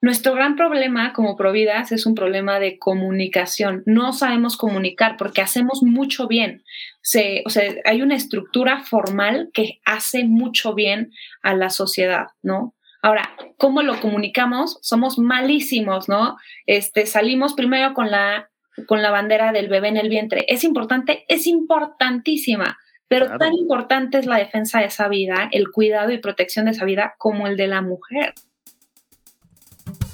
nuestro gran problema como Providas es un problema de comunicación. No sabemos comunicar porque hacemos mucho bien. Se, o sea, hay una estructura formal que hace mucho bien a la sociedad, ¿no? Ahora, ¿cómo lo comunicamos? Somos malísimos, ¿no? Este, salimos primero con la, con la bandera del bebé en el vientre. ¿Es importante? Es importantísima, pero tan importante es la defensa de esa vida, el cuidado y protección de esa vida como el de la mujer.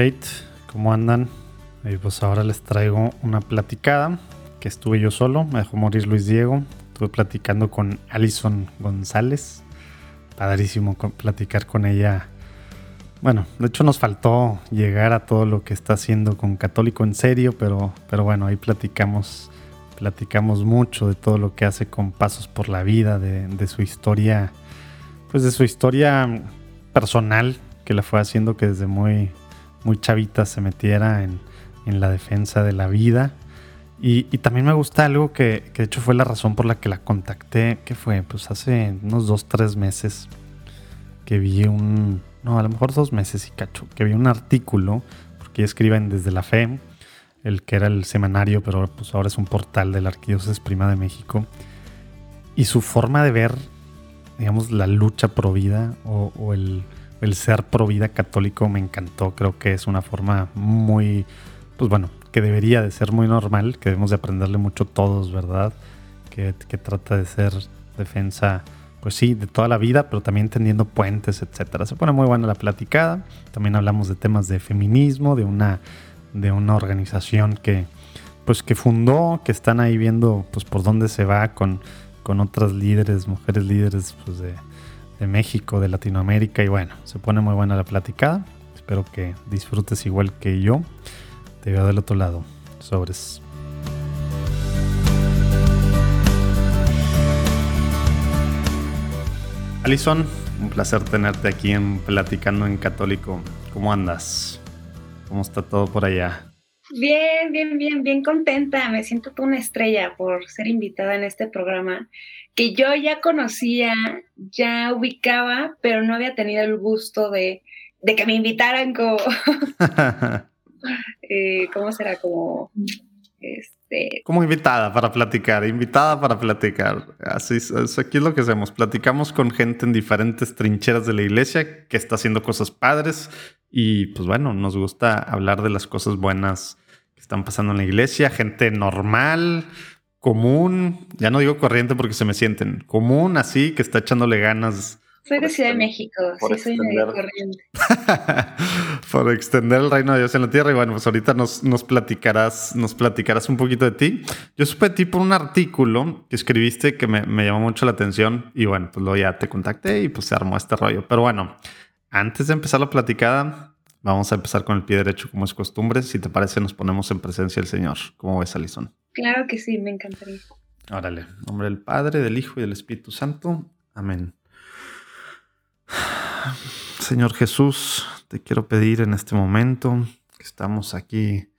Hey, ¿cómo andan? pues ahora les traigo una platicada que estuve yo solo, me dejó morir Luis Diego. Estuve platicando con Alison González. Padrísimo platicar con ella. Bueno, de hecho nos faltó llegar a todo lo que está haciendo con Católico en serio, pero, pero bueno, ahí platicamos, platicamos mucho de todo lo que hace con Pasos por la Vida, de, de su historia, pues de su historia personal que la fue haciendo que desde muy, muy chavita se metiera en, la defensa de la vida. Y, también me gusta algo que, de hecho fue la razón por la que la contacté, que fue pues hace unos dos, tres meses que vi un, no, a lo mejor dos meses y cacho, que vi un artículo, porque escriben desde la fe, el que era el semanario, pero pues ahora es un portal de la Arquidiócesis Prima de México, y su forma de ver, digamos, la lucha pro vida o el el ser pro vida católico me encantó. Creo que es una forma muy, pues bueno, que debería de ser muy normal, que debemos de aprenderle mucho todos, ¿verdad? Que, trata de ser defensa, pues sí, de toda la vida, pero también tendiendo puentes, etcétera. Se pone muy buena la platicada. También hablamos de temas de feminismo, de una, de una organización que, pues que fundó, que están ahí viendo, pues por dónde se va con, con otras líderes, mujeres líderes, pues de de México, de Latinoamérica y bueno, se pone muy buena la platicada. Espero que disfrutes igual que yo. Te veo del otro lado. Sobres. Alison, un placer tenerte aquí en Platicando en Católico. ¿Cómo andas? ¿Cómo está todo por allá? Bien, bien, bien, bien contenta. Me siento una estrella por ser invitada en este programa que yo ya conocía, ya ubicaba, pero no había tenido el gusto de, que me invitaran como, eh, ¿cómo será? Como, este... Como invitada para platicar, invitada para platicar. Así es, aquí es lo que hacemos. Platicamos con gente en diferentes trincheras de la iglesia que está haciendo cosas padres y pues bueno, nos gusta hablar de las cosas buenas que están pasando en la iglesia, gente normal, común, ya no digo corriente porque se me sienten, común así que está echándole ganas. Soy de Ciudad de México, sí soy medio corriente. por extender el reino de Dios en la tierra. Y bueno, pues ahorita nos, nos platicarás, nos platicarás un poquito de ti. Yo supe de ti por un artículo que escribiste que me, me llamó mucho la atención. Y bueno, pues luego ya te contacté y pues se armó este rollo. Pero bueno, antes de empezar la platicada, vamos a empezar con el pie derecho como es costumbre. Si te parece, nos ponemos en presencia del Señor. ¿Cómo ves, Alison? Claro que sí, me encantaría. Órale, en nombre del Padre, del Hijo y del Espíritu Santo. Amén. Señor Jesús, te quiero pedir en este momento que estamos aquí,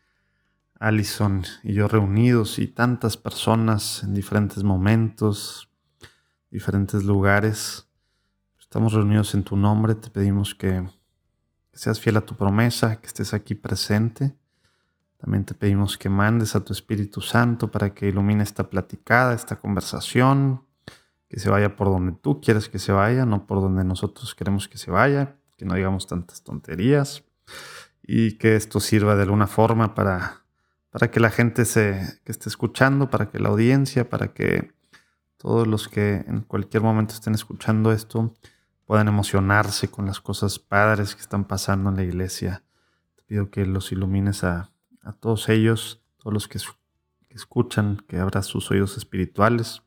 Allison y yo reunidos y tantas personas en diferentes momentos, diferentes lugares. Estamos reunidos en tu nombre, te pedimos que seas fiel a tu promesa, que estés aquí presente. También te pedimos que mandes a tu Espíritu Santo para que ilumine esta platicada, esta conversación, que se vaya por donde tú quieres que se vaya, no por donde nosotros queremos que se vaya, que no digamos tantas tonterías y que esto sirva de alguna forma para, para que la gente se, que esté escuchando, para que la audiencia, para que todos los que en cualquier momento estén escuchando esto puedan emocionarse con las cosas padres que están pasando en la iglesia. Te pido que los ilumines a a todos ellos, todos los que, escuchan, que abras sus oídos espirituales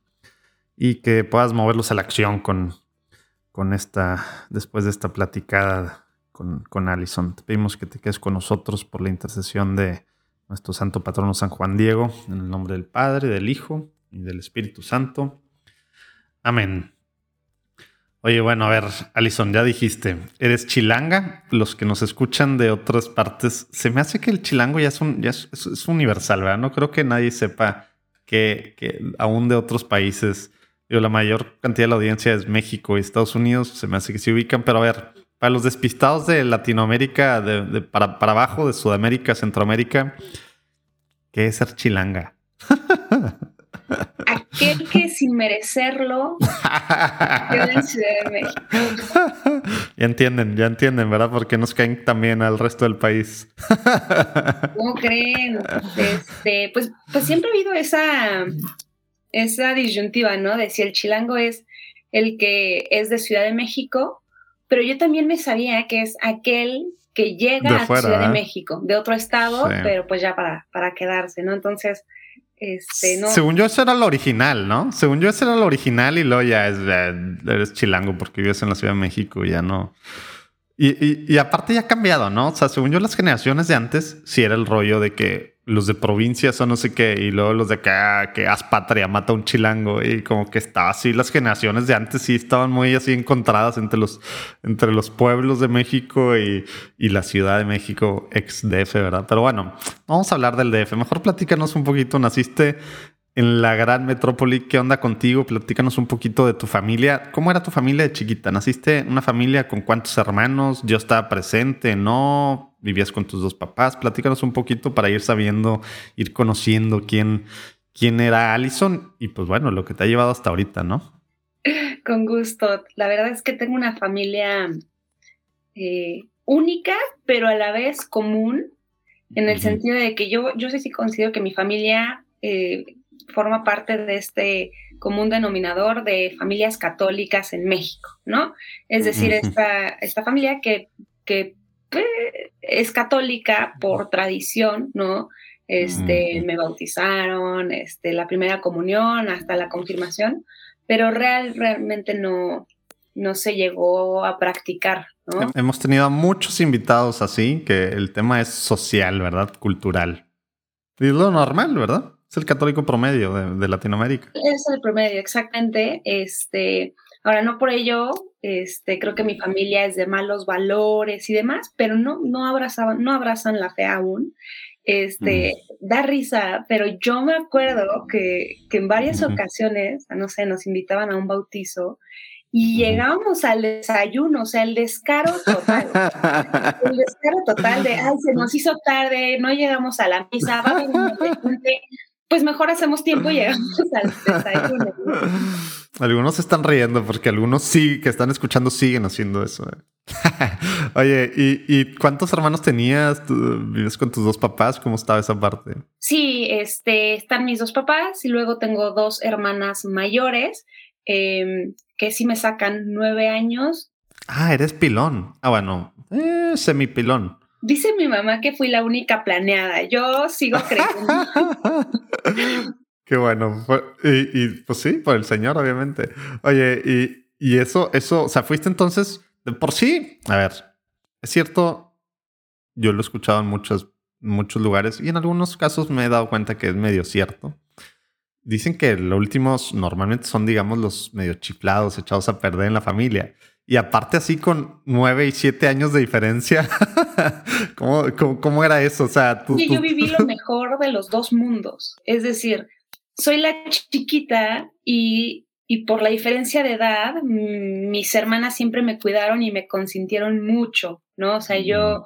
y que puedas moverlos a la acción con, con esta, después de esta platicada con, con Allison. Te pedimos que te quedes con nosotros por la intercesión de nuestro santo patrono San Juan Diego, en el nombre del Padre, del Hijo y del Espíritu Santo. Amén. Oye, bueno, a ver, Alison, ya dijiste, eres chilanga. Los que nos escuchan de otras partes, se me hace que el chilango ya es, un, ya es, universal, ¿verdad? No creo que nadie sepa que, que aún de otros países, yo, la mayor cantidad de la audiencia es México y Estados Unidos, se me hace que se ubican, pero a ver, para los despistados de Latinoamérica, de, para, para abajo, de Sudamérica, Centroamérica, ¿qué es ser chilanga? Aquel que sin merecerlo quedó en Ciudad de México. Ya entienden, ya entienden, ¿verdad? Porque nos caen también al resto del país. ¿Cómo creen? Este, pues, pues siempre ha habido esa, esa disyuntiva, ¿no? De si el chilango es el que es de Ciudad de México, pero yo también me sabía que es aquel que llega a Ciudad de ¿eh? México, de otro estado, pero pues ya para, para quedarse, ¿no? Entonces, este. Según yo, eso era lo original, ¿no? Según yo, eso era lo original y luego ya es, eres chilango porque vives en la Ciudad de México y ya no. Y, y, aparte ya ha cambiado, ¿no? O sea, según yo, las generaciones de antes sí era el rollo de que los de provincias o no sé qué, y luego los de acá, que haz patria, mata a un chilango, y como que estaba así, las generaciones de antes sí estaban muy así encontradas entre los, entre los pueblos de México y, y la Ciudad de México, ex DF, ¿verdad? Pero bueno, vamos a hablar del DF. Mejor platícanos un poquito, naciste en la gran metrópoli. ¿Qué onda contigo? Platícanos un poquito de tu familia. ¿Cómo era tu familia de chiquita? ¿Naciste en una familia con cuántos hermanos? ¿Yo estaba presente? ¿No? ¿Vivías con tus dos papás? Platícanos un poquito para ir sabiendo, ir conociendo quién, quién era Allison y pues bueno, lo que te ha llevado hasta ahorita, ¿no? Con gusto. La verdad es que tengo una familia eh, única, pero a la vez común, en el sentido de que yo, yo sí, sí considero que mi familia eh, forma parte de este común denominador de familias católicas en México, ¿no? Es decir, esta, esta familia que, que es católica por tradición, ¿no? Este, me bautizaron, este, la primera comunión hasta la confirmación, pero real, realmente no, no se llegó a practicar, ¿no? Hemos tenido a muchos invitados así, que el tema es social, ¿verdad? Cultural. Y es lo normal, ¿verdad? Es el católico promedio de, Latinoamérica. Es el promedio, exactamente. Este, ahora, no por ello, este, creo que mi familia es de malos valores y demás, pero no, no abrazaban, no abrazan la fe aún. Este, da risa, pero yo me acuerdo que, que en varias ocasiones, no sé, nos invitaban a un bautizo y llegamos al desayuno, o sea, el descaro total. el descaro total de, ay, se nos hizo tarde, no llegamos a la misa, va a venir pues mejor hacemos tiempo y llegamos al desayuno. Algunos están riendo porque algunos sí que están escuchando siguen haciendo eso. ¿eh? Oye, ¿y, cuántos hermanos tenías? ¿Vives con tus dos papás? ¿Cómo estaba esa parte? Sí, este, están mis dos papás y luego tengo dos hermanas mayores em, que sí me sacan nueve años. Ah, eres pilón. Ah, bueno, eh, semipilón. Dice mi mamá que fui la única planeada. Yo sigo creyendo. Qué bueno. Y, pues sí, por el Señor, obviamente. Oye, y, y, eso, eso, o sea, fuiste entonces, de por sí, a ver, es cierto, yo lo he escuchado en muchos, muchos lugares y en algunos casos me he dado cuenta que es medio cierto. Dicen que los últimos normalmente son, digamos, los medio chiflados, echados a perder en la familia. Y aparte así con nueve y siete años de diferencia, ¿Cómo, cómo, era eso? O sea, tú, yo viví lo mejor de los dos mundos. Es decir, soy la chiquita y, y por la diferencia de edad, mis hermanas siempre me cuidaron y me consintieron mucho, ¿no? O sea, yo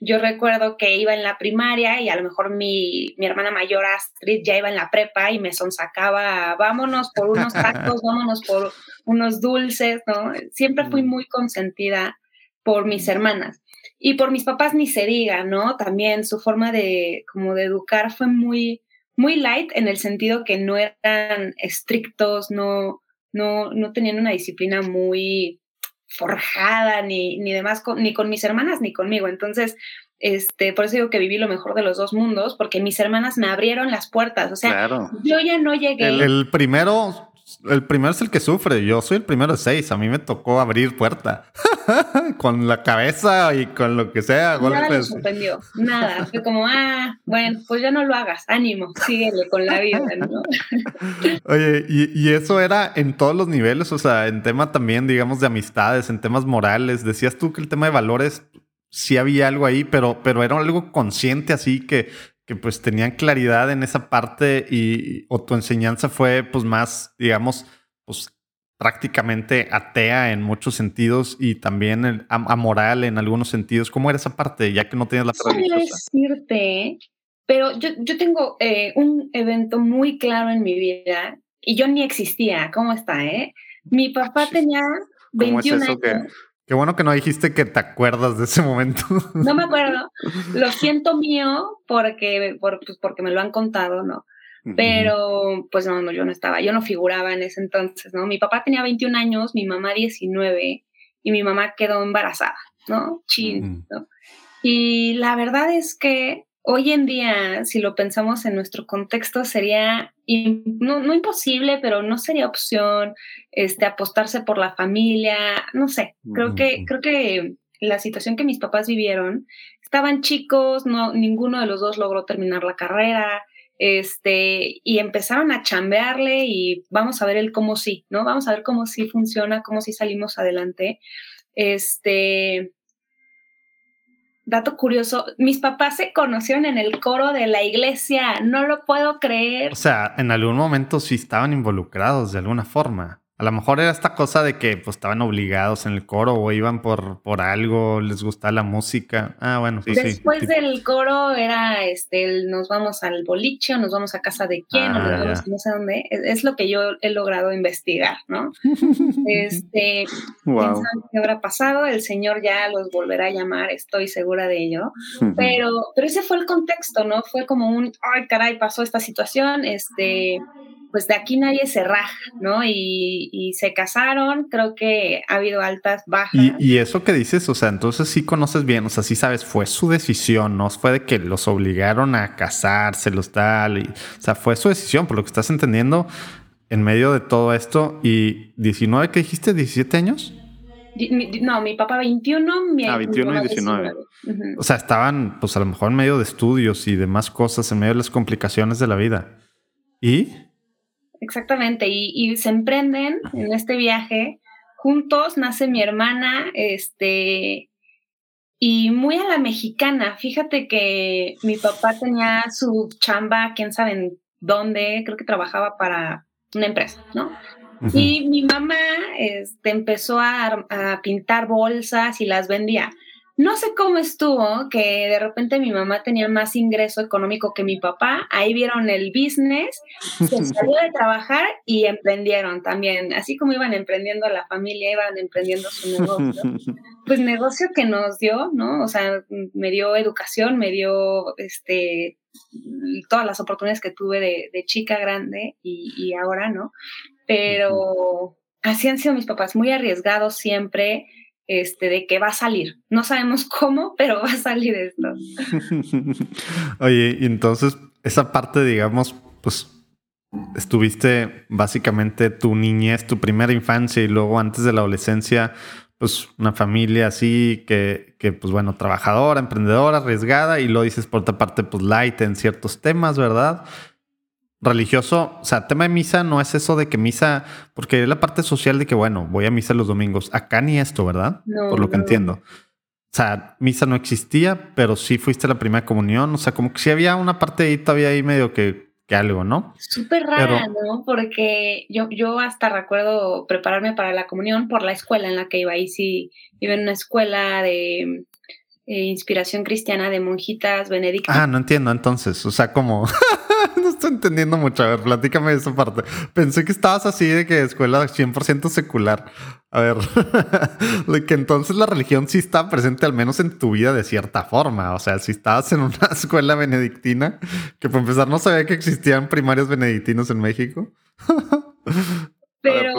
yo recuerdo que iba en la primaria y a lo mejor mi, mi, hermana mayor Astrid ya iba en la prepa y me sonsacaba, vámonos por unos tacos, vámonos por unos dulces, ¿no? Siempre fui muy consentida por mis hermanas. Y por mis papás ni se diga, ¿no? También su forma de, como de educar fue muy, muy light en el sentido que no eran estrictos, no, no, no tenían una disciplina muy, forjada ni, ni demás, con, ni con mis hermanas ni conmigo. Entonces, este, por eso digo que viví lo mejor de los dos mundos, porque mis hermanas me abrieron las puertas. O sea, yo ya no llegué. El, primero el primero es el que sufre. Yo soy el primero de seis. A mí me tocó abrir puerta con la cabeza y con lo que sea. Nada me sorprendió. Nada. Fue como, ah, bueno, pues ya no lo hagas. Ánimo, síguele con la vida, ¿no? Oye, y, eso era en todos los niveles, o sea, en tema también, digamos, de amistades, en temas morales. Decías tú que el tema de valores sí había algo ahí, pero, pero era algo consciente así que, que pues tenían claridad en esa parte y o tu enseñanza fue pues más, digamos, pues prácticamente atea en muchos sentidos y también amoral en algunos sentidos. ¿Cómo era esa parte, ya que no tenías la parte decirte, pero yo, yo tengo eh, un evento muy claro en mi vida y yo ni existía. ¿Cómo está, eh? Mi papá tenía 21 años. Qué bueno que no dijiste que te acuerdas de ese momento. No me acuerdo. Lo siento mío porque, por, pues porque me lo han contado, ¿no? Pero, pues no, no, yo no estaba, yo no figuraba en ese entonces, ¿no? Mi papá tenía 21 años, mi mamá 19 y mi mamá quedó embarazada, ¿no? Chin, ¿no? Y la verdad es que hoy en día, si lo pensamos en nuestro contexto, sería no, imposible, pero no sería opción este, apostarse por la familia, no sé, creo que, creo que la situación que mis papás vivieron, estaban chicos, no, ninguno de los dos logró terminar la carrera, este, y empezaron a chambearle y vamos a ver el cómo sí, ¿no? Vamos a ver cómo sí funciona, cómo sí salimos adelante. Este, dato curioso, mis papás se conocieron en el coro de la iglesia, no lo puedo creer. O sea, en algún momento sí estaban involucrados de alguna forma. A lo mejor era esta cosa de que pues, estaban obligados en el coro o iban por, por algo, les gustaba la música. Ah, bueno, sí, Después del coro era, este, nos vamos al boliche o nos vamos a casa de quién o nos vamos no sé dónde. Es, lo que yo he logrado investigar, ¿no? este, wow. qué habrá pasado, el Señor ya los volverá a llamar, estoy segura de ello. pero, pero ese fue el contexto, ¿no? Fue como un, ay, caray, pasó esta situación, este pues de aquí nadie se raja, ¿no? Y, se casaron, creo que ha habido altas, bajas. Y, eso que dices, o sea, entonces sí conoces bien, o sea, sí sabes, fue su decisión, no fue de que los obligaron a casarse, los tal, y, o sea, fue su decisión, por lo que estás entendiendo, en medio de todo esto, y 19, ¿qué dijiste? ¿17 años? No, mi papá 21, mi Ah, 21 y 19. O sea, estaban, pues a lo mejor en medio de estudios y demás cosas, en medio de las complicaciones de la vida. ¿Y? Exactamente, y, se emprenden en este viaje. Juntos nace mi hermana, este, y muy a la mexicana. Fíjate que mi papá tenía su chamba, quién sabe en dónde, creo que trabajaba para una empresa, ¿no? Y mi mamá este, empezó a, a pintar bolsas y las vendía. No sé cómo estuvo que de repente mi mamá tenía más ingreso económico que mi papá. Ahí vieron el business, se salió de trabajar y emprendieron también. Así como iban emprendiendo la familia, iban emprendiendo su negocio. Pues negocio que nos dio, ¿no? O sea, me dio educación, me dio este todas las oportunidades que tuve de, chica grande y, y ahora, ¿no? Pero así han sido mis papás, muy arriesgados siempre este, de que va a salir. No sabemos cómo, pero va a salir esto. Oye, y entonces esa parte, digamos, pues estuviste básicamente tu niñez, tu primera infancia y luego antes de la adolescencia, pues una familia así que, que pues bueno, trabajadora, emprendedora, arriesgada y lo dices por otra parte, pues light en ciertos temas, ¿verdad? Religioso, o sea, tema de misa no es eso de que misa, porque es la parte social de que, bueno, voy a misa los domingos. Acá ni esto, ¿verdad? Por lo que entiendo. O sea, misa no existía, pero sí fuiste a la primera comunión. O sea, como que sí había una parte ahí todavía ahí medio que, que algo, ¿no? Súper rara, ¿no? Porque yo, yo hasta recuerdo prepararme para la comunión por la escuela en la que iba. Ahí sí iba en una escuela de eh, inspiración cristiana de monjitas benedictas. Ah, no entiendo entonces. O sea, como no estoy entendiendo mucho. A ver, platícame esa parte. Pensé que estabas así de que escuela 100% secular. A ver, de que entonces la religión sí está presente al menos en tu vida de cierta forma. O sea, si estabas en una escuela benedictina, que por empezar no sabía que existían primarios benedictinos en México. pero,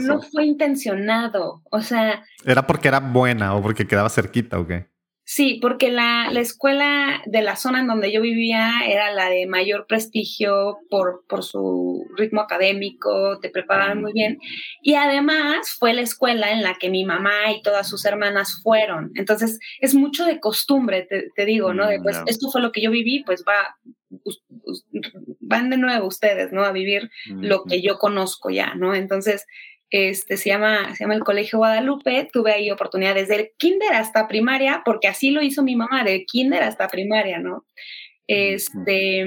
no fue intencionado. O sea. ¿Era porque era buena o porque quedaba cerquita o qué? Sí, porque la, la, escuela de la zona en donde yo vivía era la de mayor prestigio por, por su ritmo académico, te preparaban muy bien. Y además fue la escuela en la que mi mamá y todas sus hermanas fueron. Entonces es mucho de costumbre, te, te digo, ¿no? De, pues esto fue lo que yo viví, pues va, van de nuevo ustedes, ¿no? A vivir lo que yo conozco ya, ¿no? Entonces este, se, llama, se llama el Colegio Guadalupe, tuve ahí oportunidad desde el kinder hasta primaria, porque así lo hizo mi mamá, de kinder hasta primaria, ¿no? Este,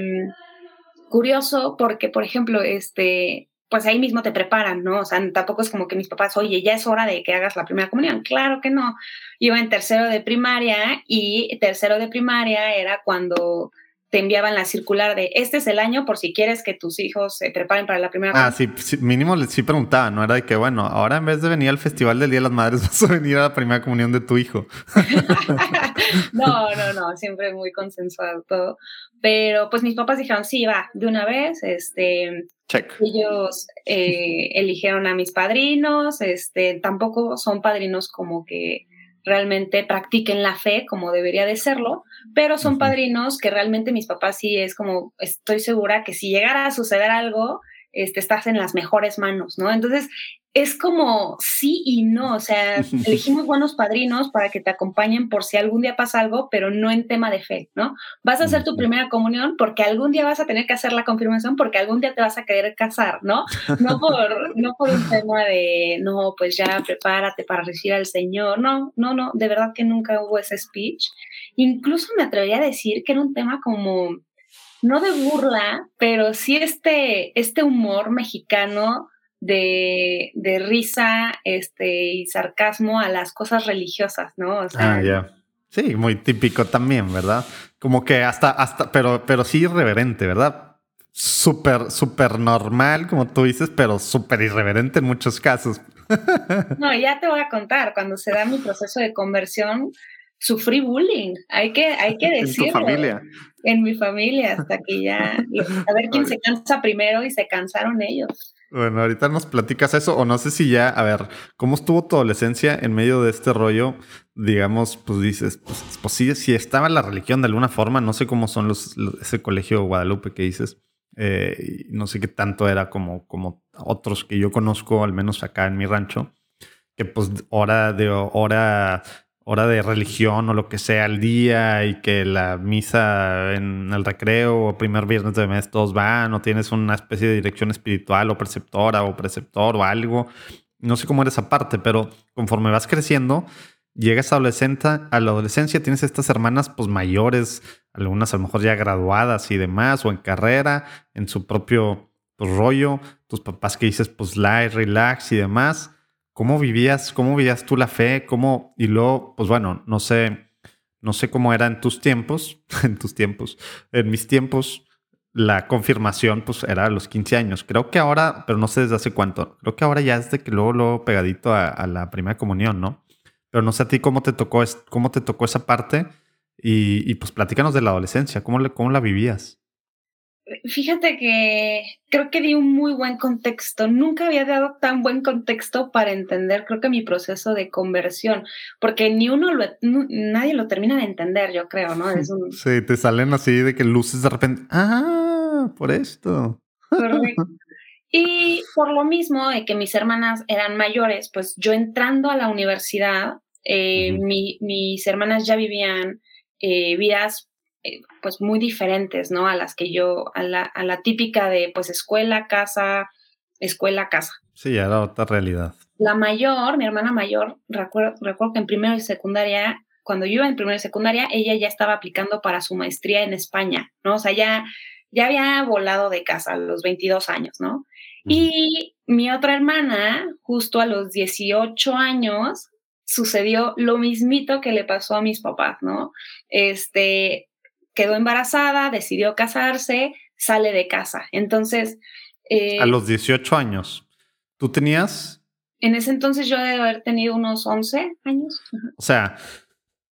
curioso porque, por ejemplo, este, pues ahí mismo te preparan, ¿no? O sea, tampoco es como que mis papás, oye, ya es hora de que hagas la primera comunión. Claro que no. Iba en tercero de primaria y tercero de primaria era cuando te enviaban la circular de este es el año por si quieres que tus hijos se preparen para la primera. Ah, sí, mínimo sí preguntaba, no era de que, bueno, ahora en vez de venir al Festival del Día de las Madres vas a venir a la primera comunión de tu hijo. no, no, no, siempre muy consensuado todo. Pero pues mis papás dijeron, sí, va, de una vez, este... Check. Ellos eh, eligieron a mis padrinos, este, tampoco son padrinos como que realmente practiquen la fe como debería de serlo, pero son padrinos que realmente mis papás sí es como, estoy segura que si llegara a suceder algo, este, estás en las mejores manos, ¿no? Entonces, es como sí y no, o sea, elegimos buenos padrinos para que te acompañen por si algún día pasa algo, pero no en tema de fe, ¿no? Vas a hacer tu primera comunión porque algún día vas a tener que hacer la confirmación porque algún día te vas a querer casar, ¿no? No por, no por un tema de, no, pues ya prepárate para recibir al Señor, no, no, no, de verdad que nunca hubo ese speech. Incluso me atrevería a decir que era un tema como, no de burla, pero sí este, este humor mexicano de, de, risa este, y sarcasmo a las cosas religiosas, ¿no? O sea, ah, ya. Sí, muy típico también, ¿verdad? Como que hasta, hasta, pero, pero sí irreverente, ¿verdad? Súper, súper normal, como tú dices, pero súper irreverente en muchos casos. No, ya te voy a contar, cuando se da mi proceso de conversión, sufrí bullying, hay que, hay que decirlo. En tu familia. En mi familia, hasta que ya, a ver quién se cansa primero y se cansaron ellos. Bueno, ahorita nos platicas eso, o no sé si ya, a ver, ¿cómo estuvo tu adolescencia en medio de este rollo? Digamos, pues dices, pues, pues sí, si estaba la religión de alguna forma, no sé cómo son los, ese colegio Guadalupe que dices, eh, no sé qué tanto era como, como otros que yo conozco, al menos acá en mi rancho, que pues hora de hora hora de religión o lo que sea al día y que la misa en el recreo o primer viernes de mes todos van o tienes una especie de dirección espiritual o preceptora o preceptor o algo. No sé cómo era esa parte, pero conforme vas creciendo, llegas a, a la adolescencia, tienes estas hermanas pues mayores, algunas a lo mejor ya graduadas y demás o en carrera, en su propio pues, rollo, tus papás que dices pues light, relax y demás ¿Cómo vivías, cómo vivías tú la fe? ¿Cómo, y luego, pues bueno, no sé, no sé cómo era en tus tiempos, en tus tiempos, en mis tiempos, la confirmación pues era a los 15 años. Creo que ahora, pero no sé desde hace cuánto, creo que ahora ya es de que luego, luego pegadito a, la primera comunión, ¿no? Pero no sé a ti cómo te tocó, cómo te tocó esa parte y, y pues platícanos de la adolescencia, ¿cómo, cómo la vivías? Fíjate que creo que di un muy buen contexto. Nunca había dado tan buen contexto para entender, creo que mi proceso de conversión, porque ni uno lo, nadie lo termina de entender, yo creo, ¿no? Es un... Sí, te salen así de que luces de repente, ah, por esto. Y por lo mismo de que mis hermanas eran mayores, pues yo entrando a la universidad, eh, mis hermanas ya vivían eh, vidas eh, pues muy diferentes, ¿no? A las que yo, a la, a la típica de pues escuela, casa, escuela, casa. Sí, era otra realidad. La mayor, mi hermana mayor, recuerdo, recuerdo que en primero y secundaria, cuando yo iba en primero y secundaria, ella ya estaba aplicando para su maestría en España, ¿no? O sea, ya, ya había volado de casa a los 22 años, ¿no? Y mi otra hermana, justo a los 18 años, sucedió lo mismito que le pasó a mis papás, ¿no? Este, quedó embarazada, decidió casarse, sale de casa. Entonces... Eh, a los 18 años. ¿Tú tenías? En ese entonces yo debo haber tenido unos 11 años. O sea,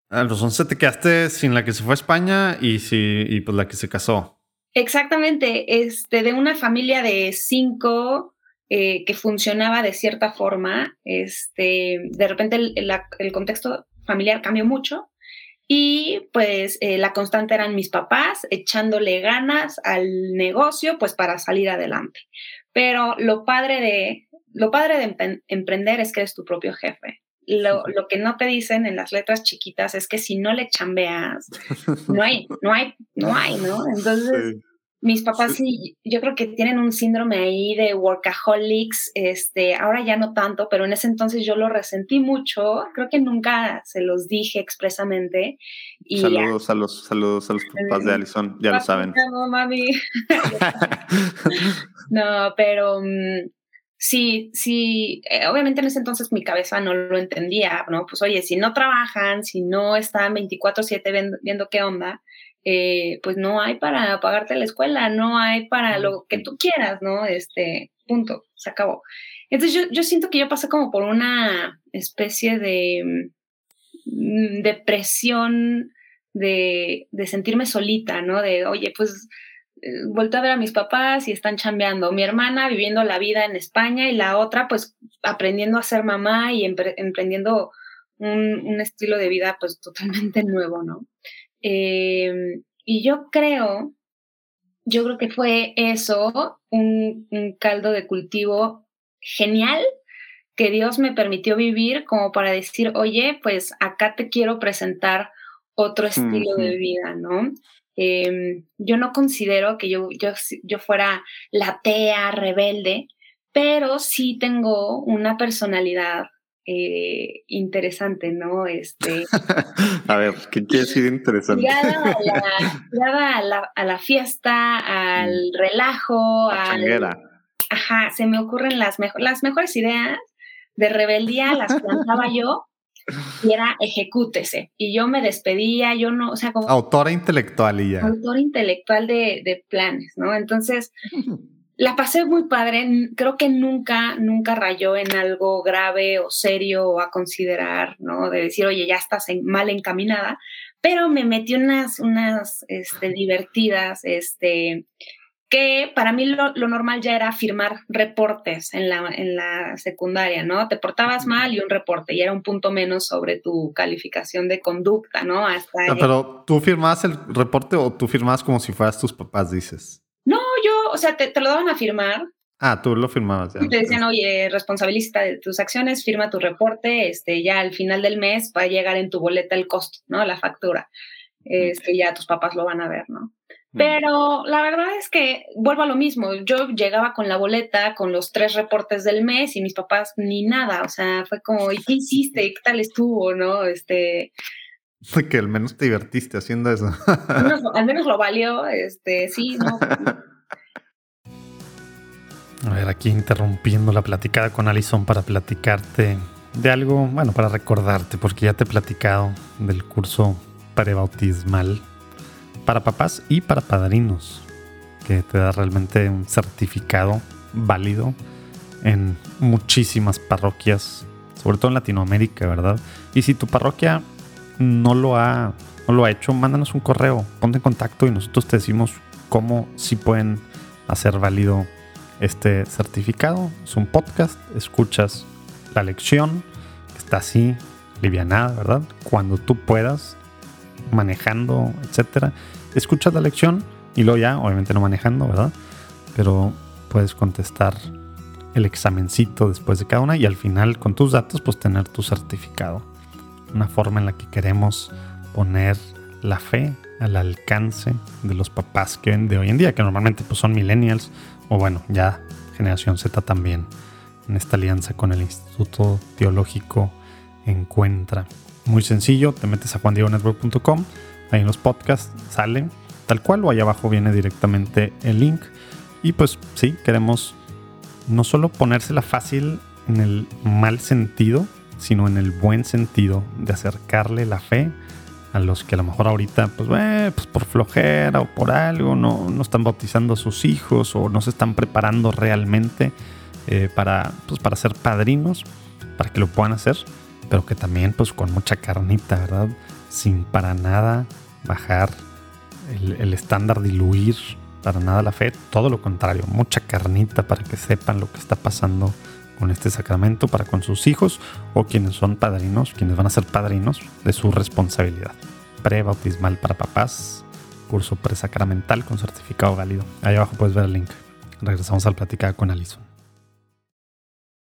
a los 11 te quedaste sin la que se fue a España y, si, y pues la que se casó. Exactamente, este, de una familia de cinco eh, que funcionaba de cierta forma, este, de repente el, el contexto familiar cambió mucho Y pues eh, la constante eran mis papás echándole ganas al negocio pues para salir adelante. Pero lo padre de, lo padre de emprender es que eres tu propio jefe. Lo, lo, que no te dicen en las letras chiquitas es que si no le chambeas, no hay, no hay, no hay, ¿no? Entonces, mis papás sí. yo creo que tienen un síndrome ahí de workaholics, este, ahora ya no tanto, pero en ese entonces yo lo resentí mucho, creo que nunca se los dije expresamente. Y saludos a los, saludos a los papás de Alison, ya lo saben. No, mami. no, pero mm, sí, sí, eh, obviamente en ese entonces mi cabeza no lo entendía, ¿no? Pues oye, si no trabajan, si no están 24/7 viendo qué onda, eh, pues no hay para pagarte la escuela, no hay para lo que tú quieras, ¿no? Este, punto, se acabó. Entonces yo, yo siento que yo pasé como por una especie de mm, depresión de, de sentirme solita, ¿no? De, oye, pues eh, vuelto a ver a mis papás y están chambeando. Mi hermana viviendo la vida en España y la otra pues aprendiendo a ser mamá y emprendiendo un, un, estilo de vida pues totalmente nuevo, ¿no? Eh, y yo creo, yo creo que fue eso, un, caldo de cultivo genial que Dios me permitió vivir como para decir, oye, pues acá te quiero presentar otro estilo de vida, ¿no? Em, yo no considero que yo, yo, yo fuera la tea rebelde, pero sí tengo una personalidad eh, interesante, ¿no? Este, a ver, ¿qué quiere decir interesante? Ligada a la, a la, fiesta, al mm. relajo, a Ajá, se me ocurren las, las mejores ideas de rebeldía, las planteaba yo y era ejecútese. Y yo me despedía, yo no, o sea, como... Autora intelectual y ya. Autora intelectual de, de planes, ¿no? Entonces, la pasé muy padre, creo que nunca, nunca rayó en algo grave o serio o a considerar, ¿no? De decir, oye, ya estás mal encaminada, pero me metí unas, unas este, divertidas, este, que para mí lo, normal ya era firmar reportes en la, en la secundaria, ¿no? Te portabas mal y un reporte, y era un punto menos sobre tu calificación de conducta, ¿no? Hasta pero tú firmabas el reporte o tú firmabas como si fueras tus papás, dices. O sea, te, lo daban a firmar. Ah, tú lo firmabas. Ya. Y te decían, oye, responsabilista de tus acciones, firma tu reporte, este, ya al final del mes va a llegar en tu boleta el costo, ¿no? La factura. Este, ya tus papás lo van a ver, ¿no? Pero la verdad es que vuelvo a lo mismo. Yo llegaba con la boleta, con los tres reportes del mes y mis papás ni nada. O sea, fue como, ¿y qué hiciste? ¿Qué tal estuvo? ¿No? Este, Que al menos te divertiste haciendo eso. al, menos, lo valió, este, sí, no. A ver, aquí interrumpiendo la platicada con Alison para platicarte de algo, bueno, para recordarte, porque ya te he platicado del curso prebautismal para papás y para padrinos, que te da realmente un certificado válido en muchísimas parroquias, sobre todo en Latinoamérica, ¿verdad? Y si tu parroquia no lo ha, no lo ha hecho, mándanos un correo, ponte en contacto y nosotros te decimos cómo si pueden hacer válido este certificado. Es un podcast, escuchas la lección, está así, livianada, ¿verdad? Cuando tú puedas, manejando, etcétera, escuchas la lección y luego ya, obviamente no manejando, ¿verdad? Pero puedes contestar el examencito después de cada una y al final con tus datos pues tener tu certificado una forma en la que queremos poner la fe al alcance de los papás que de hoy en día, que normalmente pues, son millennials o bueno, ya generación Z también, en esta alianza con el Instituto Teológico Encuentra. Muy sencillo, te metes a juandiegonetwork.com, ahí en los podcasts sale tal cual o ahí abajo viene directamente el link. Y pues sí, queremos no solo ponérsela fácil en el mal sentido, sino en el buen sentido de acercarle la fe a los que a lo mejor ahorita, pues, eh, pues por flojera o por algo, no, no, están bautizando a sus hijos o no se están preparando realmente eh, para, pues, para ser padrinos, para que lo puedan hacer, pero que también pues con mucha carnita, ¿verdad? Sin para nada bajar el, el estándar, diluir para nada la fe, todo lo contrario, mucha carnita para que sepan lo que está pasando con este sacramento para con sus hijos o quienes son padrinos, quienes van a ser padrinos de su responsabilidad. pre-bautismal para papás, curso presacramental con certificado válido. Ahí abajo puedes ver el link. Regresamos al platicar con Alison.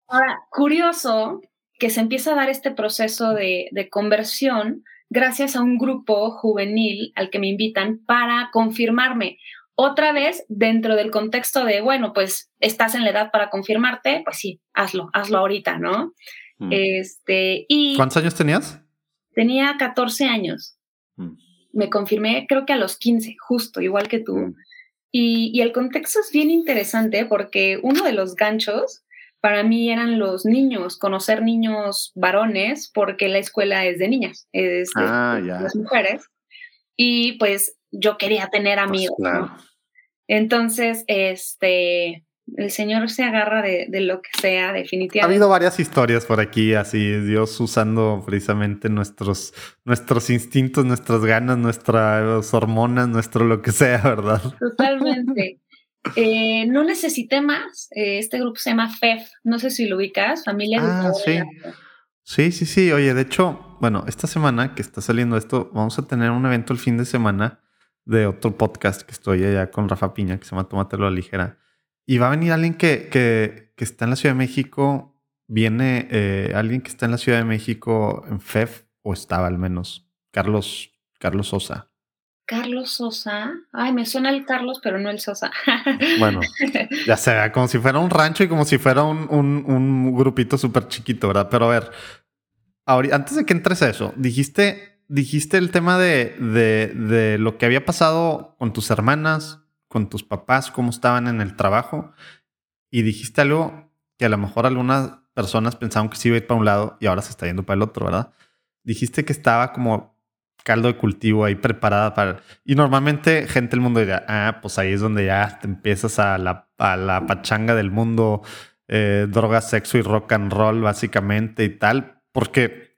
Ahora, curioso que se empieza a dar este proceso de, de conversión gracias a un grupo juvenil al que me invitan para confirmarme. Otra vez, dentro del contexto de, bueno, pues estás en la edad para confirmarte, pues sí, hazlo, hazlo ahorita, ¿no? Mm. Este, y ¿Cuántos años tenías? tenía 14 años. Mm. Me confirmé, creo que a los 15, justo, igual que tú. Mm. Y, y el contexto es bien interesante porque uno de los ganchos para mí eran los niños, conocer niños varones, porque la escuela es de niñas, es de, Ah, de las mujeres. Y pues yo quería tener Pues, amigos. ¿no? Entonces, este, el Señor se agarra de, de lo que sea, Ha definitivamente. habido varias historias por aquí, así Dios usando precisamente nuestros, nuestros instintos, nuestras ganas, nuestras hormonas, nuestro lo que sea, ¿verdad? Totalmente. Eh, no necesité más. Eh, este grupo se llama FEF. No sé si lo ubicas, Familia Ah, sí. la. Sí, sí, sí. Oye, de hecho, bueno, esta semana que está saliendo esto, vamos a tener un evento el fin de semana de otro podcast que estoy allá con Rafa Piña, que se llama Tómatelo a la ligera. Y va a venir alguien que, que, que está en la Ciudad de México. Viene eh, alguien que está en la Ciudad de México en FEF, o estaba al menos, Carlos, Carlos Sosa. Carlos Sosa. Ay, me suena el Carlos, pero no el Sosa. Bueno, ya se vea como si fuera un rancho y como si fuera un, un, un grupito súper chiquito, ¿verdad? Pero a ver, ahori- antes de que entres a eso, dijiste, dijiste el tema de, de, de lo que había pasado con tus hermanas, con tus papás, cómo estaban en el trabajo, y dijiste algo que a lo mejor algunas personas pensaban que se iba a ir para un lado y ahora se está yendo para el otro, ¿verdad? Dijiste que estaba como caldo de cultivo ahí preparada para... Y normalmente gente del mundo dirá, ah, pues ahí es donde ya te empiezas a la, a la pachanga del mundo, eh, droga, sexo y rock and roll básicamente y tal, porque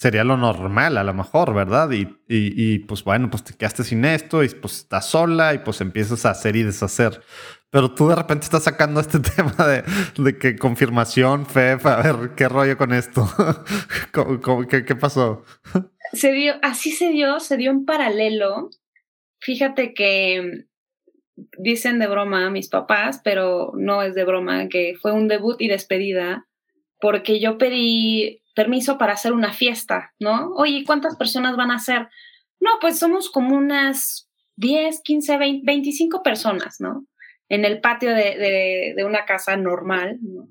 sería lo normal a lo mejor, ¿verdad? Y, y, y, pues bueno, pues te quedaste sin esto y pues estás sola y pues empiezas a hacer y deshacer. Pero tú de repente estás sacando este tema de, de que confirmación, fe, a ver, ¿qué rollo con esto? ¿Cómo- cómo- qué, ¿Qué pasó? se dio, así se dio, se dio en paralelo. Fíjate que dicen de broma a mis papás, pero no es de broma, que fue un debut y despedida, porque yo pedí permiso para hacer una fiesta, ¿no? Oye, ¿cuántas personas van a ser? No, pues somos como unas 10, 15, 20, 25 personas, ¿no? En el patio de, de, de una casa normal, ¿no?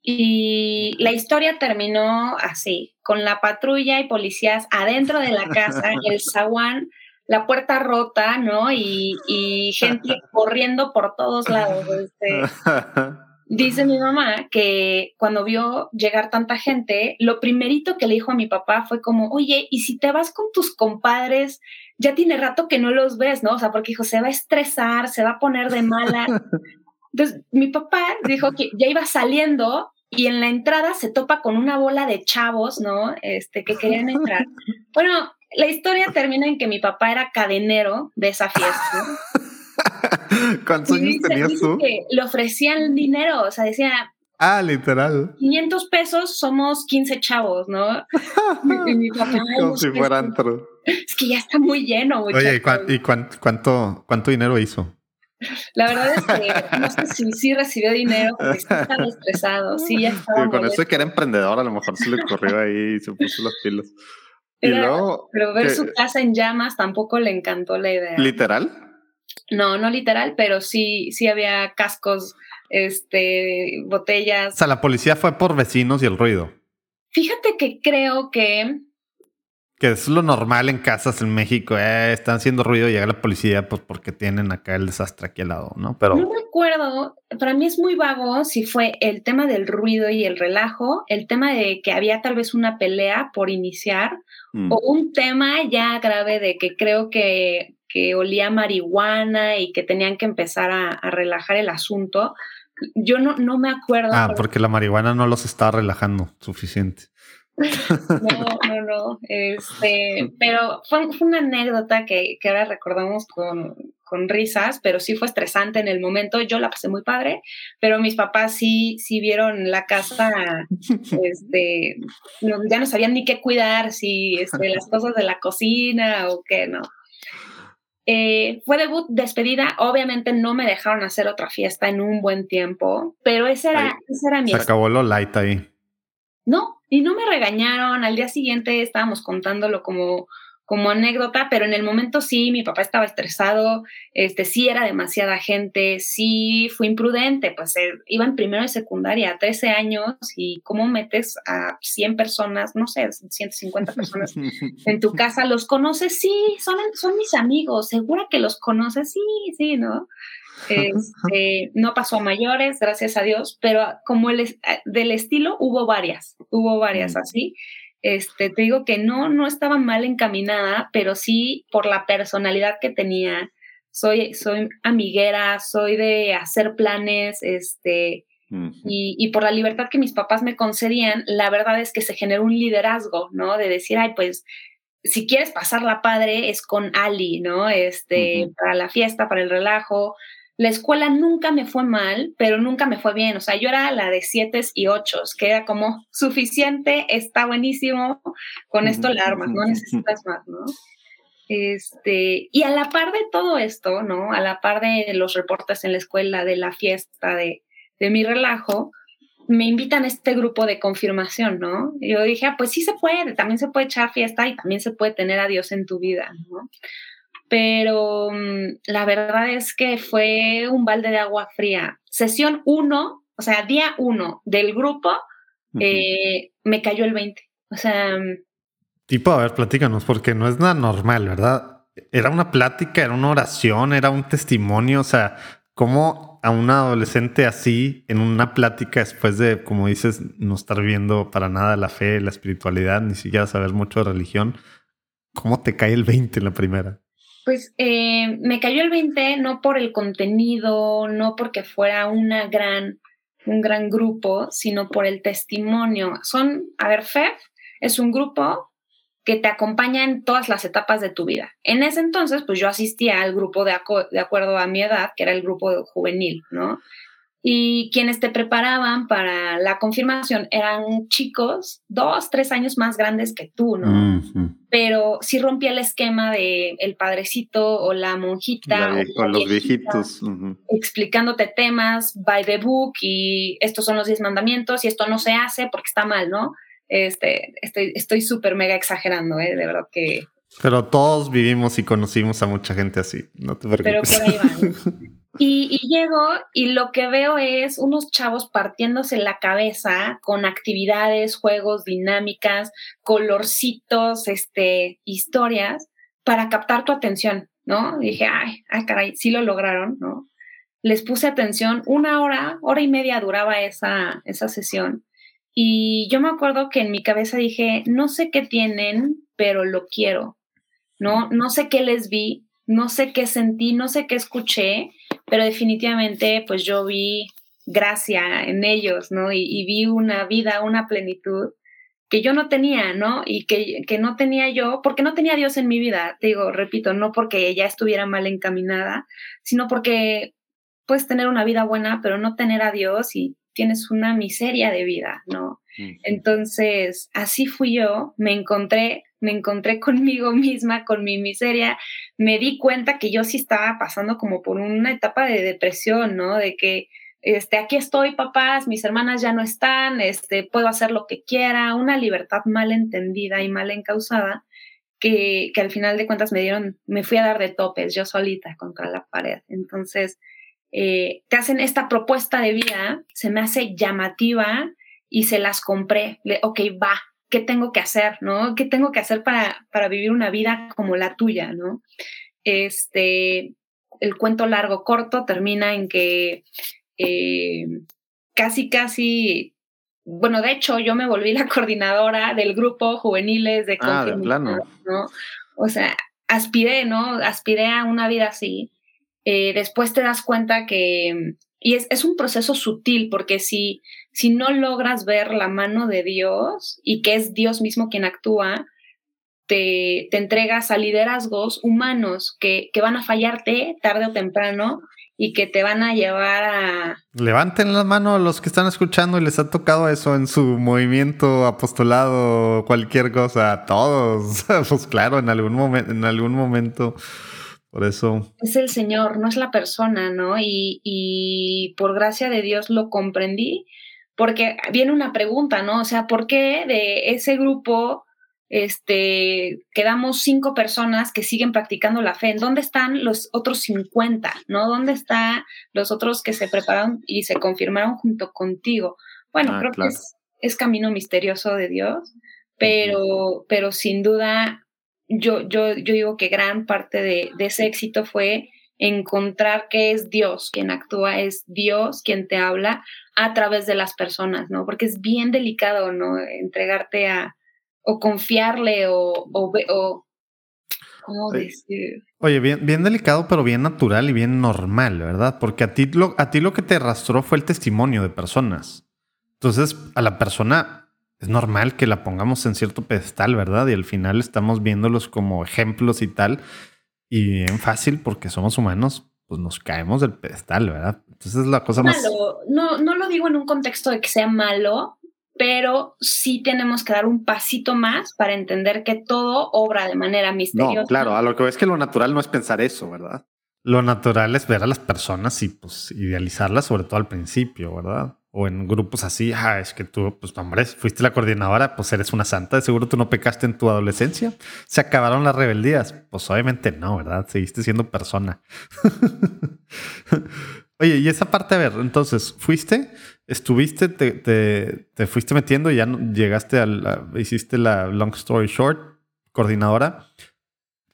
Y la historia terminó así, con la patrulla y policías adentro de la casa, el zaguán, la puerta rota, ¿no? Y, y gente corriendo por todos lados. Este. Dice mi mamá que cuando vio llegar tanta gente, lo primerito que le dijo a mi papá fue como, oye, ¿y si te vas con tus compadres? Ya tiene rato que no los ves, ¿no? O sea, porque dijo, se va a estresar, se va a poner de mala. Entonces, mi papá dijo que ya iba saliendo y en la entrada se topa con una bola de chavos, ¿no? Este, que querían entrar. Bueno, la historia termina en que mi papá era cadenero de esa fiesta. ¿Cuántos años dice, tenías dice tú? que le ofrecían dinero, o sea, decía, Ah, literal. 500 pesos somos 15 chavos, ¿no? Y mi papá, "Ay, Como no si sé, fuera es- antro. Es que ya está muy lleno, Oye, ¿y, cuán- muchachos. y cuán- cuánto, cuánto dinero hizo? La verdad es que no sé si sí recibió dinero porque sí estaba estresado, sí ya estaba Sí, con molesto. eso de que era emprendedor, a lo mejor se le corrió ahí y se puso las pilas. Y Era- luego, Pero ver que- su casa en llamas tampoco le encantó la idea. literal, No, no literal, pero sí, sí había cascos, este, o botellas. sea, la policía fue por vecinos y el ruido, Fíjate que creo que que es lo normal en casas en México. eh, están haciendo ruido y llega la policía pues porque tienen acá el desastre aquí al lado, ¿no? Pero no recuerdo, para mí es muy vago si fue el tema del ruido y el relajo, el tema de que había tal vez una pelea por iniciar mm, o un tema ya grave de que creo que, que olía marihuana y que tenían que empezar a, a relajar el asunto. Yo no, no me acuerdo. ah, porque la marihuana no los estaba relajando suficiente. No, no, no. Este, pero fue, fue una anécdota que, que ahora recordamos con, con risas, pero sí fue estresante en el momento. Yo la pasé muy padre, pero mis papás sí, sí vieron la casa, este, ya no sabían ni qué cuidar, si este, las cosas de la cocina o qué, ¿no? Eh, fue debut, despedida. Obviamente no me dejaron hacer otra fiesta en un buen tiempo, pero ese era, ese era mi. Se acabó lo light ahí. No, y no me regañaron. Al día siguiente estábamos contándolo como como anécdota, pero en el momento sí, mi papá estaba estresado, este, sí era demasiada gente, sí fue imprudente, pues eh, iba en primero de secundaria, 13 años, y cómo metes a 100 personas, no sé, 150 personas en tu casa, ¿los conoces? Sí, son, son mis amigos, segura que los conoces, sí, sí, ¿no? Este, no pasó a mayores, gracias a Dios, pero como el, del estilo hubo varias, hubo varias mm. así. Este, te digo que no, no estaba mal encaminada, pero sí por la personalidad que tenía. Soy, soy amiguera, soy de hacer planes, este, y, y, por la libertad que mis papás me concedían, la verdad es que se generó un liderazgo, ¿no? De decir, ay, pues, si quieres pasar la padre, es con Ali, ¿no? Este, para la fiesta, para el relajo, la escuela nunca me fue mal, pero nunca me fue bien. O sea, yo era la de siete y ocho, que era como suficiente, está buenísimo, con esto la armas, no necesitas más, ¿no? Este, y a la par de todo esto, ¿no? A la par de los reportes en la escuela, de la fiesta, de, de mi relajo, me invitan a este grupo de confirmación, ¿no? Yo dije, ah, pues sí se puede, también se puede echar fiesta y también se puede tener a Dios en tu vida, ¿no? Pero mm, la verdad es que fue un balde de agua fría. Sesión 1, o sea, día 1 del grupo, eh, me cayó el 20. O sea... Mm, tipo, a ver, platícanos, porque no es nada normal, ¿verdad? Era una plática, era una oración, era un testimonio, o sea, ¿cómo a un adolescente así, en una plática después de, como dices, no estar viendo para nada la fe, la espiritualidad, ni siquiera saber mucho de religión, ¿cómo te cae el 20 en la primera? Pues eh, me cayó el 20 no por el contenido, no porque fuera una gran, un gran grupo, sino por el testimonio. Son, a ver, FEF es un grupo que te acompaña en todas las etapas de tu vida. En ese entonces, pues yo asistía al grupo de, de acuerdo a mi edad, que era el grupo juvenil, ¿no? Y quienes te preparaban para la confirmación eran chicos dos, tres años más grandes que tú, ¿no? Pero sí rompía el esquema de el padrecito o la monjita. con los viejitos. Explicándote temas by the book y estos son los diez mandamientos y esto no se hace porque está mal, ¿no? Este, estoy súper mega exagerando, ¿eh? De verdad que... Pero todos vivimos y conocimos a mucha gente así, no te preocupes. Pero por ahí van. Y, llego y lo que veo es unos chavos partiéndose la cabeza con actividades, juegos, dinámicas, colorcitos, este, historias para captar tu atención, ¿no? dije, ay, ay, caray, sí lo lograron, ¿no? Les puse atención, una hora, hora y media duraba esa, esa sesión. Y yo me acuerdo que en mi cabeza dije, no sé qué tienen, pero lo quiero, ¿no? No sé qué les vi, no sé qué sentí, no sé qué escuché, pero definitivamente pues yo vi gracia en ellos, ¿no? Y, vi una vida, una plenitud que yo no tenía, ¿no? Y que, que, no tenía yo, porque no tenía Dios en mi vida, te digo, repito, no porque ella estuviera mal encaminada, sino porque puedes tener una vida buena, pero no tener a Dios y tienes una miseria de vida, ¿no? Entonces, así fui yo, me encontré me encontré conmigo misma, con mi miseria, me di cuenta que yo sí estaba pasando como por una etapa de depresión, ¿no? De que, este, aquí estoy, papás, mis hermanas ya no están, este, puedo hacer lo que quiera, una libertad mal entendida y mal encausada, que, que al final de cuentas me dieron, me fui a dar de topes yo solita contra la pared. Entonces, eh, te hacen esta propuesta de vida, se me hace llamativa y se las compré. Ok, va, qué tengo que hacer, ¿no? ¿Qué tengo que hacer para, para vivir una vida como la tuya, ¿no? Este, el cuento largo corto termina en que eh, casi, casi, bueno, de hecho yo me volví la coordinadora del grupo juveniles de ah, de plano. ¿no? O sea, aspiré, ¿no? Aspiré a una vida así. Eh, después te das cuenta que, y es, es un proceso sutil, porque si, si no logras ver la mano de Dios y que es Dios mismo quien actúa, te, te entregas a liderazgos humanos que, que van a fallarte tarde o temprano y que te van a llevar a... Levanten la mano a los que están escuchando y les ha tocado eso en su movimiento, apostolado, cualquier cosa, a todos. pues claro, en algún momento, en algún momento. Por eso. Es el Señor, no es la persona, ¿no? Y, y por gracia de Dios lo comprendí, porque viene una pregunta, ¿no? O sea, ¿por qué de ese grupo este, quedamos cinco personas que siguen practicando la fe. ¿En dónde están los otros 50? ¿No? ¿Dónde están los otros que se prepararon y se confirmaron junto contigo? Bueno, ah, creo que es, camino misterioso de Dios, pero, pero sin duda yo, yo, yo digo que gran parte de, de ese éxito fue encontrar que es Dios quien actúa, es Dios quien te habla a través de las personas, ¿no? Porque es bien delicado, ¿no? Entregarte a, o confiarle o, o, ¿cómo decir? Oye, bien, bien delicado, pero bien natural y bien normal, ¿verdad? Porque a ti, lo, a ti lo que te arrastró fue el testimonio de personas. Entonces, a la persona es normal que la pongamos en cierto pedestal, ¿verdad? Y al final estamos viéndolos como ejemplos y tal. Y bien fácil, porque somos humanos, pues nos caemos del pedestal, ¿verdad? Entonces la cosa malo. más... No, no lo digo en un contexto de que sea malo, pero sí tenemos que dar un pasito más para entender que todo obra de manera misteriosa. No, claro, a lo que ves que lo natural no es pensar eso, ¿verdad? Lo natural es ver a las personas y pues idealizarlas, sobre todo al principio, ¿verdad? O en grupos así, ah, es que tú, pues hombre, fuiste la coordinadora, pues eres una santa, de seguro tú no pecaste en tu adolescencia. Se acabaron las rebeldías. Pues obviamente no, ¿verdad? Seguiste siendo persona. Oye, y esa parte, a ver, entonces, fuiste, estuviste, te, te, fuiste metiendo y ya llegaste a hiciste la long story short, coordinadora.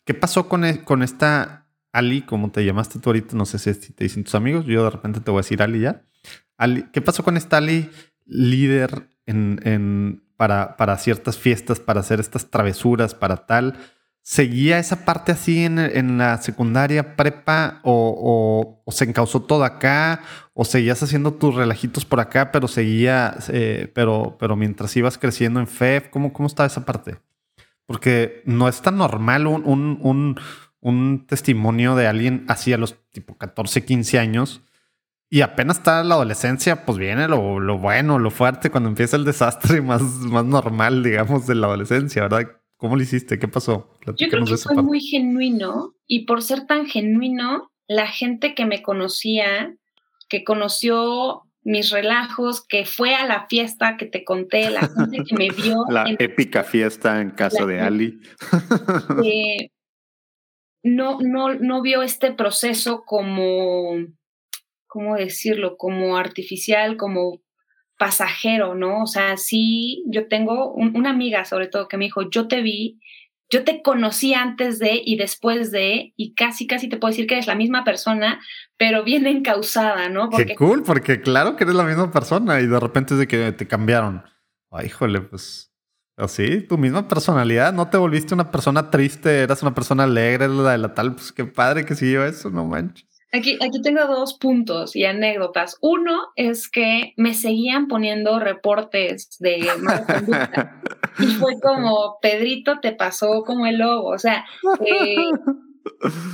¿Qué pasó con, e, con esta Ali, como te llamaste tú ahorita? No sé si te dicen tus amigos, yo de repente te voy a decir Ali ya. ¿Qué pasó con esta líder en, en, para, ciertas fiestas, para hacer estas travesuras, para tal? ¿Seguía esa parte así en, la secundaria, prepa, o, se encausó todo acá, o seguías haciendo tus relajitos por acá, pero seguía, eh, pero, mientras ibas creciendo en FEF, ¿cómo, ¿cómo estaba esa parte? Porque no es tan normal un, un, testimonio de alguien así a los tipo 14, 15 años, y apenas está la adolescencia, pues viene lo, lo bueno, lo fuerte, cuando empieza el desastre más, más normal, digamos, de la adolescencia, ¿verdad? ¿Cómo lo hiciste? ¿Qué pasó? Yo creo que fue muy genuino y por ser tan genuino, la gente que me conocía, que conoció mis relajos, que fue a la fiesta que te conté, la gente que me vio. La épica fiesta en casa de Ali. no, no, no vio este proceso como, ¿cómo decirlo? Como artificial, como pasajero, ¿no? O sea, sí, yo tengo una amiga sobre todo que me dijo, yo te vi, yo te conocí antes de y después de, y casi, casi te puedo decir que eres la misma persona, pero bien encausada, ¿no? Porque, Qué cool, porque claro que eres la misma persona y de repente es de que te cambiaron. Ay, híjole, pues así, tu misma personalidad, no te volviste una persona triste, eras una persona alegre, la de la tal, pues qué padre que siguió eso, no manches. Aquí, aquí tengo dos puntos y anécdotas. Uno es que me seguían poniendo reportes de mala conducta. y fue como, Pedrito te pasó como el lobo. O sea, eh,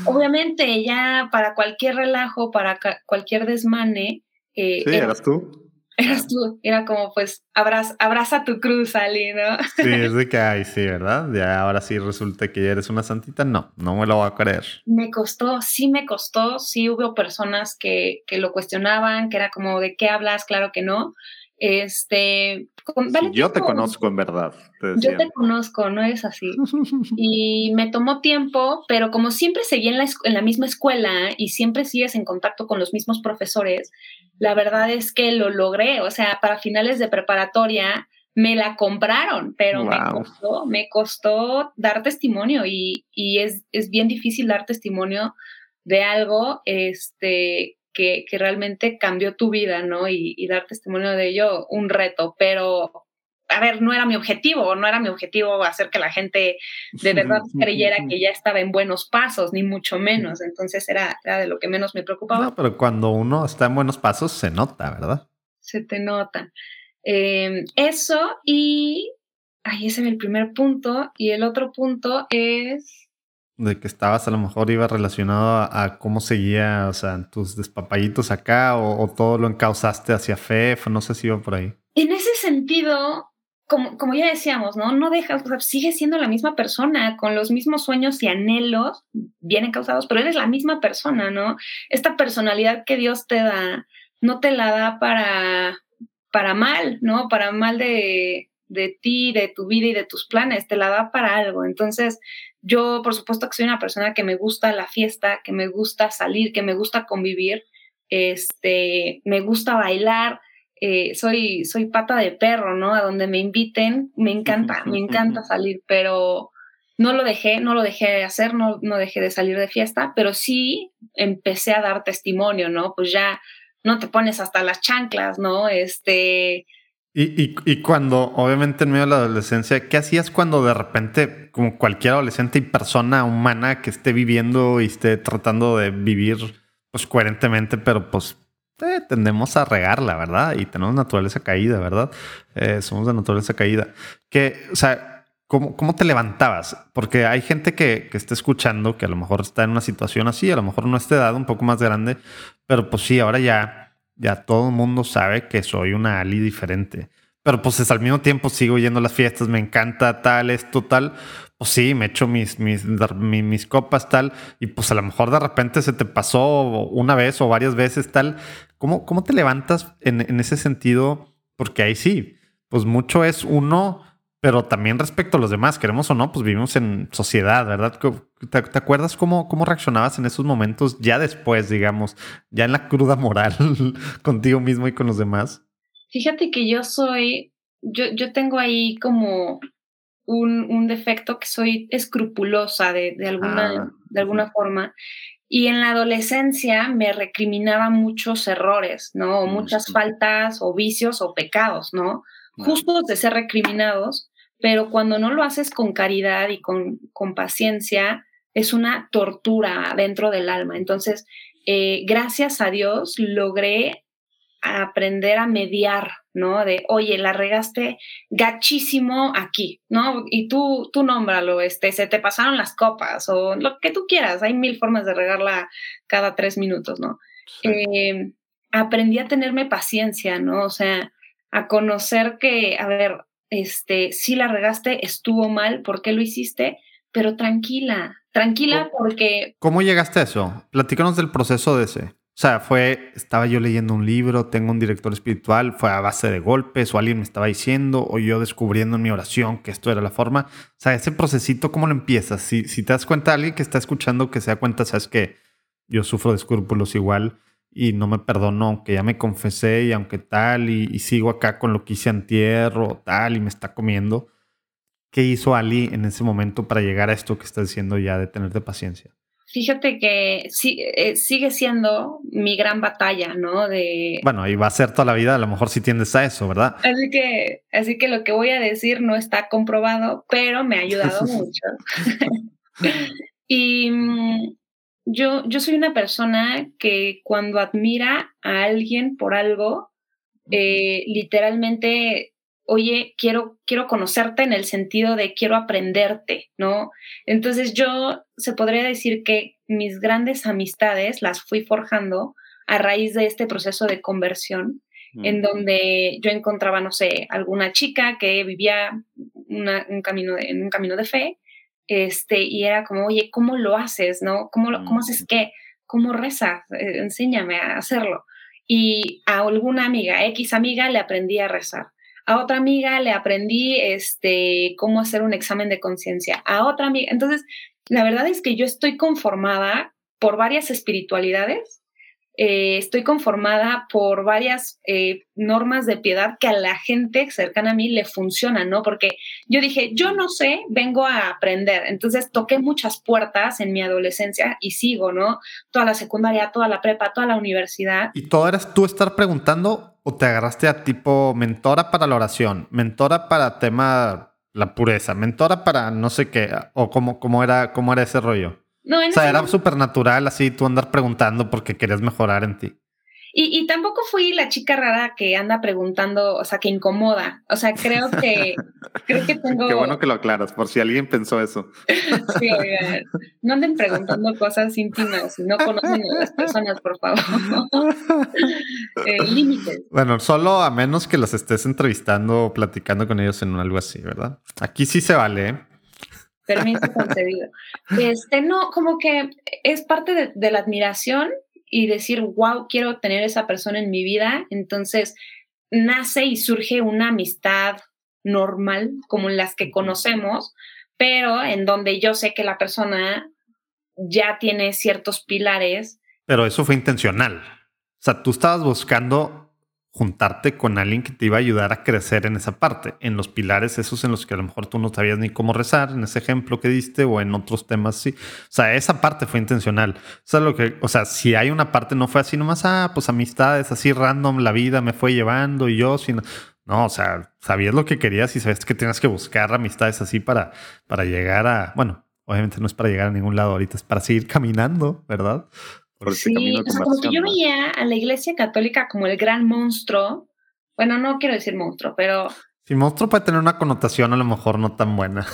obviamente ya para cualquier relajo, para cualquier desmane. Eh, sí, eras tú eras tú. Era como, pues, abraza, abraza tu cruz, Ali, ¿no? Sí, es de que, ay, sí, ¿verdad? Ya ahora sí resulta que ya eres una santita. No, no me lo voy a creer. Me costó, sí me costó. Sí hubo personas que, que lo cuestionaban, que era como, ¿de qué hablas? Claro que no. Este, yo te conozco en verdad. yo te conozco, no es así. y me tomó tiempo, pero como siempre seguí en la, en la misma escuela y siempre sigues en contacto con los mismos profesores, la verdad es que lo logré. O sea, para finales de preparatoria me la compraron, pero me costó, me costó dar testimonio y, y es, es bien difícil dar testimonio de algo este, que, realmente cambió tu vida, ¿no? Y, dar testimonio de ello, un reto, pero a ver, no era mi objetivo, no era mi objetivo hacer que la gente de verdad creyera que ya estaba en buenos pasos, ni mucho menos. Entonces era, de lo que menos me preocupaba. No, pero cuando uno está en buenos pasos se nota, ¿verdad? Se te nota. Em, eso y ahí ese es el primer punto. Y el otro punto es... De que estabas a lo mejor iba relacionado a, cómo seguía, o sea, tus despapayitos acá o, todo lo encausaste hacia FEF, no sé si iba por ahí. En ese sentido, como, como ya decíamos, ¿no? No dejas, o sea, sigue siendo la misma persona, con los mismos sueños y anhelos bien encausados, pero eres la misma persona, ¿no? Esta personalidad que Dios te da, no te la da para, para mal, ¿no? Para mal de, de ti, de tu vida y de tus planes, te la da para algo. Entonces, yo, por supuesto que soy una persona que me gusta la fiesta, que me gusta salir, que me gusta convivir, este, me gusta bailar, eh, soy, soy pata de perro, ¿no? A donde me inviten, me encanta, me encanta salir, pero no lo dejé, no lo dejé de hacer, no, no dejé de salir de fiesta, pero sí empecé a dar testimonio, ¿no? Pues ya no te pones hasta las chanclas, ¿no? Este, y, y, cuando, obviamente en medio de la adolescencia, ¿qué hacías cuando de repente, como cualquier adolescente y persona humana que esté viviendo y esté tratando de vivir pues coherentemente, pero pues eh, tendemos a regarla, ¿verdad? Y tenemos naturaleza caída, ¿verdad? Eh, somos de naturaleza caída. Que, o sea, ¿cómo, ¿cómo, te levantabas? Porque hay gente que, que está escuchando que a lo mejor está en una situación así, a lo mejor no esté edad un poco más grande, pero pues sí, ahora ya ya todo el mundo sabe que soy una Ali diferente. Pero pues al mismo tiempo sigo yendo a las fiestas, me encanta tal, esto, tal. Pues sí, me echo mis, mis, mis, copas, tal. Y pues a lo mejor de repente se te pasó una vez o varias veces, tal. ¿Cómo, cómo te levantas en, en ese sentido? Porque ahí sí, pues mucho es uno pero también respecto a los demás, queremos o no, pues vivimos en sociedad, ¿verdad? ¿Te, acuerdas cómo, cómo reaccionabas en esos momentos ya después, digamos, ya en la cruda moral contigo mismo y con los demás? Fíjate que yo soy, yo, yo tengo ahí como un, un defecto que soy escrupulosa de, de alguna, ah, de alguna forma. Y en la adolescencia me recriminaba muchos errores, ¿no? O mm, muchas faltas o vicios o pecados, ¿no? Justos de ser recriminados pero cuando no lo haces con caridad y con, con paciencia, es una tortura dentro del alma. Entonces, eh, gracias a Dios logré aprender a mediar, ¿no? De, oye, la regaste gachísimo aquí, ¿no? Y tú, tú nómbralo, este, se te pasaron las copas o lo que tú quieras. Hay mil formas de regarla cada tres minutos, ¿no? Eh, aprendí a tenerme paciencia, ¿no? O sea, a conocer que, a ver, este, si la regaste, estuvo mal, ¿por qué lo hiciste? Pero tranquila, tranquila porque... ¿Cómo llegaste a eso? Platícanos del proceso de ese. O sea, fue, estaba yo leyendo un libro, tengo un director espiritual, fue a base de golpes o alguien me estaba diciendo o yo descubriendo en mi oración que esto era la forma. O sea, ese procesito, ¿cómo lo empiezas? Si, si te das cuenta, alguien que está escuchando que se da cuenta, sabes que yo sufro de escrúpulos igual y no me perdono, aunque ya me confesé y aunque tal, y, sigo acá con lo que hice antier o tal, y me está comiendo. ¿Qué hizo Ali en ese momento para llegar a esto que estás diciendo ya de tener de paciencia? Fíjate que sí, eh, sigue siendo mi gran batalla, ¿no? De... Bueno, y va a ser toda la vida, a lo mejor si tiendes a eso, ¿verdad? Así que, así que lo que voy a decir no está comprobado, pero me ha ayudado mucho. y mm, yo, yo soy una persona que cuando admira a alguien por algo, eh, literalmente, oye, quiero, quiero conocerte en el sentido de quiero aprenderte, ¿no? Entonces yo se podría decir que mis grandes amistades las fui forjando a raíz de este proceso de conversión, en donde yo encontraba, no sé, alguna chica que vivía un camino en un camino de fe este, y era como, oye, ¿cómo lo haces? ¿No? ¿Cómo, lo, cómo haces qué? ¿Cómo rezas? Eh, enséñame a hacerlo. Y a alguna amiga, X amiga, le aprendí a rezar. A otra amiga le aprendí este, cómo hacer un examen de conciencia. A otra amiga. Entonces, la verdad es que yo estoy conformada por varias espiritualidades eh, estoy conformada por varias eh, normas de piedad que a la gente cercana a mí le funcionan, ¿no? Porque yo dije, yo no sé, vengo a aprender. Entonces toqué muchas puertas en mi adolescencia y sigo, ¿no? Toda la secundaria, toda la prepa, toda la universidad. ¿Y todo eras tú estar preguntando o te agarraste a tipo mentora para la oración, mentora para tema la pureza, mentora para no sé qué, o cómo, cómo, era, cómo era ese rollo? No, o sea, era súper natural así tú andar preguntando porque querías mejorar en ti. Y, tampoco fui la chica rara que anda preguntando, o sea, que incomoda. O sea, creo que, creo que tengo... Qué bueno que lo aclaras, por si alguien pensó eso. sí, oigan, no anden preguntando cosas íntimas si no conocen a las personas, por favor. eh, límites. Bueno, solo a menos que los estés entrevistando o platicando con ellos en algo así, ¿verdad? Aquí sí se vale, ¿eh? Permiso concedido. Este, no, como que es parte de, de la admiración y decir, wow, quiero tener esa persona en mi vida. Entonces nace y surge una amistad normal, como las que conocemos, pero en donde yo sé que la persona ya tiene ciertos pilares. Pero eso fue intencional. O sea, tú estabas buscando juntarte con alguien que te iba a ayudar a crecer en esa parte, en los pilares esos en los que a lo mejor tú no sabías ni cómo rezar, en ese ejemplo que diste o en otros temas, sí. O sea, esa parte fue intencional. O sea, lo que, o sea, si hay una parte no fue así nomás, ah, pues amistades así random, la vida me fue llevando y yo, sino, no, o sea, sabías lo que querías y sabías que tienes que buscar amistades así para, para llegar a, bueno, obviamente no es para llegar a ningún lado ahorita, es para seguir caminando, ¿verdad? Sí, o sea, como que yo veía a la iglesia católica como el gran monstruo. Bueno, no quiero decir monstruo, pero. Si monstruo puede tener una connotación a lo mejor no tan buena.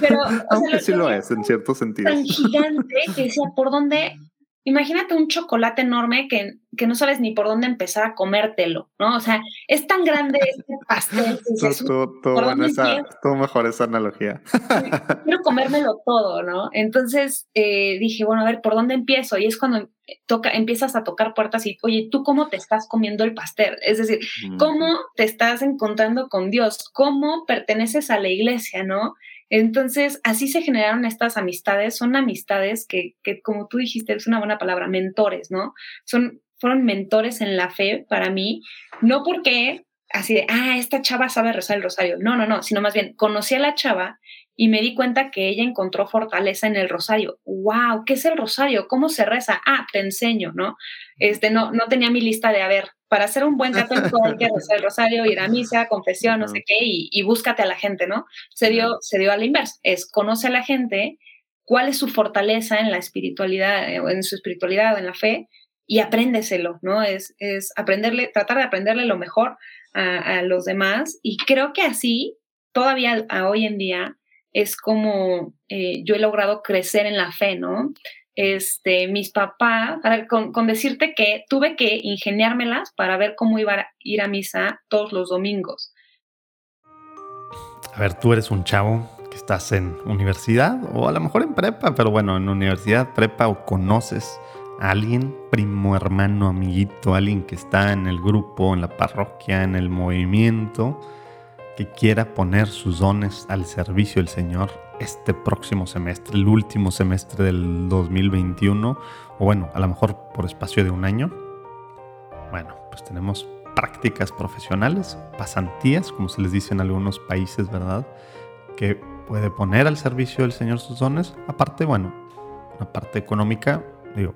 Pero. Aunque sí lo es, en cierto sentido. Tan gigante que decía, ¿por dónde imagínate un chocolate enorme que, que, no sabes ni por dónde empezar a comértelo, ¿no? O sea, es tan grande este pastel. todo, mejor esa analogía. Quiero comérmelo todo, ¿no? Entonces eh, dije, bueno, a ver, ¿por dónde empiezo? Y es cuando toca, empiezas a tocar puertas y, oye, ¿tú cómo te estás comiendo el pastel? Es decir, ¿cómo te estás encontrando con Dios? ¿Cómo perteneces a la iglesia, no? Entonces, así se generaron estas amistades. Son amistades que, que, como tú dijiste, es una buena palabra, mentores, ¿no? Son, fueron mentores en la fe para mí, no porque así de, ah, esta chava sabe rezar el rosario. No, no, no, sino más bien conocí a la chava y me di cuenta que ella encontró fortaleza en el rosario. ¡Wow! ¿Qué es el rosario? ¿Cómo se reza? Ah, te enseño, ¿no? Este, no, no tenía mi lista de, a ver, para ser un buen católico hay que rezar el rosario, ir a misa, confesión, no sé qué, y, búscate a la gente, ¿no? Se dio, se dio a la inversa, es conoce a la gente, cuál es su fortaleza en la espiritualidad, eh, en su espiritualidad, en la fe, y apréndeselo, ¿no? Es, es aprenderle, tratar de aprenderle lo mejor a, los demás, y creo que así, todavía a hoy en día, es como eh, yo he logrado crecer en la fe, ¿no? Este, mis papás, con, con, decirte que tuve que ingeniármelas para ver cómo iba a ir a misa todos los domingos. A ver, tú eres un chavo que estás en universidad o a lo mejor en prepa, pero bueno, en universidad, prepa o conoces a alguien, primo, hermano, amiguito, alguien que está en el grupo, en la parroquia, en el movimiento, que quiera poner sus dones al servicio del Señor este próximo semestre, el último semestre del 2021, o bueno, a lo mejor por espacio de un año. Bueno, pues tenemos prácticas profesionales, pasantías, como se les dice en algunos países, ¿verdad? Que puede poner al servicio del Señor sus dones. Aparte, bueno, una parte económica, digo,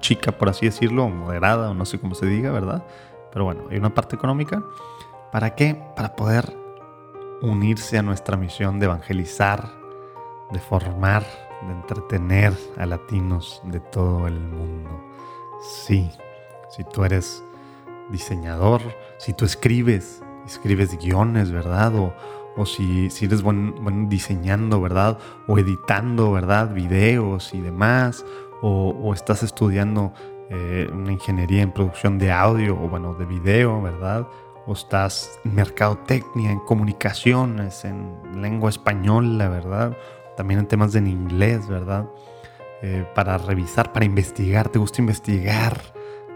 chica por así decirlo, moderada o no sé cómo se diga, ¿verdad? Pero bueno, hay una parte económica. ¿Para qué? Para poder unirse a nuestra misión de evangelizar, de formar, de entretener a latinos de todo el mundo. Sí, si tú eres diseñador, si tú escribes, escribes guiones, ¿verdad? O, o si, si, eres buen, diseñando, ¿verdad? O editando, ¿verdad? Videos y demás. O, estás estudiando eh, una ingeniería en producción de audio o bueno, de video, ¿verdad? O estás en mercadotecnia, en comunicaciones, en lengua española, ¿verdad? También en temas en inglés, ¿verdad? Eh, para revisar, para investigar, te gusta investigar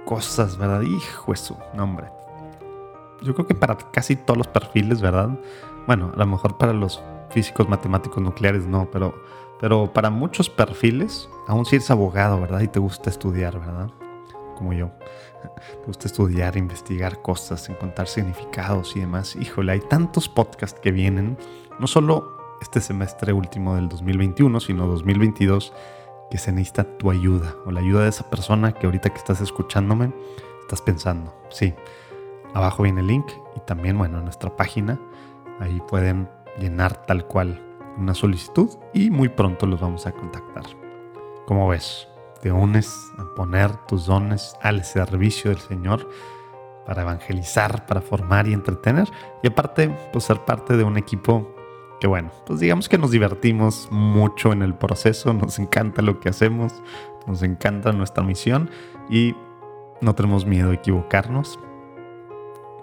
cosas, ¿verdad? Hijo eso, nombre. Yo creo que para casi todos los perfiles, ¿verdad? Bueno, a lo mejor para los físicos, matemáticos, nucleares no, pero, pero para muchos perfiles, aún si eres abogado, ¿verdad? Y te gusta estudiar, ¿verdad? Como yo te gusta estudiar, investigar cosas, encontrar significados y demás. Híjole, hay tantos podcasts que vienen, no solo este semestre último del 2021, sino 2022, que se necesita tu ayuda o la ayuda de esa persona que ahorita que estás escuchándome, estás pensando. Sí, abajo viene el link y también, bueno, en nuestra página, ahí pueden llenar tal cual una solicitud y muy pronto los vamos a contactar. ¿Cómo ves? Te unes a poner tus dones al servicio del Señor para evangelizar, para formar y entretener. Y aparte, pues ser parte de un equipo que bueno, pues digamos que nos divertimos mucho en el proceso, nos encanta lo que hacemos, nos encanta nuestra misión y no tenemos miedo de equivocarnos.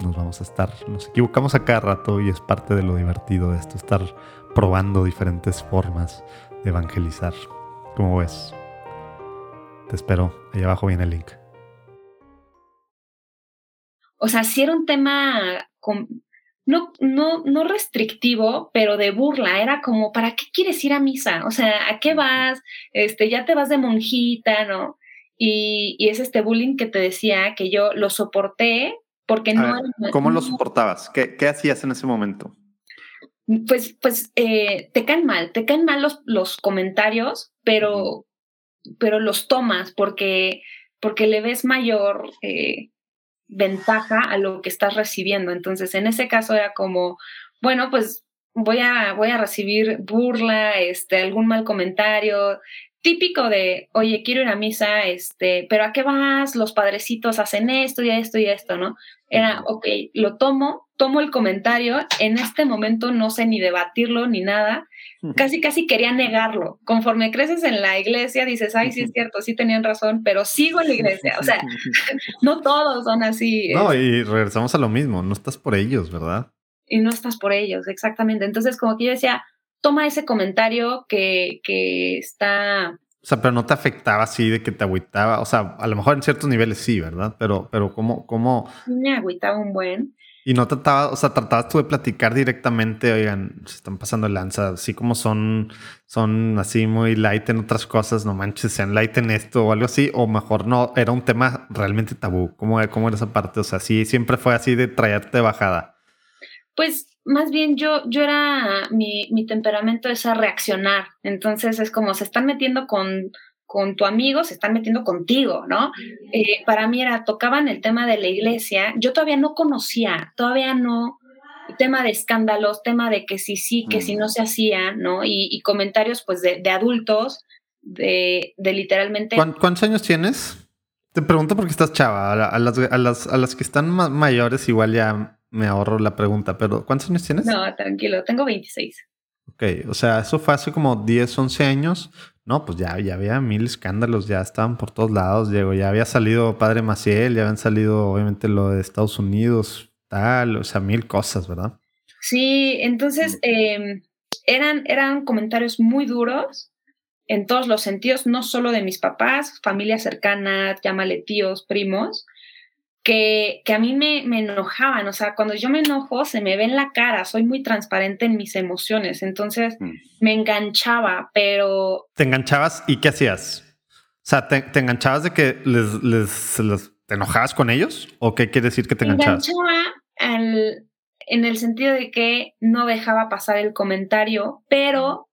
Nos vamos a estar, nos equivocamos a cada rato y es parte de lo divertido de esto, estar probando diferentes formas de evangelizar. ¿Cómo ves? Te espero, ahí abajo viene el link. O sea, si era un tema no, no, no restrictivo, pero de burla. Era como, ¿para qué quieres ir a misa? O sea, ¿a qué vas? Este, ya te vas de monjita, ¿no? Y, y es este bullying que te decía que yo lo soporté porque no. ¿Cómo lo soportabas? ¿Qué, ¿Qué, hacías en ese momento? Pues, pues eh, te caen mal, te caen mal los, los comentarios, pero, pero los tomas porque, porque le ves mayor. Eh, ventaja a lo que estás recibiendo. Entonces, en ese caso era como, bueno, pues voy a, voy a recibir burla, este, algún mal comentario, típico de, oye, quiero ir a misa, este, pero ¿a qué vas? Los padrecitos hacen esto y esto y esto, ¿no? Era, ok, lo tomo, tomo el comentario, en este momento no sé ni debatirlo ni nada, casi casi quería negarlo. Conforme creces en la iglesia, dices, ay, sí es cierto, sí tenían razón, pero sigo en la iglesia. O sea, no todos son así. No, y regresamos a lo mismo, no estás por ellos, ¿verdad? Y no estás por ellos, exactamente. Entonces, como que yo decía, toma ese comentario que, que está... O sea, pero no te afectaba así de que te agüitaba. O sea, a lo mejor en ciertos niveles sí, ¿verdad? Pero, pero ¿cómo, cómo? Me agüitaba un buen. Y no trataba, o sea, tratabas tú de platicar directamente, oigan, se están pasando lanza, así como son, son así muy light en otras cosas, no manches, sean light en esto o algo así, o mejor no, era un tema realmente tabú. ¿Cómo, cómo era esa parte? O sea, sí, siempre fue así de traerte bajada. Pues más bien yo, yo era, mi, mi temperamento es a reaccionar, entonces es como se están metiendo con con tu amigo, se están metiendo contigo, ¿no? Eh, para mí era, tocaban el tema de la iglesia, yo todavía no conocía, todavía no, tema de escándalos, tema de que sí, sí, que si no se hacía, ¿no? Y, comentarios pues de, adultos, de, de literalmente... ¿Cuántos años tienes? Te pregunto porque estás chava, a, las, a, las, a las que están más mayores igual ya me ahorro la pregunta, pero ¿cuántos años tienes? No, tranquilo, tengo 26. Ok, o sea, eso fue hace como 10, 11 años. No, pues ya, ya había mil escándalos, ya estaban por todos lados, Diego. Ya había salido Padre Maciel, ya habían salido obviamente lo de Estados Unidos, tal, o sea, mil cosas, ¿verdad? Sí, entonces em, eran, eran comentarios muy duros en todos los sentidos, no solo de mis papás, familia cercana, llámale tíos, primos, que, que a mí me, me, enojaban. O sea, cuando yo me enojo, se me ve en la cara, soy muy transparente en mis emociones. Entonces mm. me enganchaba, pero. ¿Te enganchabas y qué hacías? O sea, ¿te, enganchabas de que les, les, te enojabas con ellos? ¿O qué quiere decir que te enganchabas? Me enganchaba en el sentido de que no dejaba pasar el comentario, pero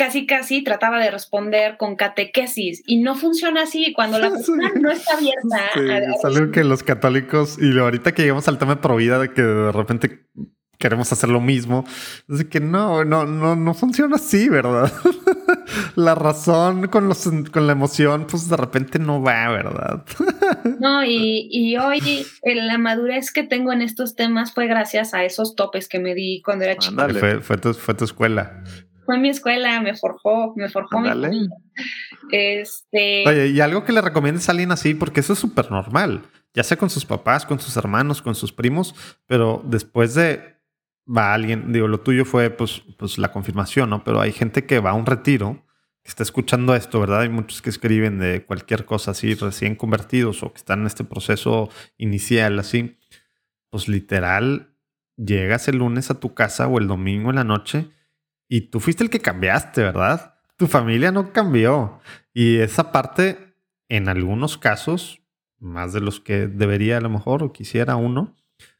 casi casi trataba de responder con catequesis y no funciona así cuando la persona no está abierta. Sí, es algo que los católicos y ahorita que llegamos al tema de provida de que de repente queremos hacer lo mismo, es que no, no, no, no funciona así, ¿verdad? la razón con los con la emoción, pues de repente no va, ¿verdad? no, y, y hoy la madurez que tengo en estos temas fue gracias a esos topes que me di cuando era chico. Fue, fue, tu, fue tu escuela fue mi escuela, me forjó, me forjó mi Este. Oye, y algo que le recomiendes a alguien así, porque eso es súper normal, ya sea con sus papás, con sus hermanos, con sus primos, pero después de va alguien, digo, lo tuyo fue pues, pues la confirmación, ¿no? Pero hay gente que va a un retiro, que está escuchando esto, ¿verdad? Hay muchos que escriben de cualquier cosa así, recién convertidos o que están en este proceso inicial, así. Pues literal, llegas el lunes a tu casa o el domingo en la noche y tú fuiste el que cambiaste, ¿verdad? Tu familia no cambió. Y esa parte, en algunos casos, más de los que debería a lo mejor o quisiera uno,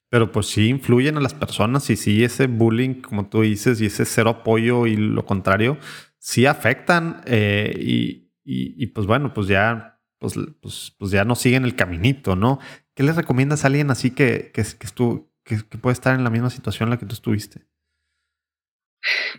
pero pues sí influyen a las personas y sí ese bullying, como tú dices, y ese cero apoyo y lo contrario, sí afectan eh, y, pues bueno, pues ya, pues, pues, pues, ya no siguen el caminito, ¿no? ¿Qué le recomiendas a alguien así que, que, que, que puede estar en la misma situación en la que tú estuviste?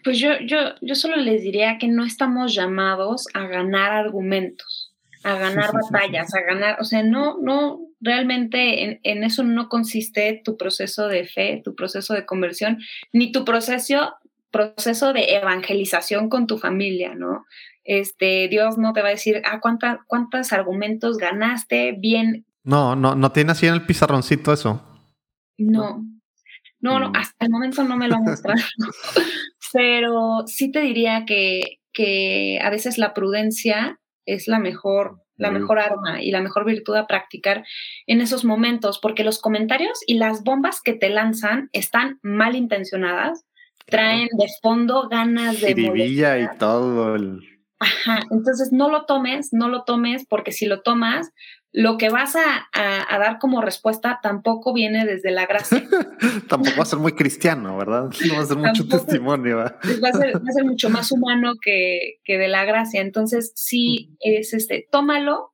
Pues yo, yo, yo solo les diría que no estamos llamados a ganar argumentos. a ganar batallas, a ganar, o sea, no, no, realmente en, en, eso no consiste tu proceso de fe, tu proceso de conversión, ni tu proceso, proceso de evangelización con tu familia, ¿no? Este, Dios no te va a decir, ah, ¿cuánta, cuántos argumentos ganaste, bien. No, no, no tiene así en el pizarroncito eso. No, no, no, hasta el momento no me lo ha mostrado. Pero sí te diría que, que a veces la prudencia es la mejor, la mejor arma y la mejor virtud a practicar en esos momentos, porque los comentarios y las bombas que te lanzan están mal intencionadas, traen de fondo ganas de... y todo el... Ajá, entonces no lo tomes, no lo tomes, porque si lo tomas, lo que vas a, dar como respuesta tampoco viene desde la gracia. tampoco va a ser muy cristiano, ¿verdad? No va a ser mucho testimonio. Va a, ser, mucho más humano que, que, de la gracia. Entonces, sí, es este, tómalo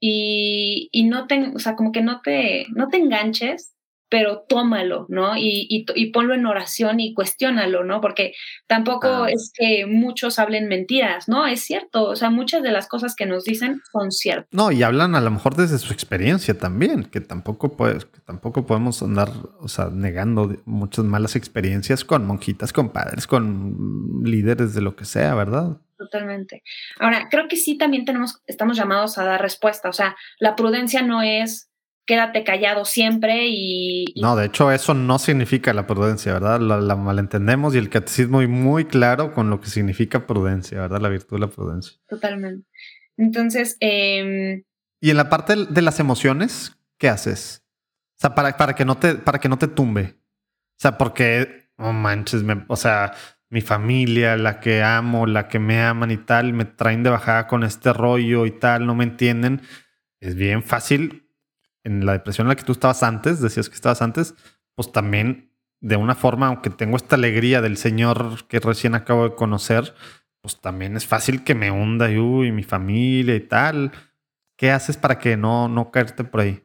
y, y no te, o sea, como que no te, no te enganches pero tómalo, ¿no? Y, y, ponlo en oración y cuestiónalo, ¿no? Porque tampoco ah. es que muchos hablen mentiras, ¿no? Es cierto, o sea, muchas de las cosas que nos dicen son ciertas. No, y hablan a lo mejor desde su experiencia también, que tampoco, pues, que tampoco podemos andar, o sea, negando muchas malas experiencias con monjitas, con padres, con líderes de lo que sea, ¿verdad? Totalmente. Ahora, creo que sí también tenemos, estamos llamados a dar respuesta, o sea, la prudencia no es quédate callado siempre y, No, de hecho eso no significa la prudencia, ¿verdad? La, malentendemos y el catecismo es muy claro con lo que significa prudencia, ¿verdad? La virtud de la prudencia. Totalmente. Entonces... Eh... y en la parte de las emociones, ¿qué haces? O sea, para, para, que, no te, para que no te tumbe. O sea, porque, oh manches, o sea, mi familia, la que amo, la que me aman y tal, me traen de bajada con este rollo y tal, no me entienden. Es bien fácil en la depresión en la que tú estabas antes, decías que estabas antes, pues también de una forma, aunque tengo esta alegría del Señor que recién acabo de conocer, pues también es fácil que me hunda y, uy, mi familia y tal. ¿Qué haces para que no, no caerte por ahí?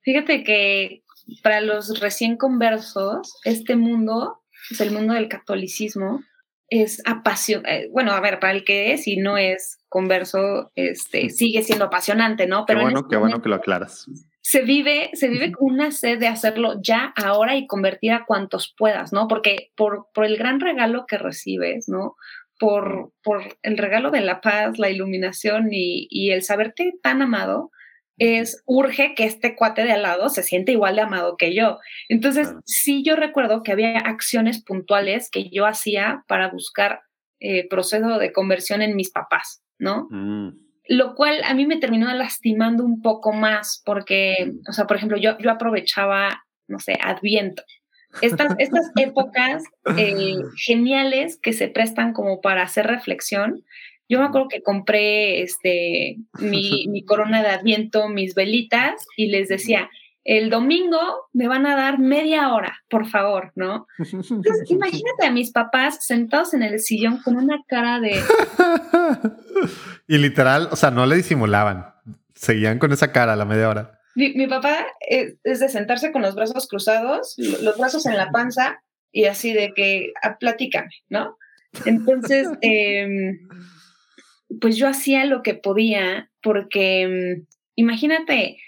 Fíjate que para los recién conversos, este mundo, es el mundo del catolicismo, es apasionante. Eh, bueno, a ver, para el que es y no es converso, este, sigue siendo apasionante, ¿no? Pero qué bueno, qué bueno que lo aclaras se vive, se vive con una sed de hacerlo ya, ahora y convertir a cuantos puedas, ¿no? Porque por, por el gran regalo que recibes, ¿no? Por, por el regalo de la paz, la iluminación y, y el saberte tan amado, es urge que este cuate de al lado se siente igual de amado que yo. Entonces, sí, yo recuerdo que había acciones puntuales que yo hacía para buscar eh, proceso de conversión en mis papás, ¿no? Mm lo cual a mí me terminó lastimando un poco más porque, o sea, por ejemplo, yo, yo aprovechaba, no sé, Adviento. Estas, estas épocas eh, geniales que se prestan como para hacer reflexión. Yo me acuerdo que compré este, mi, mi corona de Adviento, mis velitas y les decía, el domingo me van a dar media hora, por favor, ¿no? Entonces, imagínate a mis papás sentados en el sillón con una cara de... y literal, o sea, no le disimulaban, seguían con esa cara a la media hora. Mi, papá es, de sentarse con los brazos cruzados, los brazos en la panza y así de que, ah, platícame, ¿no? Entonces, em, pues yo hacía lo que podía porque, em, imagínate,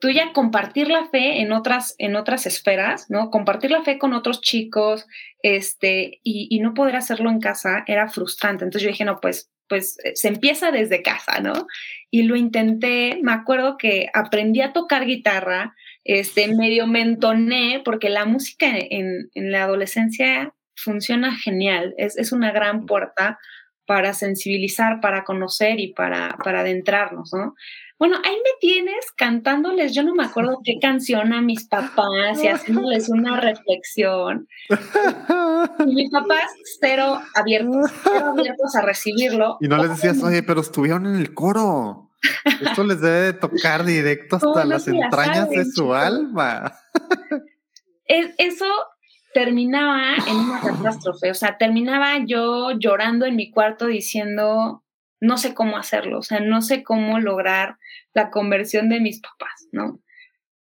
tú ya compartir la fe en otras, en otras esferas, ¿no? Compartir la fe con otros chicos, este, y, no poder hacerlo en casa era frustrante. Entonces yo dije, no, pues, pues eh, se empieza desde casa, ¿no? Y lo intenté, me acuerdo que aprendí a tocar guitarra, este, medio mentoné, porque la música en, en la adolescencia funciona genial, es, es una gran puerta para sensibilizar, para conocer y para, para adentrarnos, ¿no? Bueno, ahí me tienes cantándoles, yo no me acuerdo qué canción a mis papás y haciéndoles una reflexión. Y mis papás cero abiertos, cero abiertos a recibirlo. Y no les decías, oye, pero estuvieron en el coro. Esto les debe tocar directo hasta las entrañas de su alma. eso terminaba en una catástrofe, o sea, terminaba yo llorando en mi cuarto diciendo, no sé cómo hacerlo, o sea, no sé cómo lograr la conversión de mis papás, ¿no?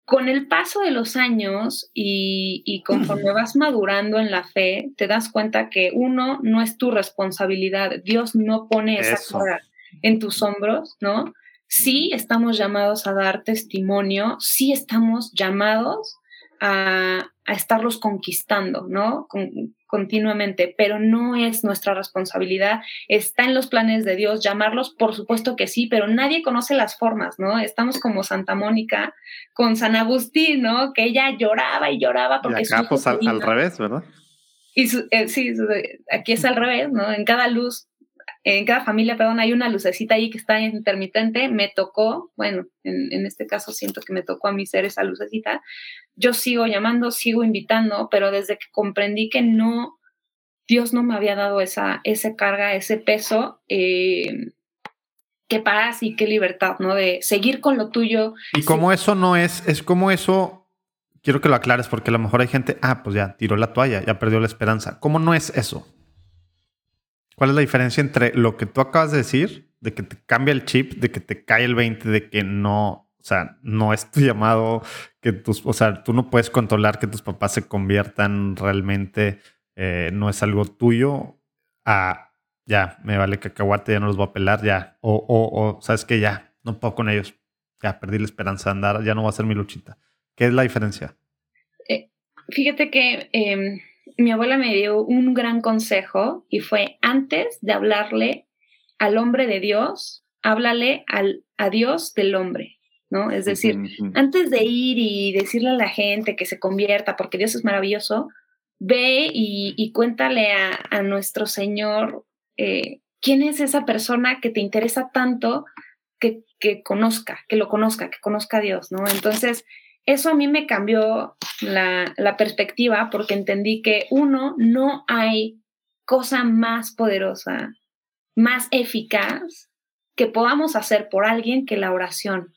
Con el paso de los años y, conforme vas madurando en la fe, te das cuenta que uno, no es tu responsabilidad, Dios no pone esa carga en tus hombros, ¿no? sí estamos llamados a dar testimonio, sí estamos llamados a, estarlos conquistando, ¿no? continuamente, pero no es nuestra responsabilidad. Está en los planes de Dios llamarlos, por supuesto que sí, pero nadie conoce las formas, ¿no? Estamos como Santa Mónica con San Agustín, ¿no? Que ella lloraba y lloraba porque... Y acá, pues al, revés, ¿verdad? Y eh, sí, aquí es al revés, ¿no? En cada luz en cada familia, perdón, hay una lucecita ahí que está intermitente, me tocó, bueno, en, este caso siento que me tocó a mí ser esa lucecita, yo sigo llamando, sigo invitando, pero desde que comprendí que no, Dios no me había dado esa, esa carga, ese peso, eh, qué paz y qué libertad, ¿no? De seguir con lo tuyo. Y como eso no es, es como eso, quiero que lo aclares porque a lo mejor hay gente, ah, pues ya tiró la toalla, ya perdió la esperanza. ¿Cómo no es eso? ¿Cuál es la diferencia entre lo que tú acabas de decir, de que te cambia el chip, de que te cae el 20, de que no, o sea, no es tu llamado, que tus, o sea, tú no puedes controlar que tus papás se conviertan realmente, eh, no es algo tuyo, a ya, me vale cacahuate, ya no los voy a pelar, ya, o, o, o sabes que ya, no puedo con ellos, ya perdí la esperanza de andar, ya no va a ser mi luchita. ¿Qué es la diferencia? Eh, fíjate que em, mi abuela me dio un gran consejo y fue antes de hablarle al hombre de Dios, háblale al, a Dios del hombre, ¿no? Es decir, antes de ir y decirle a la gente que se convierta porque Dios es maravilloso, ve y, cuéntale a, nuestro Señor eh, quién es esa persona que te interesa tanto que, que conozca, que lo conozca, que conozca a Dios, ¿no? Entonces, eso a mí me cambió la, perspectiva porque entendí que uno, no hay cosa más poderosa, más eficaz que podamos hacer por alguien que la oración.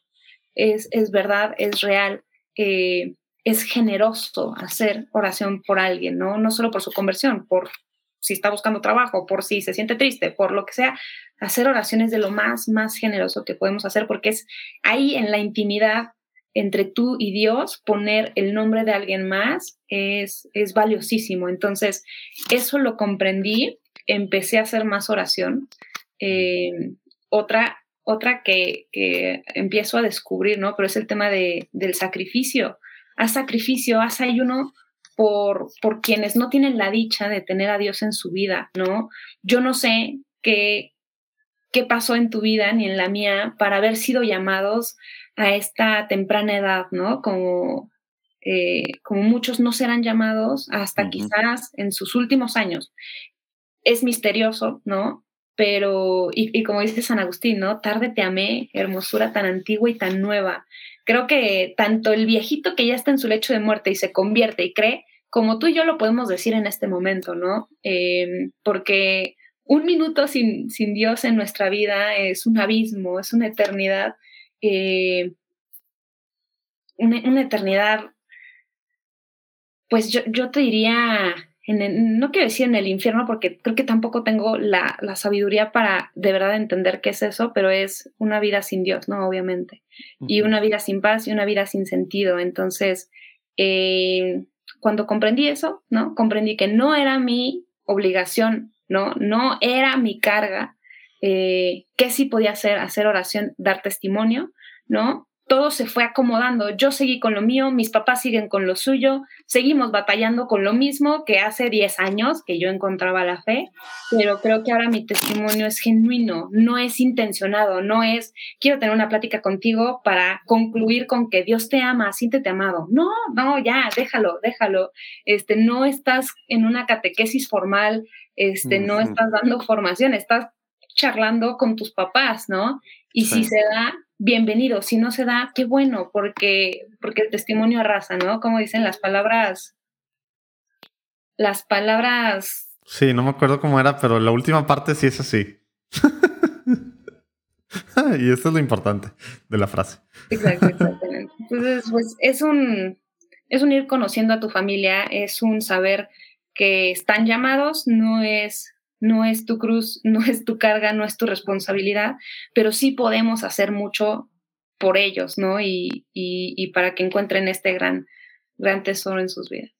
Es, es verdad, es real, eh, es generoso hacer oración por alguien, ¿no? No solo por su conversión, por si está buscando trabajo, por si se siente triste, por lo que sea, hacer oraciones de lo más, más generoso que podemos hacer, porque es ahí en la intimidad entre tú y Dios, poner el nombre de alguien más es, es valiosísimo. Entonces, eso lo comprendí, empecé a hacer más oración. Eh, otra, otra que, que, empiezo a descubrir, ¿no? Pero es el tema de, del sacrificio. Haz sacrificio, haz ayuno por, por quienes no tienen la dicha de tener a Dios en su vida, ¿no? Yo no sé qué, qué pasó en tu vida ni en la mía para haber sido llamados a esta temprana edad, ¿no? Como, eh, como muchos no serán llamados hasta quizás en sus últimos años. Es misterioso, ¿no? Pero, y, y, como dice San Agustín, ¿no? Tarde te amé, hermosura tan antigua y tan nueva. Creo que tanto el viejito que ya está en su lecho de muerte y se convierte y cree, como tú y yo lo podemos decir en este momento, ¿no? Eh, porque un minuto sin, sin Dios en nuestra vida es un abismo, es una eternidad eh, una, eternidad, pues yo, yo te diría, en no quiero decir en el infierno porque creo que tampoco tengo la, la, sabiduría para de verdad entender qué es eso, pero es una vida sin Dios, ¿no? Obviamente. Y una vida sin paz y una vida sin sentido. Entonces, eh, cuando comprendí eso, ¿no? Comprendí que no era mi obligación, ¿no? No era mi carga eh, ¿Qué sí podía hacer? Hacer oración, dar testimonio, ¿no? Todo se fue acomodando. Yo seguí con lo mío, mis papás siguen con lo suyo, seguimos batallando con lo mismo que hace 10 años que yo encontraba la fe, pero creo que ahora mi testimonio es genuino, no es intencionado, no es quiero tener una plática contigo para concluir con que Dios te ama, siéntete amado. No, no, ya, déjalo, déjalo. Este, no estás en una catequesis formal, este, no estás dando formación, estás charlando con tus papás, ¿no? Y si se da, bienvenido. Si no se da, qué bueno, porque, porque el testimonio arrasa, ¿no? Como dicen las palabras, las palabras. Sí, no me acuerdo cómo era, pero la última parte sí es así. y esto es lo importante de la frase. Exacto, exactamente. Entonces, pues es un, es un ir conociendo a tu familia, es un saber que están llamados, no es no es tu cruz, no es tu carga, no es tu responsabilidad, pero sí podemos hacer mucho por ellos, ¿no? Y, para que encuentren este gran, gran tesoro en sus vidas.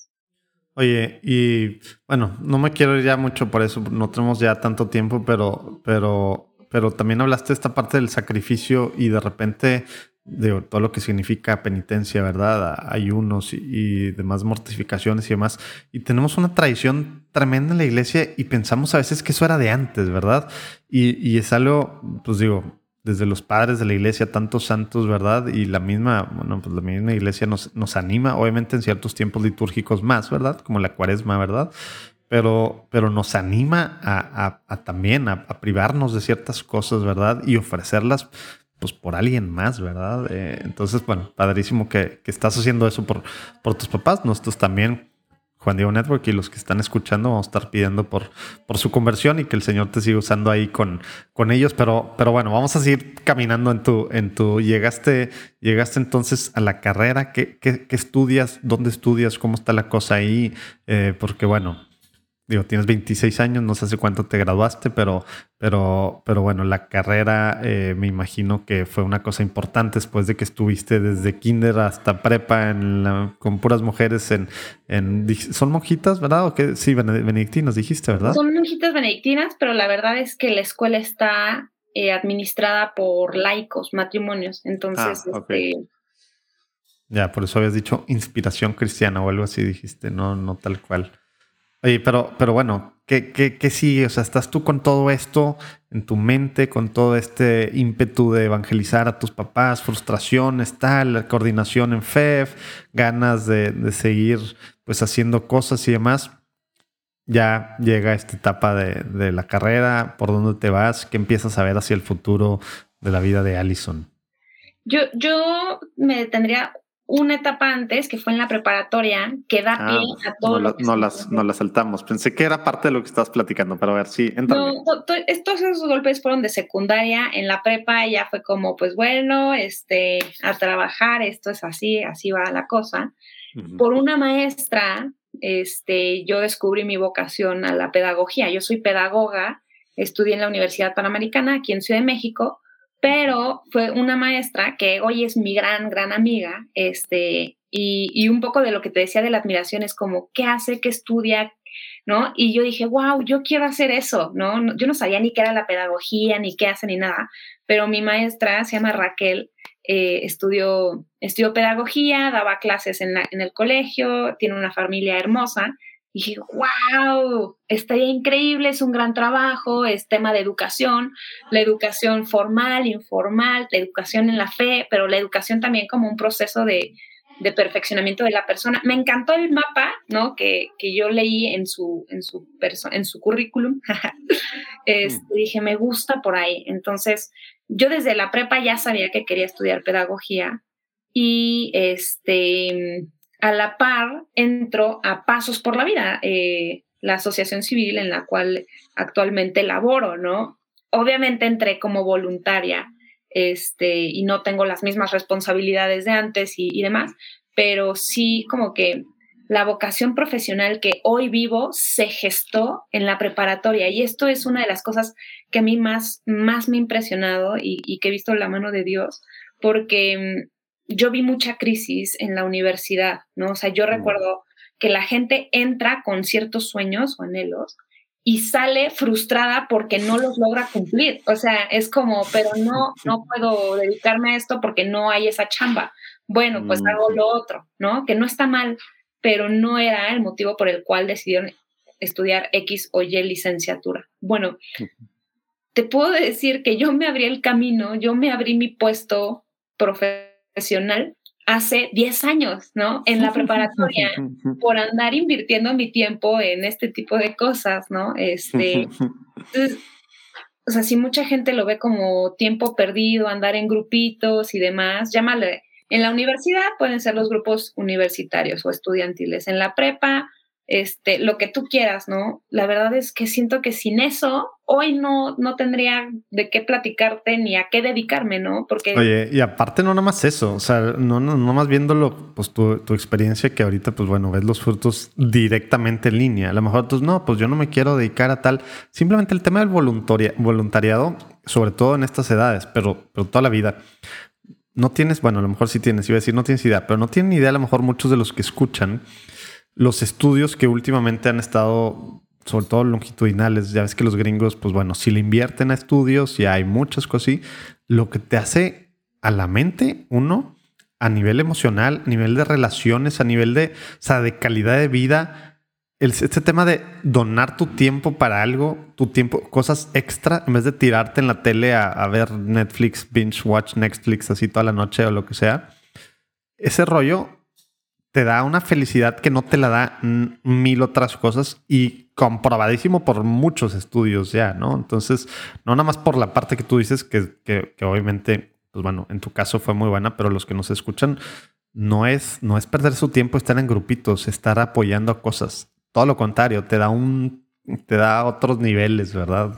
Oye, y bueno, no me quiero ir ya mucho por eso, no tenemos ya tanto tiempo, pero, pero, pero también hablaste de esta parte del sacrificio y de repente de todo lo que significa penitencia, ¿verdad? Ayunos y, demás mortificaciones y demás. Y tenemos una tradición tremenda en la iglesia y pensamos a veces que eso era de antes, ¿verdad? Y, y es algo, pues digo, desde los padres de la iglesia, tantos santos, ¿verdad? Y la misma, bueno, pues la misma iglesia nos, nos anima, obviamente en ciertos tiempos litúrgicos más, ¿verdad? Como la cuaresma, ¿verdad? Pero, pero nos anima a, a, también a, privarnos de ciertas cosas, ¿verdad? Y ofrecerlas pues por alguien más, ¿verdad? Eh, entonces, bueno, padrísimo que, que, estás haciendo eso por, por tus papás. Nosotros también Juan Diego Network y los que están escuchando vamos a estar pidiendo por, su conversión y que el Señor te siga usando ahí con, ellos. Pero, bueno, vamos a seguir caminando en tu, en tu, llegaste, llegaste entonces a la carrera. ¿Qué, qué, qué estudias? ¿Dónde estudias? ¿Cómo está la cosa ahí? Eh, porque bueno, digo, tienes 26 años, no sé hace cuánto te graduaste, pero, pero, pero bueno, la carrera eh, me imagino que fue una cosa importante después de que estuviste desde kinder hasta prepa en con puras mujeres en, en, son monjitas, ¿verdad? ¿O qué? Sí, benedictinas dijiste, ¿verdad? Son monjitas benedictinas, pero la verdad es que la escuela está eh, administrada por laicos, matrimonios, entonces, ah, este, Ya, por eso habías dicho inspiración cristiana o algo así dijiste, no, no tal cual. Oye, pero, pero bueno, ¿qué, qué, qué sigue? O sea, ¿estás tú con todo esto en tu mente, con todo este ímpetu de evangelizar a tus papás, frustraciones, tal, coordinación en FEF, ganas de, de seguir pues haciendo cosas y demás? Ya llega esta etapa de, de la carrera, ¿por dónde te vas? ¿Qué empiezas a ver hacia el futuro de la vida de Allison? Yo, yo me detendría una etapa antes, que fue en la preparatoria, que da ah, pie a todo. No, no las, no las saltamos. Pensé que era parte de lo que estabas platicando, pero a ver, sí, no, estos esos golpes fueron de secundaria. En la prepa ya fue como, pues bueno, este, a trabajar, esto es así, así va la cosa. Por una maestra, este, yo descubrí mi vocación a la pedagogía. Yo soy pedagoga, estudié en la Universidad Panamericana aquí en Ciudad de México pero fue una maestra que hoy es mi gran, gran amiga, este, y, y, un poco de lo que te decía de la admiración es como, ¿qué hace? ¿Qué estudia? ¿No? Y yo dije, wow, yo quiero hacer eso, ¿no? Yo no sabía ni qué era la pedagogía, ni qué hace, ni nada, pero mi maestra se llama Raquel, eh, estudió, estudió pedagogía, daba clases en, en el colegio, tiene una familia hermosa, y dije, wow, estaría increíble, es un gran trabajo, es tema de educación, la educación formal, informal, la educación en la fe, pero la educación también como un proceso de, de perfeccionamiento de la persona. Me encantó el mapa, ¿no? Que, que yo leí en su, en su, en su currículum. este, mm. dije, me gusta por ahí. Entonces, yo desde la prepa ya sabía que quería estudiar pedagogía y este a la par entro a Pasos por la Vida, eh, la asociación civil en la cual actualmente laboro, ¿no? Obviamente entré como voluntaria este, y no tengo las mismas responsabilidades de antes y, demás, pero sí como que la vocación profesional que hoy vivo se gestó en la preparatoria y esto es una de las cosas que a mí más, más me ha impresionado y, y que he visto la mano de Dios, porque yo vi mucha crisis en la universidad, ¿no? O sea, yo recuerdo que la gente entra con ciertos sueños o anhelos y sale frustrada porque no los logra cumplir. O sea, es como, pero no, no puedo dedicarme a esto porque no hay esa chamba. Bueno, pues hago lo otro, ¿no? Que no está mal, pero no era el motivo por el cual decidieron estudiar X o Y licenciatura. Bueno, te puedo decir que yo me abrí el camino, yo me abrí mi puesto profesional profesional hace 10 años, ¿no? En la preparatoria, por andar invirtiendo mi tiempo en este tipo de cosas, ¿no? Este, o sea, si mucha gente lo ve como tiempo perdido, andar en grupitos y demás, llámale. En la universidad pueden ser los grupos universitarios o estudiantiles. En la prepa, este, lo que tú quieras, ¿no? La verdad es que siento que sin eso, hoy no, no tendría de qué platicarte ni a qué dedicarme, ¿no? Porque... Oye, y aparte no nada más eso, o sea, no, no, no más viéndolo, pues tu, tu, experiencia que ahorita, pues bueno, ves los frutos directamente en línea. A lo mejor tú, no, pues yo no me quiero dedicar a tal. Simplemente el tema del voluntariado, sobre todo en estas edades, pero, pero toda la vida. No tienes, bueno, a lo mejor sí tienes, iba a decir, no tienes idea, pero no tienen idea a lo mejor muchos de los que escuchan los estudios que últimamente han estado sobre todo longitudinales, ya ves que los gringos, pues bueno, si le invierten a estudios y hay muchas cosas así, lo que te hace a la mente, uno, a nivel emocional, a nivel de relaciones, a nivel de, o sea, de calidad de vida, este tema de donar tu tiempo para algo, tu tiempo, cosas extra, en vez de tirarte en la tele a, a ver Netflix, binge watch Netflix así toda la noche o lo que sea, ese rollo te da una felicidad que no te la da mil otras cosas y comprobadísimo por muchos estudios ya, ¿no? Entonces, no nada más por la parte que tú dices, que, que, obviamente, pues bueno, en tu caso fue muy buena, pero los que nos escuchan, no es, no es perder su tiempo estar en grupitos, estar apoyando cosas. Todo lo contrario, te da un, te da otros niveles, ¿verdad?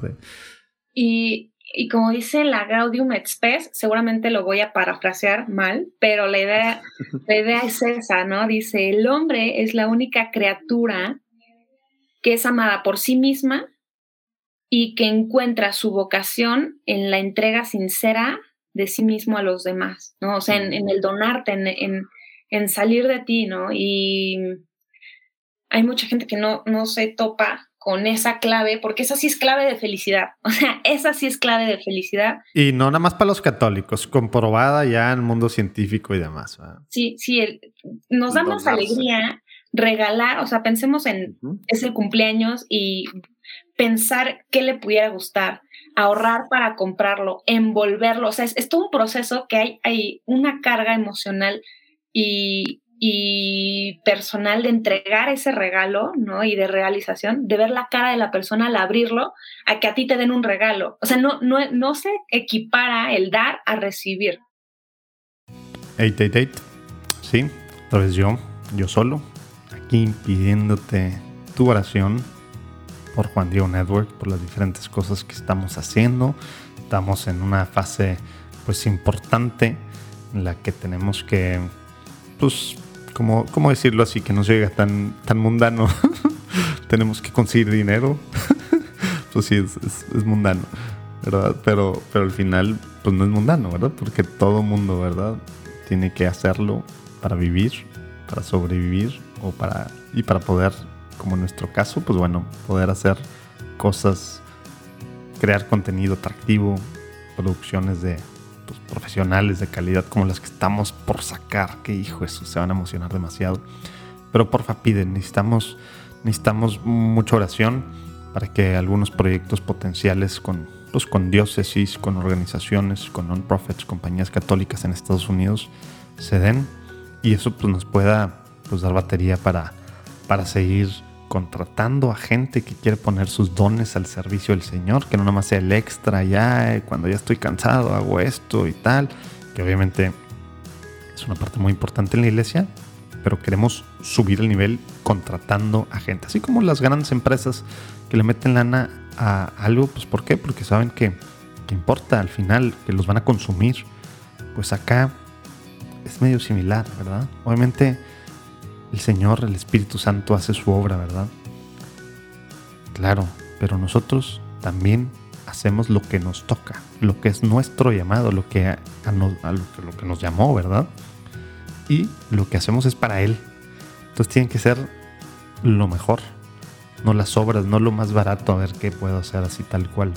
Y y como dice la Gaudium et Spes, seguramente lo voy a parafrasear mal, pero la idea, la idea es esa, ¿no? Dice, el hombre es la única criatura que es amada por sí misma y que encuentra su vocación en la entrega sincera de sí mismo a los demás, ¿no? O sea, en, el donarte, en, en, salir de ti, ¿no? Y hay mucha gente que no, no se topa con esa clave, porque esa sí es clave de felicidad. O sea, esa sí es clave de felicidad. Y no nada más para los católicos, comprobada ya en el mundo científico y demás. Sí, sí, nos da más alegría regalar, o sea, pensemos en, es el cumpleaños y pensar qué le pudiera gustar, ahorrar para comprarlo, envolverlo, o sea, es, es todo un proceso que hay, hay una carga emocional y, y personal de entregar ese regalo, ¿no? Y de realización, de ver la cara de la persona al abrirlo, a que a ti te den un regalo. O sea, no, no, no se equipara el dar a recibir. 888, sí, otra vez yo, yo solo, aquí pidiéndote tu oración por Juan Diego Network, por las diferentes cosas que estamos haciendo. Estamos en una fase, pues, importante en la que tenemos que, pues, ¿cómo, cómo decirlo así? Que no llega tan, tan mundano. Tenemos que conseguir dinero. pues sí, es, mundano, ¿verdad? Pero, pero al final, pues no es mundano, ¿verdad? Porque todo mundo, ¿verdad? Tiene que hacerlo para vivir, para sobrevivir o para, y para poder, como en nuestro caso, pues bueno, poder hacer cosas, crear contenido atractivo, producciones de profesionales de calidad como las que estamos por sacar, que hijo, eso se van a emocionar demasiado. Pero porfa, piden, necesitamos, necesitamos mucha oración para que algunos proyectos potenciales con, pues, con diócesis, con organizaciones, con non-profits, compañías católicas en Estados Unidos se den y eso pues, nos pueda pues, dar batería para, para seguir contratando a gente que quiere poner sus dones al servicio del Señor, que no nada más sea el extra ya, eh, cuando ya estoy cansado hago esto y tal, que obviamente es una parte muy importante en la iglesia, pero queremos subir el nivel contratando a gente, así como las grandes empresas que le meten lana a algo, pues ¿por qué? Porque saben que, que importa al final, que los van a consumir. Pues acá es medio similar, ¿verdad? Obviamente el Señor, el Espíritu Santo hace su obra, ¿verdad? Claro, pero nosotros también hacemos lo que nos toca, lo que es nuestro llamado, lo que, a, lo, que nos llamó, ¿verdad? Y lo que hacemos es para Él. Entonces tiene que ser lo mejor, no las obras, no lo más barato, a ver qué puedo hacer así tal cual.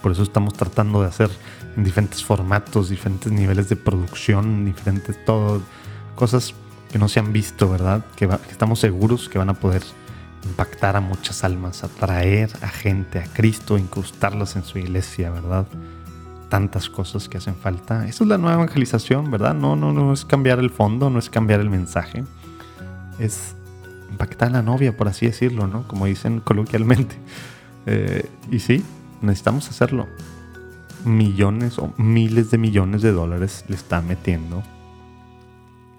Por eso estamos tratando de hacer en diferentes formatos, diferentes niveles de producción, diferentes todo, cosas que no se han visto, ¿verdad? Que, estamos seguros que van a poder impactar a muchas almas, atraer a gente a Cristo, incrustarlas en su iglesia, ¿verdad? Tantas cosas que hacen falta. Eso es la nueva evangelización, ¿verdad? No, no, no es cambiar el fondo, no es cambiar el mensaje. Es impactar a la novia, por así decirlo, ¿no? Como dicen coloquialmente. Eh, y sí, necesitamos hacerlo. Millones o miles de millones de dólares le está metiendo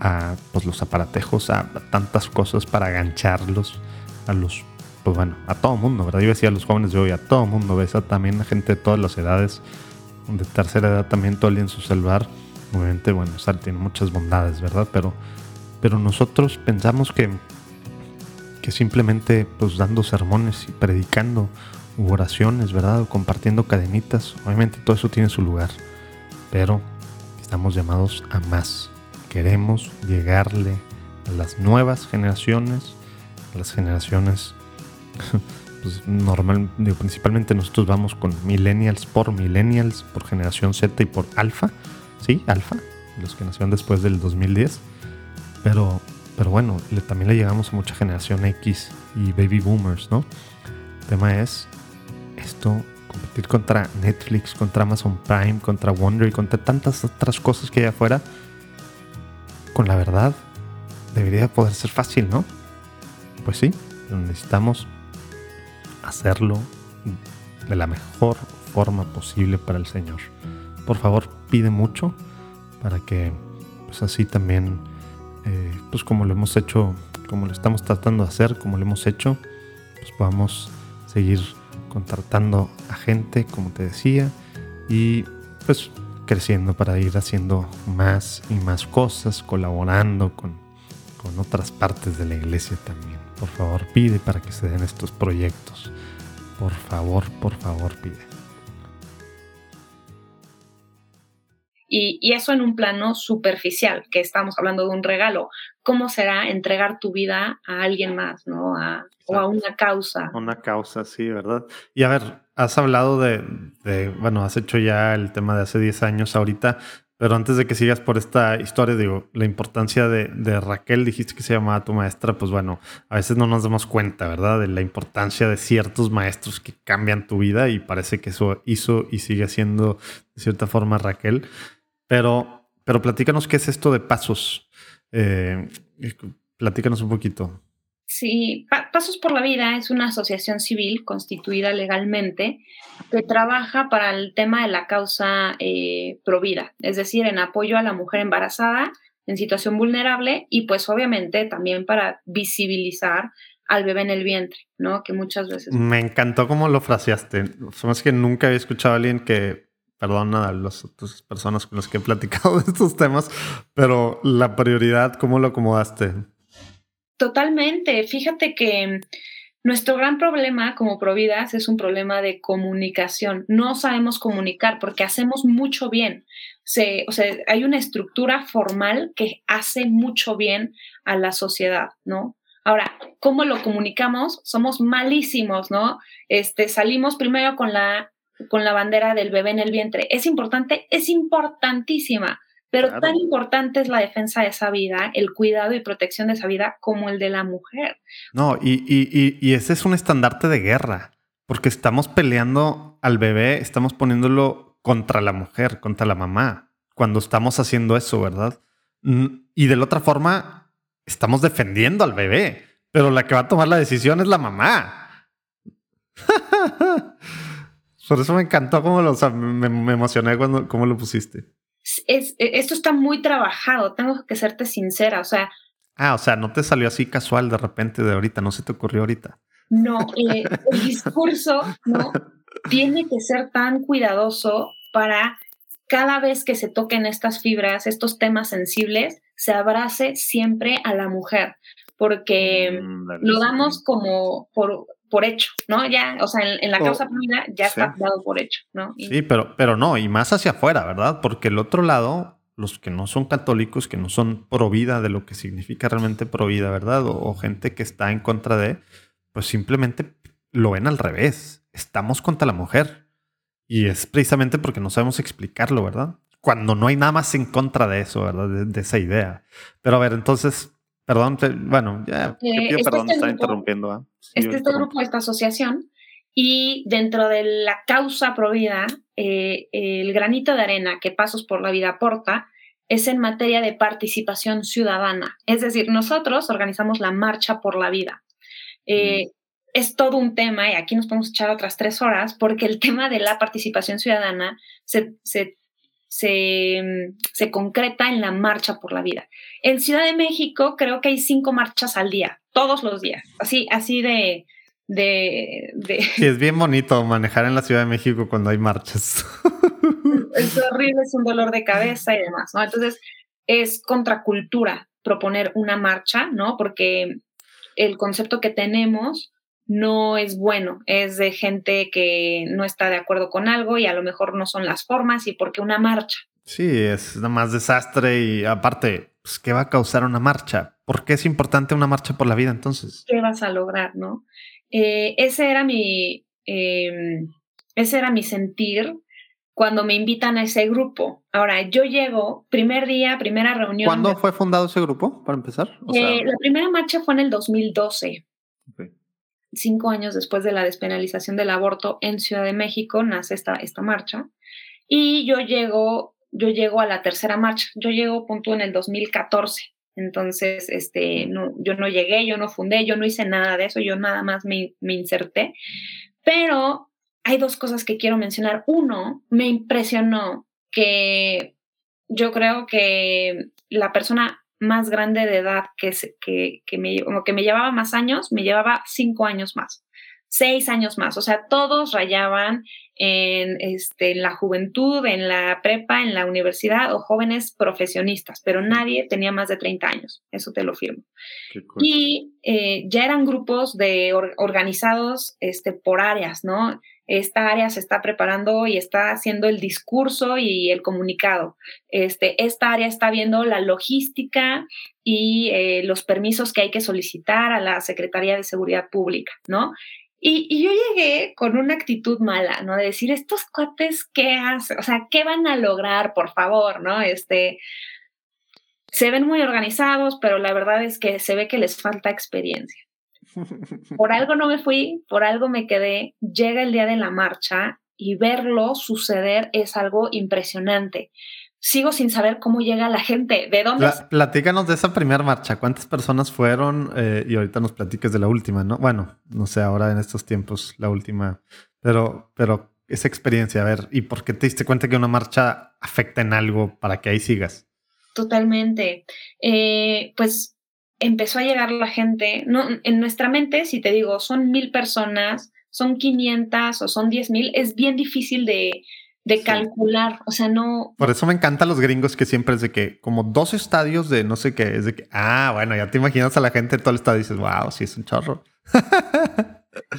a pues, los aparatejos, a, tantas cosas para agancharlos a los, pues bueno, a todo mundo, ¿verdad? Yo decía a los jóvenes de hoy, a todo mundo, ¿ves? También a gente de todas las edades, de tercera edad también todo el en su celular. Obviamente, bueno, o tiene muchas bondades, ¿verdad? Pero, pero nosotros pensamos que, que simplemente pues dando sermones y predicando oraciones, ¿verdad? O compartiendo cadenitas, obviamente todo eso tiene su lugar, pero estamos llamados a más queremos llegarle a las nuevas generaciones, a las generaciones pues normal, principalmente nosotros vamos con millennials por millennials, por generación Z y por alfa, sí, alfa, los que nacieron después del 2010, pero, pero bueno, también le llegamos a mucha generación X y baby boomers, ¿no? El tema es esto, competir contra Netflix, contra Amazon Prime, contra Wonder y contra tantas otras cosas que hay afuera, con la verdad, debería poder ser fácil, ¿no? Pues sí, necesitamos hacerlo de la mejor forma posible para el Señor. Por favor, pide mucho para que pues así también, eh, pues como lo hemos hecho, como lo estamos tratando de hacer, como lo hemos hecho, pues podamos seguir contratando a gente, como te decía, y pues creciendo para ir haciendo más y más cosas, colaborando con, con otras partes de la iglesia también. Por favor, pide para que se den estos proyectos. Por favor, por favor, pide. Y, eso en un plano superficial, que estamos hablando de un regalo. ¿Cómo será entregar tu vida a alguien más, ¿no? o a una causa. Una causa, sí, ¿verdad? Y a ver, has hablado de, bueno, has hecho ya el tema de hace 10 años ahorita, pero antes de que sigas por esta historia, digo, la importancia de, Raquel, dijiste que se llamaba tu maestra, pues bueno, a veces no nos damos cuenta, ¿verdad? De la importancia de ciertos maestros que cambian tu vida y parece que eso hizo y sigue haciendo de cierta forma Raquel. Pero, pero platícanos qué es esto de pasos. Eh, platícanos un poquito. Sí, Pasos por la Vida es una asociación civil constituida legalmente que trabaja para el tema de la causa eh, provida, es decir, en apoyo a la mujer embarazada en situación vulnerable y pues obviamente también para visibilizar al bebé en el vientre, ¿no? Que muchas veces... Me encantó cómo lo fraseaste. Somos que nunca había escuchado a alguien que, perdona a las otras personas con las que he platicado de estos temas, pero la prioridad, ¿cómo lo acomodaste? Totalmente. Fíjate que nuestro gran problema como Providas es un problema de comunicación. No sabemos comunicar porque hacemos mucho bien. o sea, hay una estructura formal que hace mucho bien a la sociedad, ¿no? Ahora, ¿cómo lo comunicamos? Somos malísimos, ¿no? Este, salimos primero con la, con la bandera del bebé en el vientre. ¿Es importante? Es importantísima. Pero tan importante es la defensa de esa vida, el cuidado y protección de esa vida, como el de la mujer. No, y, y, y, ese es un estandarte de guerra, porque estamos peleando al bebé, estamos poniéndolo contra la mujer, contra la mamá, cuando estamos haciendo eso, ¿verdad? Y de la otra forma, estamos defendiendo al bebé, pero la que va a tomar la decisión es la mamá. Por eso me encantó cómo lo, me, emocioné cuando cómo lo pusiste es, e, esto está muy trabajado, tengo que serte sincera, o sea... Ah, o sea, no te salió así casual de repente de ahorita, no se te ocurrió ahorita. No, eh, el discurso no tiene que ser tan cuidadoso para cada vez que se toquen estas fibras, estos temas sensibles, se abrace siempre a la mujer, porque mm, lo damos como por, por hecho, ¿no? Ya, o sea, en, la causa primera ya está dado por hecho, ¿no? sí, pero, pero no, y más hacia afuera, ¿verdad? Porque el otro lado, los que no son católicos, que no son pro vida de lo que significa realmente pro vida, ¿verdad? O, gente que está en contra de, pues simplemente lo ven al revés. Estamos contra la mujer. Y es precisamente porque no sabemos explicarlo, ¿verdad? Cuando no hay nada más en contra de eso, ¿verdad? de esa idea. Pero a ver, entonces, Perdón, bueno, ya, eh, pido perdón, me está interrumpiendo. ¿ah? este es el grupo, esta asociación, y dentro de la causa provida, eh, el granito de arena que Pasos por la Vida aporta es en materia de participación ciudadana. Es decir, nosotros organizamos la Marcha por la Vida. Eh, mm. Es todo un tema, y aquí nos podemos echar otras tres horas, porque el tema de la participación ciudadana se, se se, se, concreta en la marcha por la vida. En Ciudad de México creo que hay cinco marchas al día, todos los días, así, así de... de, de... Sí, es bien bonito manejar en la Ciudad de México cuando hay marchas. Es horrible, es un dolor de cabeza y demás, ¿no? Entonces, es contracultura proponer una marcha, ¿no? Porque el concepto que tenemos no es bueno, es de gente que no está de acuerdo con algo y a lo mejor no son las formas y porque una marcha. Sí, es nada más desastre y aparte, pues, ¿qué va a causar una marcha? ¿por qué es importante una marcha por la vida entonces? ¿Qué vas a lograr, no? Eh, ese era mi, em, ese era mi sentir cuando me invitan a ese grupo. Ahora, yo llego, primer día, primera reunión. ¿Cuándo fue fundado ese grupo, para empezar? Eh, la primera marcha fue en el 2012. Cinco años después de la despenalización del aborto en Ciudad de México nace esta, esta marcha. Y yo llego, yo llego a la tercera marcha. Yo llego punto en el 2014. Entonces, este, no, yo no llegué, yo no fundé, yo no hice nada de eso, yo nada más me, me inserté. Pero hay dos cosas que quiero mencionar. Uno, me impresionó que yo creo que la persona más grande de edad que, que, que, me, que me llevaba más años, me llevaba cinco años más, seis años más. O sea, todos rayaban en, este, en la juventud, en la prepa, en la universidad o jóvenes profesionistas, pero nadie tenía más de 30 años, eso te lo firmo. Y eh, ya eran grupos de organizados este, por áreas, ¿no? Esta área se está preparando y está haciendo el discurso y el comunicado. Este, esta área está viendo la logística y eh, los permisos que hay que solicitar a la Secretaría de Seguridad Pública, ¿no? Y, yo llegué con una actitud mala, ¿no? De decir, estos cuates, ¿qué hacen? O sea, ¿qué van a lograr, por favor, ¿no? Este, se ven muy organizados, pero la verdad es que se ve que les falta experiencia. Por algo no me fui, por algo me quedé. Llega el día de la marcha y verlo suceder es algo impresionante. Sigo sin saber cómo llega la gente, de dónde. platícanos de esa primera marcha. ¿Cuántas personas fueron? Eh, y ahorita nos platiques de la última, ¿no? Bueno, no sé, ahora en estos tiempos, la última. Pero, pero esa experiencia, a ver, ¿y por qué te diste cuenta que una marcha afecta en algo para que ahí sigas? Totalmente. Eh, pues empezó a llegar la gente, no, en nuestra mente, si te digo, son mil personas, son 500 o son 10 mil, es bien difícil de, calcular, o sea, no... Por eso me encantan los gringos que siempre es de que como dos estadios de no sé qué, es de que, ah, bueno, ya te imaginas a la gente de todo el estadio y dices, wow, sí, es un chorro.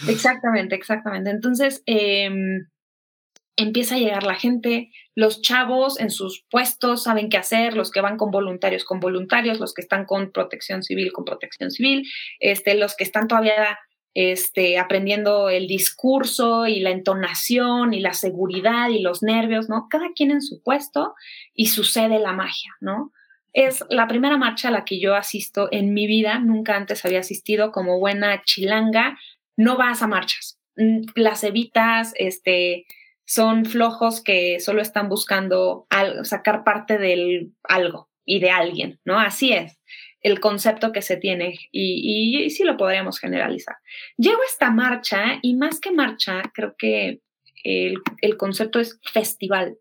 exactamente, exactamente. Entonces, em, empieza a llegar la gente, los chavos en sus puestos saben qué hacer, los que van con voluntarios con voluntarios, los que están con protección civil con protección civil, este, los que están todavía este, aprendiendo el discurso y la entonación y la seguridad y los nervios, ¿no? Cada quien en su puesto y sucede la magia, ¿no? Es la primera marcha a la que yo asisto en mi vida, nunca antes había asistido como buena chilanga, no vas a marchas, mm, las evitas, este, son flojos que solo están buscando sacar parte del algo y de alguien, ¿no? Así es el concepto que se tiene y, y, sí lo podríamos generalizar. Llego a esta marcha y más que marcha, creo que el, el concepto es festival.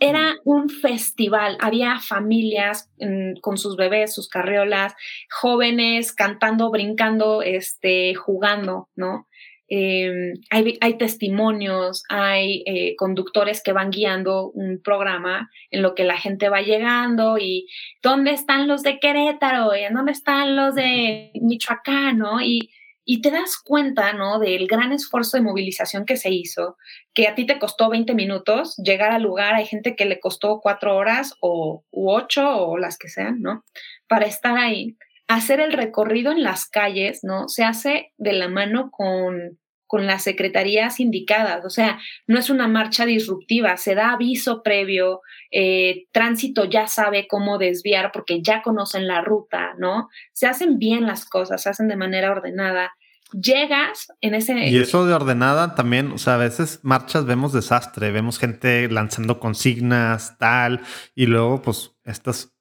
Era mm. un festival, había familias mm, con sus bebés, sus carriolas, jóvenes cantando, brincando, este, jugando, ¿no? Em, hay, testimonios, hay eh, conductores que van guiando un programa en lo que la gente va llegando y dónde están los de Querétaro, y dónde están los de Michoacán, ¿no? Y, y te das cuenta, ¿no? Del gran esfuerzo de movilización que se hizo, que a ti te costó 20 minutos llegar al lugar, hay gente que le costó cuatro horas o u ocho o las que sean, ¿no? Para estar ahí hacer el recorrido en las calles, ¿no? Se hace de la mano con, con las secretarías indicadas. O sea, no es una marcha disruptiva, se da aviso previo, eh, tránsito ya sabe cómo desviar porque ya conocen la ruta, ¿no? Se hacen bien las cosas, se hacen de manera ordenada. Llegas en ese... Y eso de ordenada también, o sea, a veces marchas vemos desastre, vemos gente lanzando consignas, tal, y luego pues estas,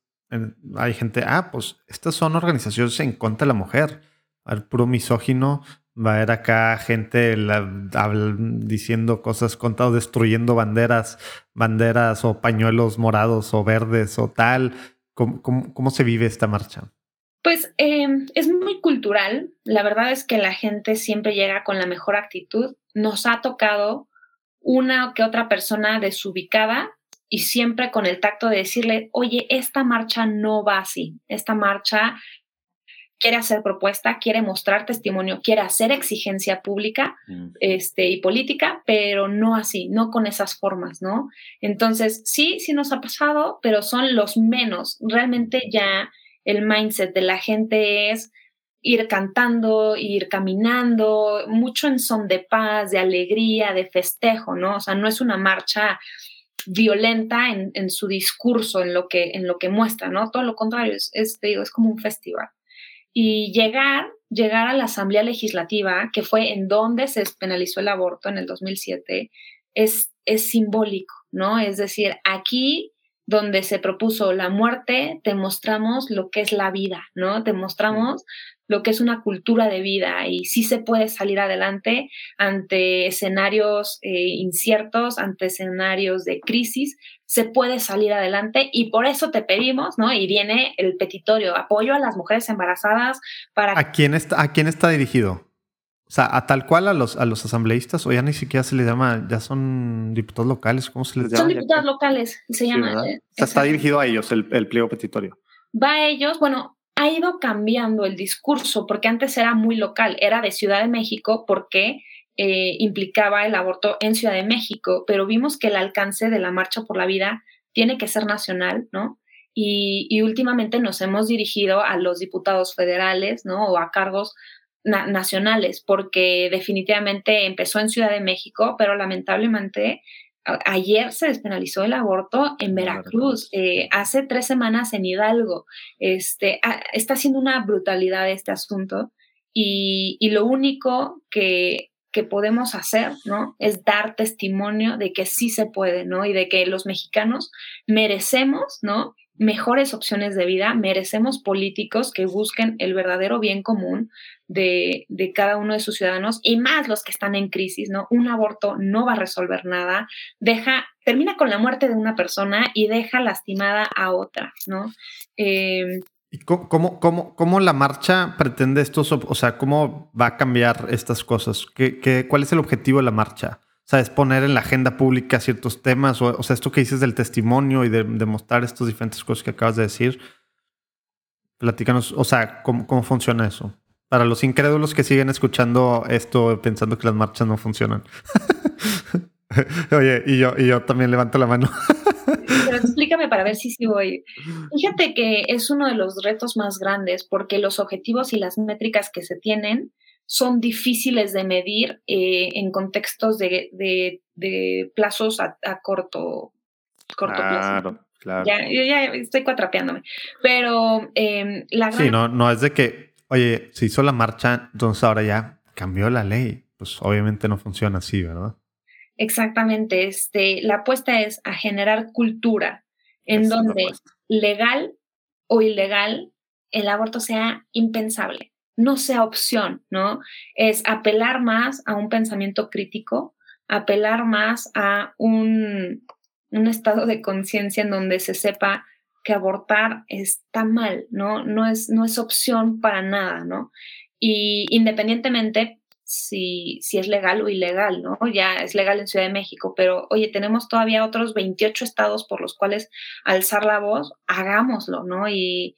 hay gente, ah, pues estas son organizaciones en contra de la mujer, al puro misógino, Va a haber acá gente diciendo cosas contadas, destruyendo banderas, banderas o pañuelos morados o verdes o tal. ¿Cómo, se vive esta marcha? Pues em, es muy cultural. La verdad es que la gente siempre llega con la mejor actitud. Nos ha tocado una que otra persona desubicada y siempre con el tacto de decirle, oye, esta marcha no va así, esta marcha quiere hacer propuesta, quiere mostrar testimonio, quiere hacer exigencia pública este, y política, pero no así, no con esas formas, ¿no? Entonces, sí, sí nos ha pasado, pero son los menos. Realmente ya el mindset de la gente es ir cantando, ir caminando, mucho en son de paz, de alegría, de festejo, ¿no? O sea, no es una marcha violenta en, su discurso, en lo, que, en lo que muestra, ¿no? Todo lo contrario, es, es, es como un festival. Y llegar, llegar a la Asamblea Legislativa, que fue en donde se penalizó el aborto en el 2007, es, es simbólico, ¿no? Es decir, aquí donde se propuso la muerte, te mostramos lo que es la vida, ¿no? Te mostramos lo que es una cultura de vida y sí se puede salir adelante ante escenarios eh, inciertos, ante escenarios de crisis, se puede salir adelante y por eso te pedimos, ¿no? Y viene el petitorio, apoyo a las mujeres embarazadas para... ¿A quién está, a quién está dirigido? O sea, a tal cual a los, a los asambleístas, o ya ni siquiera se les llama, ya son diputados locales, ¿cómo se les llama? Son diputados locales, se llama. Eh, o sea, está dirigido a ellos el, el pliego petitorio. Va a ellos, bueno, ha ido cambiando el discurso, porque antes era muy local, era de Ciudad de México, porque eh, implicaba el aborto en Ciudad de México, pero vimos que el alcance de la Marcha por la Vida tiene que ser nacional, ¿no? Y, últimamente nos hemos dirigido a los diputados federales, ¿no? O a cargos nacionales, porque definitivamente empezó en Ciudad de México, pero lamentablemente Ayer se despenalizó el aborto en Veracruz, eh, hace tres semanas en Hidalgo. Este, está siendo una brutalidad este asunto y, lo único que, que, podemos hacer, ¿no? Es dar testimonio de que sí se puede, ¿no? Y de que los mexicanos merecemos, ¿no? mejores opciones de vida, merecemos políticos que busquen el verdadero bien común de, cada uno de sus ciudadanos y más los que están en crisis, ¿no? Un aborto no va a resolver nada, deja, termina con la muerte de una persona y deja lastimada a otra, ¿no? Em, ¿Y cómo, cómo, cómo, la marcha pretende esto? O sea, ¿cómo va a cambiar estas cosas? ¿Qué, cuál es el objetivo de la marcha? ¿Sabes? Poner en la agenda pública ciertos temas, o, sea, esto que dices del testimonio y de, mostrar estas diferentes cosas que acabas de decir. Platícanos, o sea, ¿cómo, cómo funciona eso? Para los incrédulos que siguen escuchando esto pensando que las marchas no funcionan. Oye, y yo, y yo también levanto la mano. Pero explícame para ver si sí voy. Fíjate que es uno de los retos más grandes porque los objetivos y las métricas que se tienen son difíciles de medir eh, en contextos de, de, plazos a, corto, corto plazo. Claro. Ya, yo ya estoy cuatrapeándome. Pero eh, la Sí, no, no es de que, oye, se hizo la marcha, entonces ahora ya cambió la ley. Pues obviamente no funciona así, ¿verdad? Exactamente. Este, la apuesta es a generar cultura en donde legal o ilegal el aborto sea impensable no sea opción, ¿no? Es apelar más a un pensamiento crítico, apelar más a un, estado de conciencia en donde se sepa que abortar está mal, ¿no? No es, no es opción para nada, ¿no? Y independientemente si, si es legal o ilegal, ¿no? Ya es legal en Ciudad de México, pero oye, tenemos todavía otros 28 estados por los cuales alzar la voz, hagámoslo, ¿no? Y,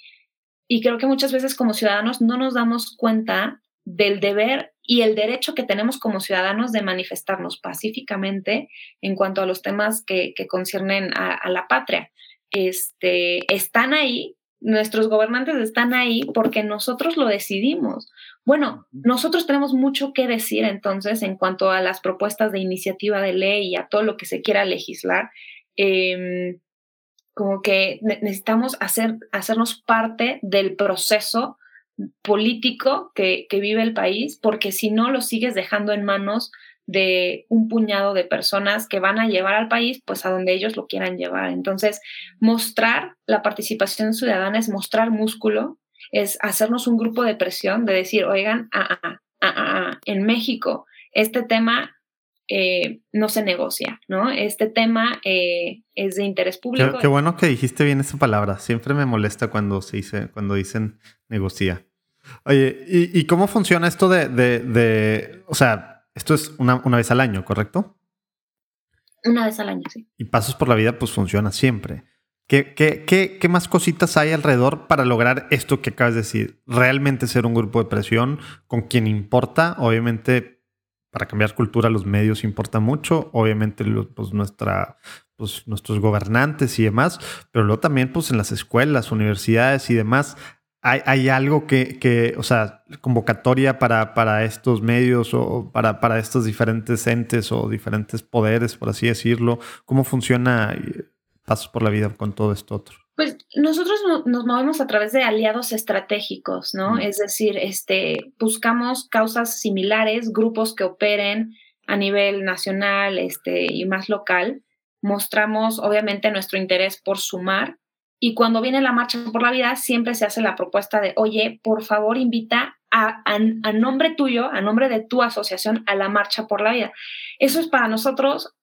y creo que muchas veces como ciudadanos no nos damos cuenta del deber y el derecho que tenemos como ciudadanos de manifestarnos pacíficamente en cuanto a los temas que, conciernen a, la patria. Este, están ahí, nuestros gobernantes están ahí porque nosotros lo decidimos. Bueno, nosotros tenemos mucho que decir entonces en cuanto a las propuestas de iniciativa de ley y a todo lo que se quiera legislar. Em, como que necesitamos hacer, hacernos parte del proceso político que, vive el país, porque si no lo sigues dejando en manos de un puñado de personas que van a llevar al país pues a donde ellos lo quieran llevar. Entonces, mostrar la participación ciudadana es mostrar músculo, es hacernos un grupo de presión, de decir, oigan, ah, ah, ah, en México este tema eh, no se negocia, ¿no? Este tema eh, es de interés público. Qué, bueno que dijiste bien esa palabra. Siempre me molesta cuando se dice, cuando dicen negocia. Oye, ¿y, cómo funciona esto de, de, o sea, esto es una, una, vez al año, ¿correcto? Una vez al año, sí. Y Pasos por la Vida, pues funciona siempre. ¿Qué, qué, qué, qué más cositas hay alrededor para lograr esto que acabas de decir? Realmente ser un grupo de presión con quien importa, obviamente para cambiar cultura los medios importa mucho, obviamente pues nuestra, pues nuestros gobernantes y demás, pero luego también pues en las escuelas, universidades y demás, hay, hay algo que, que, o sea, convocatoria para, para estos medios o para, para estos diferentes entes o diferentes poderes, por así decirlo, ¿cómo funciona eh, Pasos por la Vida con todo esto otro? Pues nosotros nos movemos a través de aliados estratégicos, ¿no? Es decir, este, buscamos causas similares, grupos que operen a nivel nacional este, y más local. Mostramos, obviamente, nuestro interés por sumar. Y cuando viene la Marcha por la Vida, siempre se hace la propuesta de, oye, por favor, invita a, a nombre tuyo, a nombre de tu asociación, a la Marcha por la Vida. Eso es para nosotros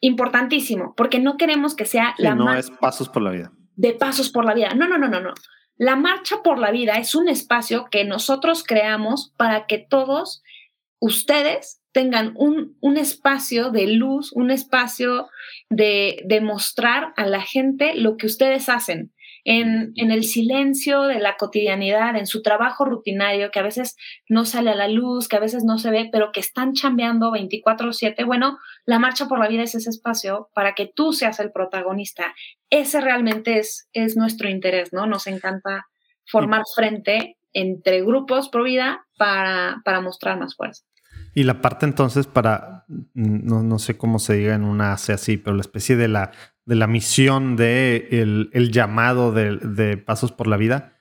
importantísimo, porque no queremos que sea la no es pasos por la vida de pasos por la vida. No, no, no, no, no. La marcha por la vida es un espacio que nosotros creamos para que todos ustedes tengan un, un espacio de luz, un espacio de, de mostrar a la gente lo que ustedes hacen en, el silencio de la cotidianidad, en su trabajo rutinario, que a veces no sale a la luz, que a veces no se ve, pero que están chambeando 24/7, bueno, la marcha por la vida es ese espacio para que tú seas el protagonista. Ese realmente es, es nuestro interés, ¿no? Nos encanta formar frente entre grupos pro vida para, para mostrar más fuerza. Y la parte entonces para, no, no, sé cómo se diga en una AC así, pero la especie de la de la misión de el, llamado de, Pasos por la Vida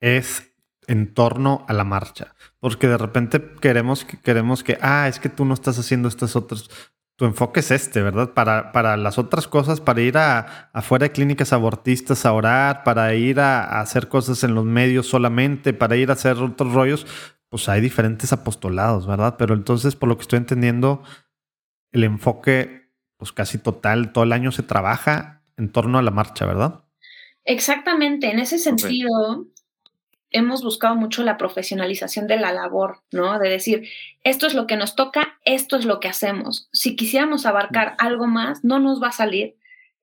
es en torno a la marcha. Porque de repente queremos que, queremos que, ah, es que tú no estás haciendo estas otras. Tu enfoque es este, ¿verdad? Para, para las otras cosas, para ir a, afuera de clínicas abortistas a orar, para ir a, a, hacer cosas en los medios solamente, para ir a hacer otros rollos, pues hay diferentes apostolados, ¿verdad? Pero entonces, por lo que estoy entendiendo, el enfoque pues casi total, todo el año se trabaja en torno a la marcha, ¿verdad? Exactamente, en ese sentido hemos buscado mucho la profesionalización de la labor, ¿no? De decir, esto es lo que nos toca, esto es lo que hacemos. Si quisiéramos abarcar algo más, no nos va a salir,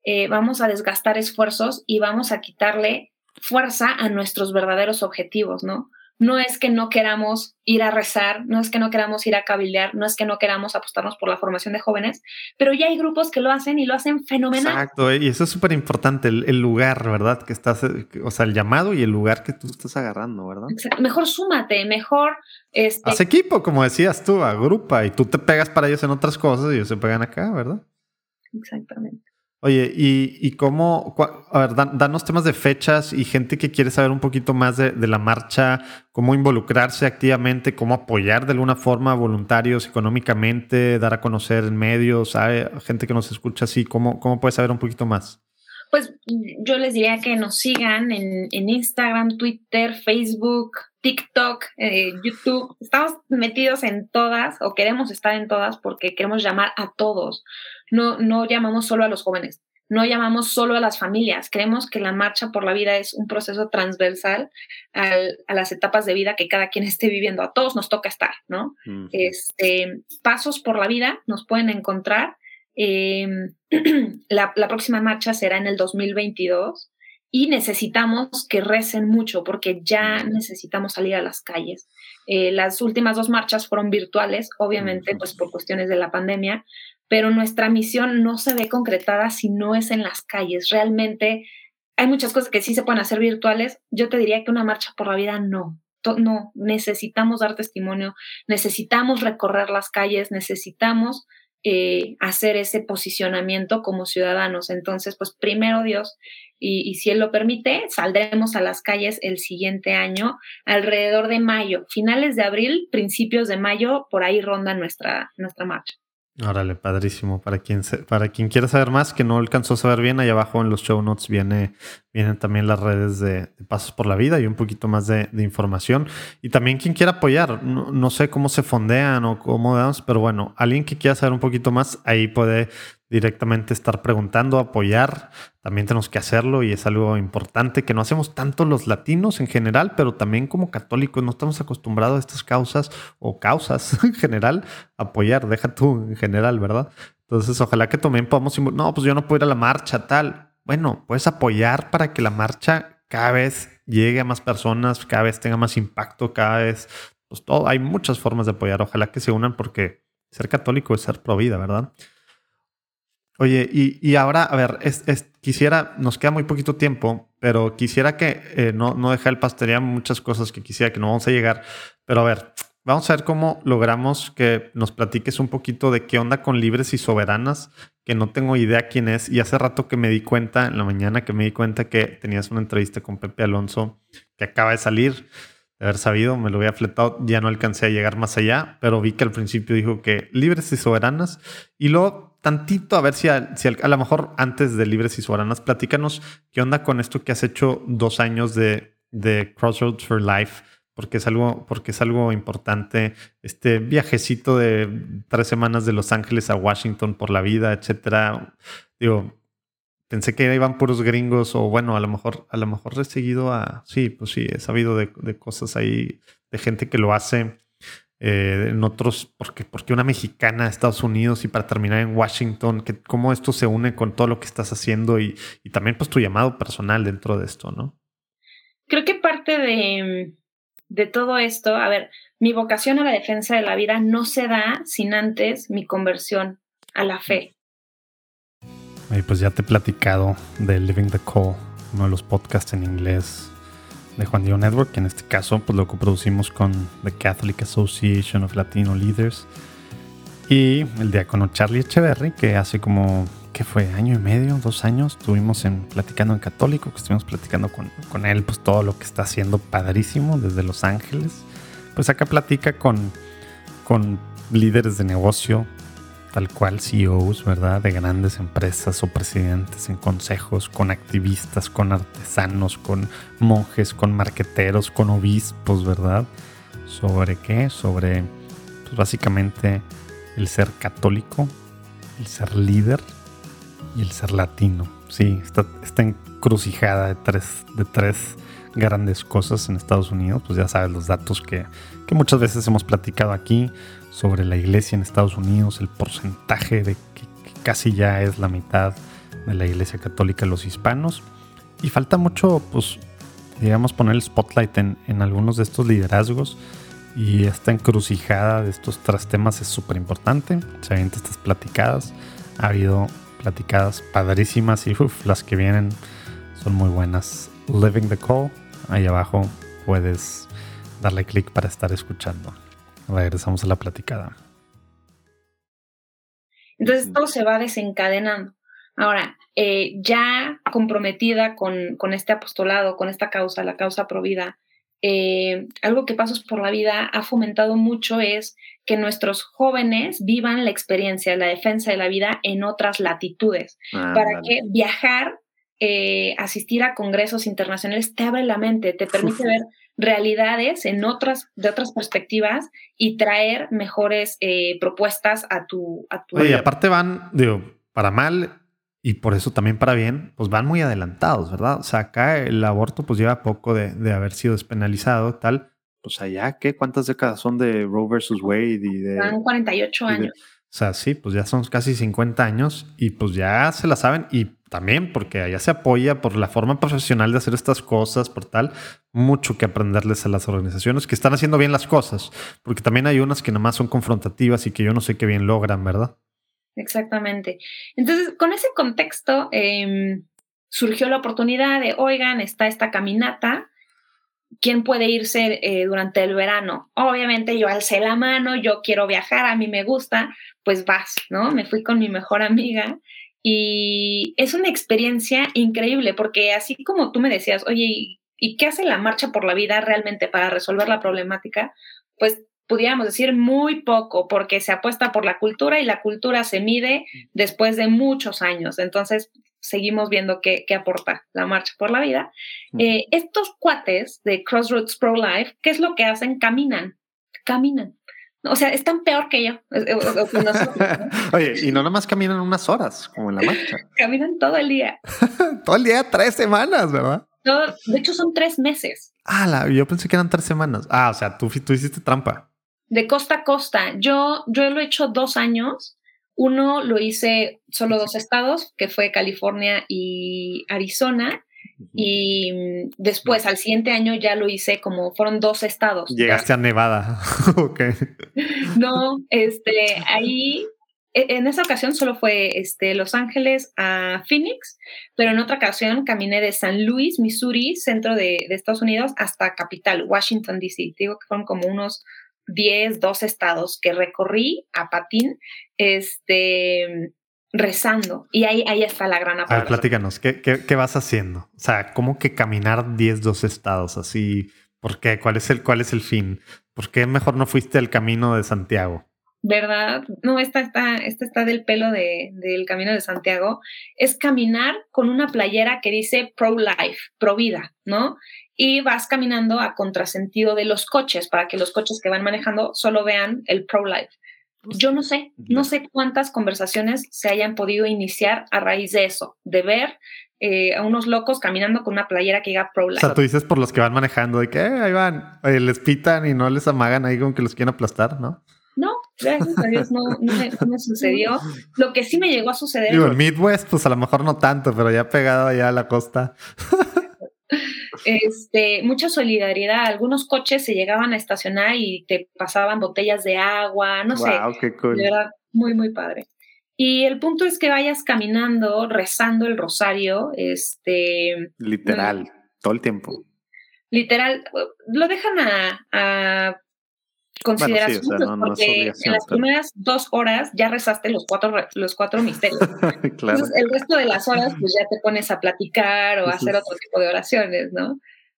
eh, vamos a desgastar esfuerzos y vamos a quitarle fuerza a nuestros verdaderos objetivos, ¿no? No es que no queramos ir a rezar, no es que no queramos ir a cabildear, no es que no queramos apostarnos por la formación de jóvenes, pero ya hay grupos que lo hacen y lo hacen fenomenal. Exacto, y eso es súper importante, el, lugar, ¿verdad? Que estás, o sea, el llamado y el lugar que tú estás agarrando, ¿verdad? Mejor súmate, mejor... Este... Haz equipo, como decías tú, agrupa y tú te pegas para ellos en otras cosas y ellos se pegan acá, ¿verdad? Exactamente. Oye, ¿y, cómo? A ver, danos temas de fechas y gente que quiere saber un poquito más de, la marcha, cómo involucrarse activamente, cómo apoyar de alguna forma voluntarios económicamente, dar a conocer en medios, ¿sabe? gente que nos escucha así, ¿cómo, cómo puede saber un poquito más? Pues yo les diría que nos sigan en, Instagram, Twitter, Facebook, TikTok, eh, YouTube. Estamos metidos en todas o queremos estar en todas porque queremos llamar a todos no, no llamamos solo a los jóvenes, no llamamos solo a las familias. Creemos que la marcha por la vida es un proceso transversal a las etapas de vida que cada quien esté viviendo. A todos nos toca estar, ¿no? este, pasos por la vida nos pueden encontrar. Em, la, próxima marcha será en el 2022 y necesitamos que recen mucho porque ya necesitamos salir a las calles. Eh, las últimas dos marchas fueron virtuales, obviamente, pues por cuestiones de la pandemia, pero nuestra misión no se ve concretada si no es en las calles. Realmente hay muchas cosas que sí se pueden hacer virtuales. Yo te diría que una marcha por la vida no. No, necesitamos dar testimonio, necesitamos recorrer las calles, necesitamos eh, hacer ese posicionamiento como ciudadanos. Entonces, pues primero Dios, y, y, si Él lo permite, saldremos a las calles el siguiente año, alrededor de mayo, finales de abril, principios de mayo, por ahí ronda nuestra, nuestra marcha. Órale, padrísimo. Para quien, para quien quiera saber más, que no alcanzó a saber bien, ahí abajo en los show notes viene, vienen también las redes de, Pasos por la Vida y un poquito más de, información. Y también quien quiera apoyar, no, sé cómo se fondean o cómo damos, pero bueno, alguien que quiera saber un poquito más, ahí puede directamente estar preguntando, apoyar, también tenemos que hacerlo y es algo importante que no hacemos tanto los latinos en general, pero también como católicos no estamos acostumbrados a estas causas o causas en general, apoyar, deja tú en general, ¿verdad? Entonces, ojalá que también podamos, no, pues yo no puedo ir a la marcha, tal. Bueno, puedes apoyar para que la marcha cada vez llegue a más personas, cada vez tenga más impacto, cada vez, pues todo, hay muchas formas de apoyar, ojalá que se unan porque ser católico es ser pro vida, ¿verdad? Oye, y, ahora, a ver, es, quisiera, nos queda muy poquito tiempo, pero quisiera que eh, no, no dejar el pastería muchas cosas que quisiera que no vamos a llegar, pero a ver, vamos a ver cómo logramos que nos platiques un poquito de qué onda con Libres y Soberanas, que no tengo idea quién es, y hace rato que me di cuenta, en la mañana que me di cuenta que tenías una entrevista con Pepe Alonso que acaba de salir de haber sabido, me lo había fletado, ya no alcancé a llegar más allá, pero vi que al principio dijo que libres y soberanas, y luego tantito a ver si a, si a, lo mejor antes de libres y soberanas, platícanos qué onda con esto que has hecho dos años de, de Crossroads for Life, porque es algo, porque es algo importante, este viajecito de tres semanas de Los Ángeles a Washington por la vida, etcétera. Digo, pensé que iban puros gringos o bueno, a lo mejor, a lo mejor he seguido a, sí, pues sí, he sabido de, cosas ahí, de gente que lo hace eh, en otros, porque, porque una mexicana a Estados Unidos y para terminar en Washington, que cómo esto se une con todo lo que estás haciendo y, y también pues tu llamado personal dentro de esto, ¿no? Creo que parte de, de todo esto, a ver, mi vocación a la defensa de la vida no se da sin antes mi conversión a la fe. Y pues ya te he platicado de Living the Call, uno de los podcasts en inglés de Juan Diego Network, que en este caso pues lo coproducimos con The Catholic Association of Latino Leaders y el diácono Charlie Echeverry, que hace como, ¿qué fue? Año y medio, dos años, estuvimos en, platicando en Católico, que estuvimos platicando con, con él, pues todo lo que está haciendo padrísimo desde Los Ángeles. Pues acá platica con, con líderes de negocio tal cual CEOs, ¿verdad? De grandes empresas o presidentes en consejos, con activistas, con artesanos, con monjes, con marqueteros, con obispos, ¿verdad? ¿Sobre qué? Sobre, pues básicamente, el ser católico, el ser líder y el ser latino. Sí, está, está encrucijada de tres, de tres grandes cosas en Estados Unidos. Pues ya sabes los datos que, que muchas veces hemos platicado aquí sobre la iglesia en Estados Unidos, el porcentaje de que, casi ya es la mitad de la iglesia católica los hispanos. Y falta mucho, pues, digamos, poner el spotlight en, en algunos de estos liderazgos. Y esta encrucijada de estos tres temas es súper importante. Se ven estas platicadas. Ha habido platicadas padrísimas y las que vienen son muy buenas. Living the Call, ahí abajo puedes darle clic para estar escuchando. Regresamos a la platicada. Entonces todo se va desencadenando. Ahora, eh, ya comprometida con, con, este apostolado, con esta causa, la causa provida, eh, algo que Pasos por la Vida ha fomentado mucho es que nuestros jóvenes vivan la experiencia la defensa de la vida en otras latitudes, para que viajar, eh, asistir a congresos internacionales te abre la mente, te permite ver realidades en otras, de otras perspectivas y traer mejores eh, propuestas a tu, a tu... Oye, aparte van, digo, para mal y por eso también para bien, pues van muy adelantados, ¿verdad? O sea, acá el aborto pues lleva poco de, de haber sido despenalizado, tal. Pues allá, ¿qué? ¿Cuántas décadas son de Roe versus Wade y de... Van 48 años. O sea, sí, pues ya son casi 50 años y pues ya se la saben y también porque allá se apoya por la forma profesional de hacer estas cosas, por tal, mucho que aprenderles a las organizaciones que están haciendo bien las cosas, porque también hay unas que nada más son confrontativas y que yo no sé qué bien logran, ¿verdad? Exactamente. Entonces, con ese contexto, em, surgió la oportunidad de, oigan, está esta caminata, ¿quién puede irse eh, durante el verano? Obviamente yo alcé la mano, yo quiero viajar, a mí me gusta, pues vas, ¿no? Me fui con mi mejor amiga y es una experiencia increíble porque así como tú me decías, oye, ¿y qué hace la marcha por la vida realmente para resolver la problemática? Pues pudiéramos decir muy poco porque se apuesta por la cultura y la cultura se mide después de muchos años. Entonces, seguimos viendo qué, aporta la marcha por la vida. Eh, estos cuates de Crossroads Pro Life, ¿qué es lo que hacen? Caminan, caminan. O sea, es tan peor que yo. Oye, y no nada más caminan unas horas, como en la marcha. caminan todo el día. todo el día, tres semanas, ¿verdad? de hecho, son tres meses. Ah, yo pensé que eran tres semanas. Ah, o sea, tú, tú hiciste trampa. De costa a costa. Yo, yo lo he hecho dos años. Uno lo hice solo dos estados, que fue California y Arizona. Y mm, después, al siguiente año, ya lo hice como fueron dos estados. Llegaste a Nevada. No, este, ahí, e, en esa ocasión solo fue este, Los Ángeles a Phoenix, pero en otra ocasión caminé de San Luis, Missouri, centro de, de Estados Unidos, hasta capital, Washington, D.C. Digo que fueron como unos 10, 12 estados que recorrí a patín. Este, rezando. Y ahí, ahí está la gran A ver, platícanos, ¿qué, ¿qué, vas haciendo? O sea, ¿cómo que caminar 10, 12 estados así? ¿Por qué? ¿Cuál es el, cuál es el fin? ¿Por qué mejor no fuiste al camino de Santiago? ¿Verdad? No, esta está, esta está del pelo de, del camino de Santiago. Es caminar con una playera que dice pro life, pro vida, ¿no? Y vas caminando a contrasentido de los coches para que los coches que van manejando solo vean el pro life. Yo no sé, no sé cuántas conversaciones se hayan podido iniciar a raíz de eso, de ver eh, a unos locos caminando con una playera que diga pro life. O sea, tú dices por los que van manejando, de que eh, ahí van, les pitan y no les amagan ahí como que los quieren aplastar, ¿no? Gracias a Dios no, me, sucedió. Lo que sí me llegó a suceder. Digo, en Midwest, pues a lo mejor no tanto, pero ya pegado allá a la costa. este, mucha solidaridad. Algunos coches se llegaban a estacionar y te pasaban botellas de agua, no sé. Qué cool. muy, muy padre. Y el punto es que vayas caminando, rezando el rosario, este... Literal, todo el tiempo. Literal, lo dejan a consideración, porque en las primeras dos horas ya rezaste los cuatro, los cuatro misterios. Entonces, el resto de las horas, pues ya te pones a platicar o a hacer otro tipo de oraciones, ¿no?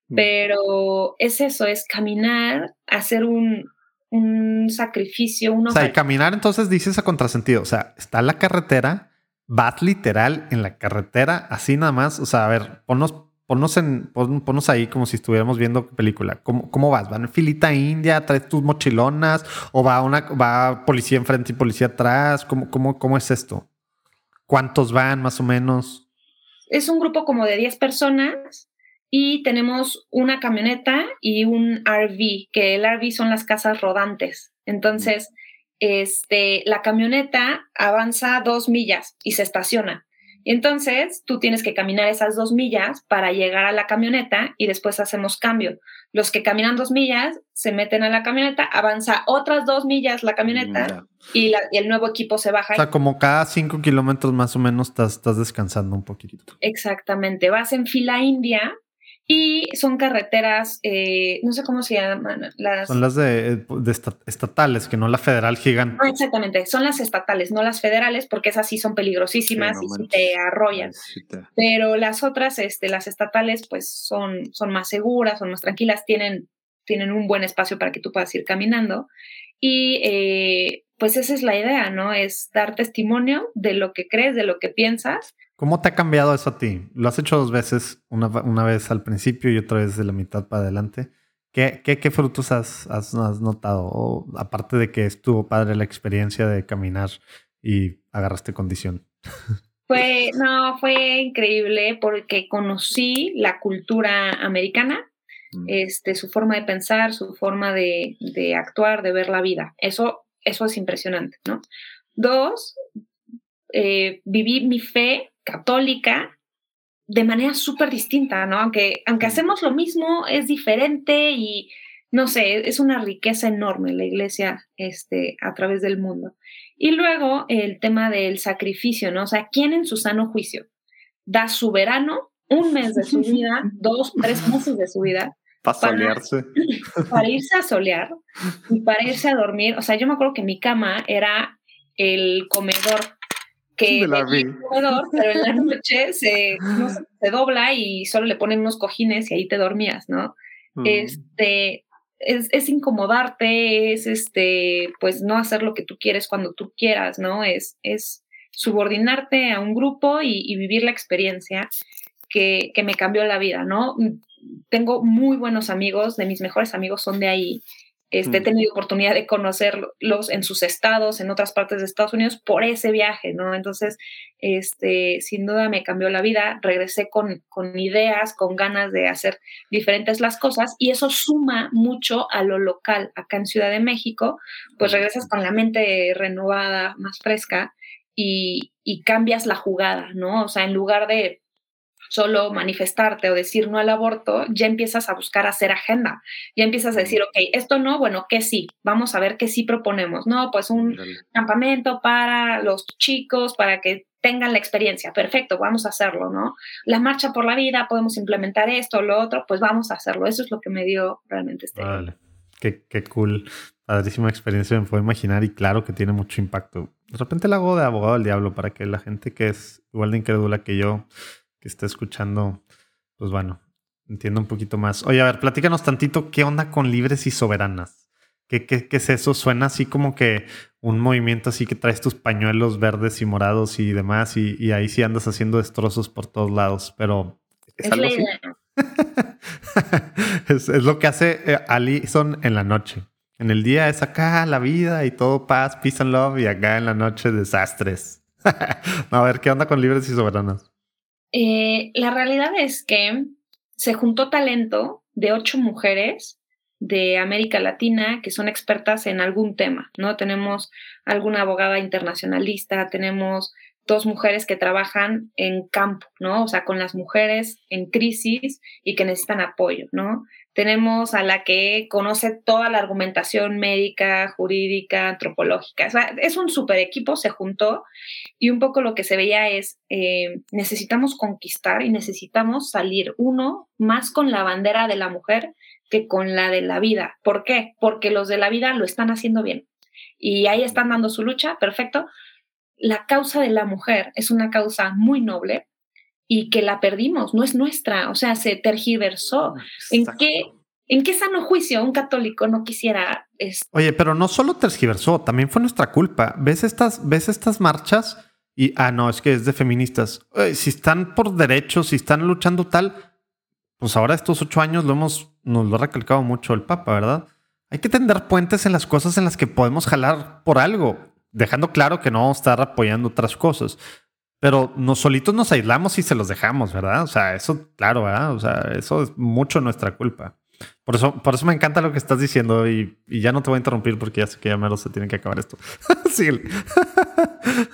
Mm. Pero es eso, es caminar, hacer un, un sacrificio. o sea, y caminar entonces dices a contrasentido, o sea, está la carretera, vas literal en la carretera, así nada más, o sea, a ver, ponnos ponnos, en, ahí como si estuviéramos viendo película. ¿Cómo, ¿Cómo vas? ¿Van en filita india? ¿Traes tus mochilonas? ¿O va una va policía enfrente y policía atrás? ¿Cómo, cómo, cómo es esto? ¿Cuántos van más o menos? Es un grupo como de 10 personas y tenemos una camioneta y un RV, que el RV son las casas rodantes. Entonces, este, la camioneta avanza dos millas y se estaciona. Y entonces tú tienes que caminar esas dos millas para llegar a la camioneta y después hacemos cambio. Los que caminan dos millas se meten a la camioneta, avanza otras dos millas la camioneta y, el nuevo equipo se baja. O sea, como cada cinco kilómetros más o menos estás, estás descansando un poquito. Exactamente. Vas en fila india y son carreteras, eh, no sé cómo se llaman. Las... Son las de, estatales, que no la federal gigante. Ah, exactamente, son las estatales, no las federales, porque esas sí son peligrosísimas y te arrollan. Pero las otras, este, las estatales, pues son, son más seguras, son más tranquilas, tienen, tienen un buen espacio para que tú puedas ir caminando. Y eh, pues esa es la idea, ¿no? Es dar testimonio de lo que crees, de lo que piensas ¿Cómo te ha cambiado eso a ti? Lo has hecho dos veces, una, una vez al principio y otra vez de la mitad para adelante. ¿Qué, qué, qué frutos has, has, notado? aparte de que estuvo padre la experiencia de caminar y agarraste condición. Fue, no, fue increíble porque conocí la cultura americana, mm. este, su forma de pensar, su forma de, de actuar, de ver la vida. Eso, eso es impresionante, ¿no? Dos, eh, viví mi fe católica de manera súper distinta, ¿no? Aunque, aunque hacemos lo mismo, es diferente y no sé, es una riqueza enorme la iglesia este, a través del mundo. Y luego el tema del sacrificio, ¿no? O sea, ¿quién en su sano juicio da su verano, un mes de su vida, dos, tres meses de su vida? Para solearse. Para irse a solear y para irse a dormir. O sea, yo me acuerdo que mi cama era el comedor que pero en la noche se, se, dobla y solo le ponen unos cojines y ahí te dormías, ¿no? Mm. Este, es, es, incomodarte, es este, pues no hacer lo que tú quieres cuando tú quieras, ¿no? Es, es subordinarte a un grupo y, y vivir la experiencia que, que, me cambió la vida, ¿no? Tengo muy buenos amigos, de mis mejores amigos son de ahí este, he tenido oportunidad de conocerlos en sus estados, en otras partes de Estados Unidos, por ese viaje, ¿no? Entonces, este, sin duda me cambió la vida, regresé con, con ideas, con ganas de hacer diferentes las cosas y eso suma mucho a lo local. Acá en Ciudad de México, pues regresas con la mente renovada, más fresca y, y cambias la jugada, ¿no? O sea, en lugar de solo manifestarte o decir no al aborto, ya empiezas a buscar hacer agenda. Ya empiezas a decir, ok, esto no, bueno, ¿qué sí? Vamos a ver qué sí proponemos. No, pues un campamento para los chicos, para que tengan la experiencia. Perfecto, vamos a hacerlo, ¿no? La marcha por la vida, podemos implementar esto, lo otro, pues vamos a hacerlo. Eso es lo que me dio realmente este. Vale. Qué, qué cool. Padrísima experiencia, me puedo imaginar y claro que tiene mucho impacto. De repente la hago de abogado del diablo para que la gente que es igual de incrédula que yo que esté escuchando, pues bueno, entiendo un poquito más. Oye, a ver, platícanos tantito, ¿qué onda con libres y soberanas? ¿Qué, qué, qué es eso? Suena así como que un movimiento así que traes tus pañuelos verdes y morados y demás, y, y ahí sí andas haciendo destrozos por todos lados, pero ¿es, algo así? es, es, lo que hace eh, Alison en la noche. En el día es acá la vida y todo paz, peace and love, y acá en la noche desastres. a ver, ¿qué onda con libres y soberanas? Eh, la realidad es que se juntó talento de ocho mujeres de América Latina que son expertas en algún tema, ¿no? Tenemos alguna abogada internacionalista, tenemos dos mujeres que trabajan en campo, ¿no? O sea, con las mujeres en crisis y que necesitan apoyo, ¿no? Tenemos a la que conoce toda la argumentación médica, jurídica, antropológica. Es un super equipo, se juntó y un poco lo que se veía es, eh, necesitamos conquistar y necesitamos salir, uno, más con la bandera de la mujer que con la de la vida. ¿Por qué? Porque los de la vida lo están haciendo bien y ahí están dando su lucha, perfecto. La causa de la mujer es una causa muy noble, y que la perdimos, no es nuestra, o sea, se tergiversó. ¿En qué, ¿En qué sano juicio un católico no quisiera esto? Oye, pero no solo tergiversó, también fue nuestra culpa. ¿Ves estas, ves estas marchas? Y, ah, no, es que es de feministas. si están por derechos, si están luchando tal, pues ahora estos ocho años lo hemos, nos lo ha recalcado mucho el Papa, ¿verdad? Hay que tender puentes en las cosas en las que podemos jalar por algo, dejando claro que no vamos a estar apoyando otras cosas. Pero nos solitos nos aislamos y se los dejamos, ¿verdad? O sea, eso, claro, ¿verdad? O sea, eso es mucho nuestra culpa. Por eso, por eso me encanta lo que estás diciendo y, ya no te voy a interrumpir porque ya sé que ya menos se tiene que acabar esto. sí.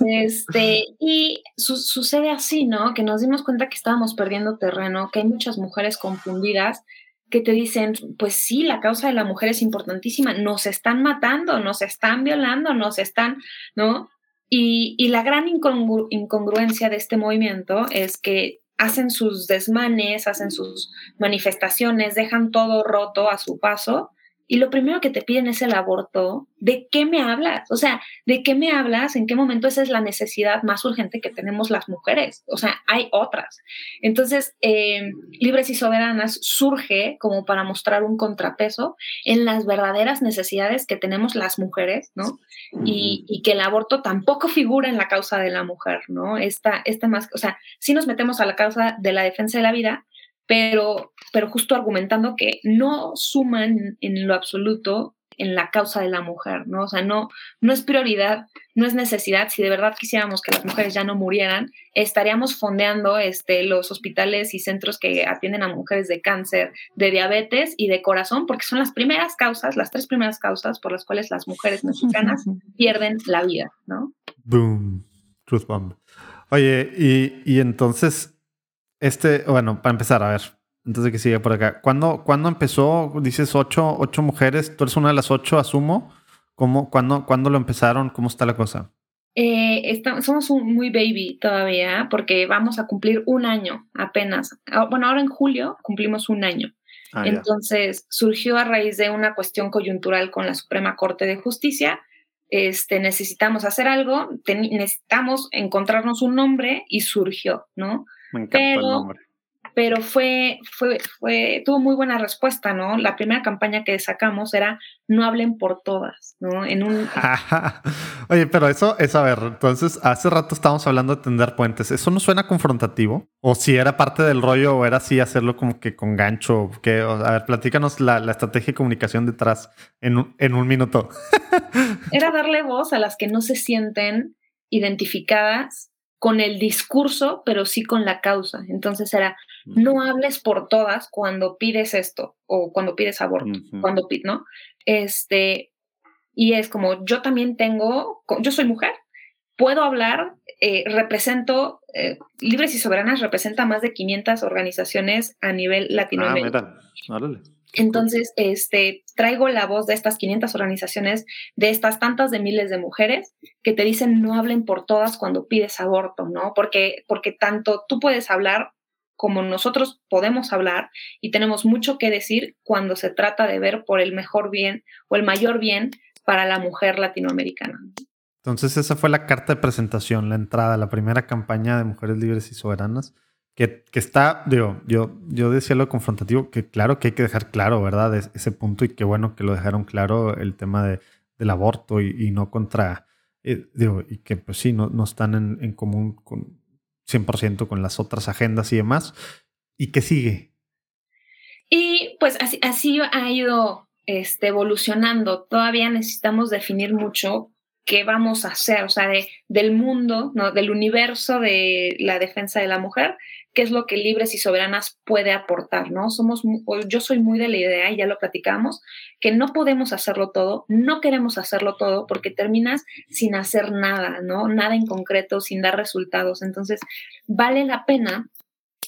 este, y sucede así, ¿no? Que nos dimos cuenta que estábamos perdiendo terreno, que hay muchas mujeres confundidas que te dicen, pues sí, la causa de la mujer es importantísima, nos están matando, nos están violando, nos están, ¿no? Y, la gran incongruencia de este movimiento es que hacen sus desmanes, hacen sus manifestaciones, dejan todo roto a su paso y lo primero que te piden es el aborto, ¿de qué me hablas? O sea, ¿de qué me hablas? ¿En qué momento esa es la necesidad más urgente que tenemos las mujeres? O sea, hay otras. Entonces, eh, Libres y Soberanas surge como para mostrar un contrapeso en las verdaderas necesidades que tenemos las mujeres, ¿no? Y, que el aborto tampoco figura en la causa de la mujer, ¿no? Esta, esta más, o sea, si nos metemos a la causa de la defensa de la vida, pero, pero justo argumentando que no suman en lo absoluto en la causa de la mujer, ¿no? O sea, no, no es prioridad, no es necesidad. Si de verdad quisiéramos que las mujeres ya no murieran, estaríamos fondeando este, los hospitales y centros que atienden a mujeres de cáncer, de diabetes y de corazón, porque son las primeras causas, las tres primeras causas por las cuales las mujeres mexicanas pierden la vida, ¿no? Boom, truth bomb. Oye, y, y entonces este, bueno, para empezar, a ver, antes de que siga por acá, ¿cuándo, ¿cuándo empezó? Dices ocho, ocho mujeres, tú eres una de las ocho, asumo. ¿Cómo, cuándo, ¿Cuándo lo empezaron? ¿Cómo está la cosa? Eh, somos un, muy baby todavía porque vamos a cumplir un año apenas. Ah, bueno, ahora en julio cumplimos un año. Ah, Entonces surgió a raíz de una cuestión coyuntural con la Suprema Corte de Justicia. Este, necesitamos hacer algo, necesitamos encontrarnos un nombre y surgió, ¿no? Me encanta pero, el nombre. Pero fue, fue, fue, tuvo muy buena respuesta, ¿no? La primera campaña que sacamos era no hablen por todas, ¿no? En un. Oye, pero eso es, a ver, entonces hace rato estábamos hablando de tender puentes. ¿Eso no suena confrontativo? ¿O si era parte del rollo o era así hacerlo como que con gancho? Que, a ver, platícanos la, la estrategia de comunicación detrás en un, en un minuto. era darle voz a las que no se sienten identificadas con el discurso, pero sí con la causa. Entonces era, no hables por todas cuando pides esto o cuando pides aborto, cuando pides, ¿no? Este, y es como, yo también tengo, yo soy mujer, puedo hablar, eh, represento, eh, Libres y Soberanas representa más de 500 organizaciones a nivel latinoamericano. Ah, Entonces, este, traigo la voz de estas 500 organizaciones, de estas tantas de miles de mujeres que te dicen no hablen por todas cuando pides aborto, ¿no? Porque, porque tanto tú puedes hablar como nosotros podemos hablar y tenemos mucho que decir cuando se trata de ver por el mejor bien o el mayor bien para la mujer latinoamericana. Entonces esa fue la carta de presentación, la entrada, la primera campaña de Mujeres Libres y Soberanas, que, que está, digo, yo, yo decía lo confrontativo, que claro que hay que dejar claro, ¿verdad? ese punto y qué bueno que lo dejaron claro el tema de, del aborto y, no contra, eh, y que pues sí, no, no están en común con 100% con las otras agendas y demás. ¿Y qué sigue? Y pues así, así ha ido este, evolucionando. Todavía necesitamos definir mucho qué vamos a hacer, o sea, de, del mundo, ¿no? del universo de la defensa de la mujer, qué es lo que Libres y Soberanas puede aportar, ¿no? Somos, yo soy muy de la idea, y ya lo platicamos, que no podemos hacerlo todo, no queremos hacerlo todo, porque terminas sin hacer nada, ¿no? Nada en concreto, sin dar resultados. Entonces, vale la pena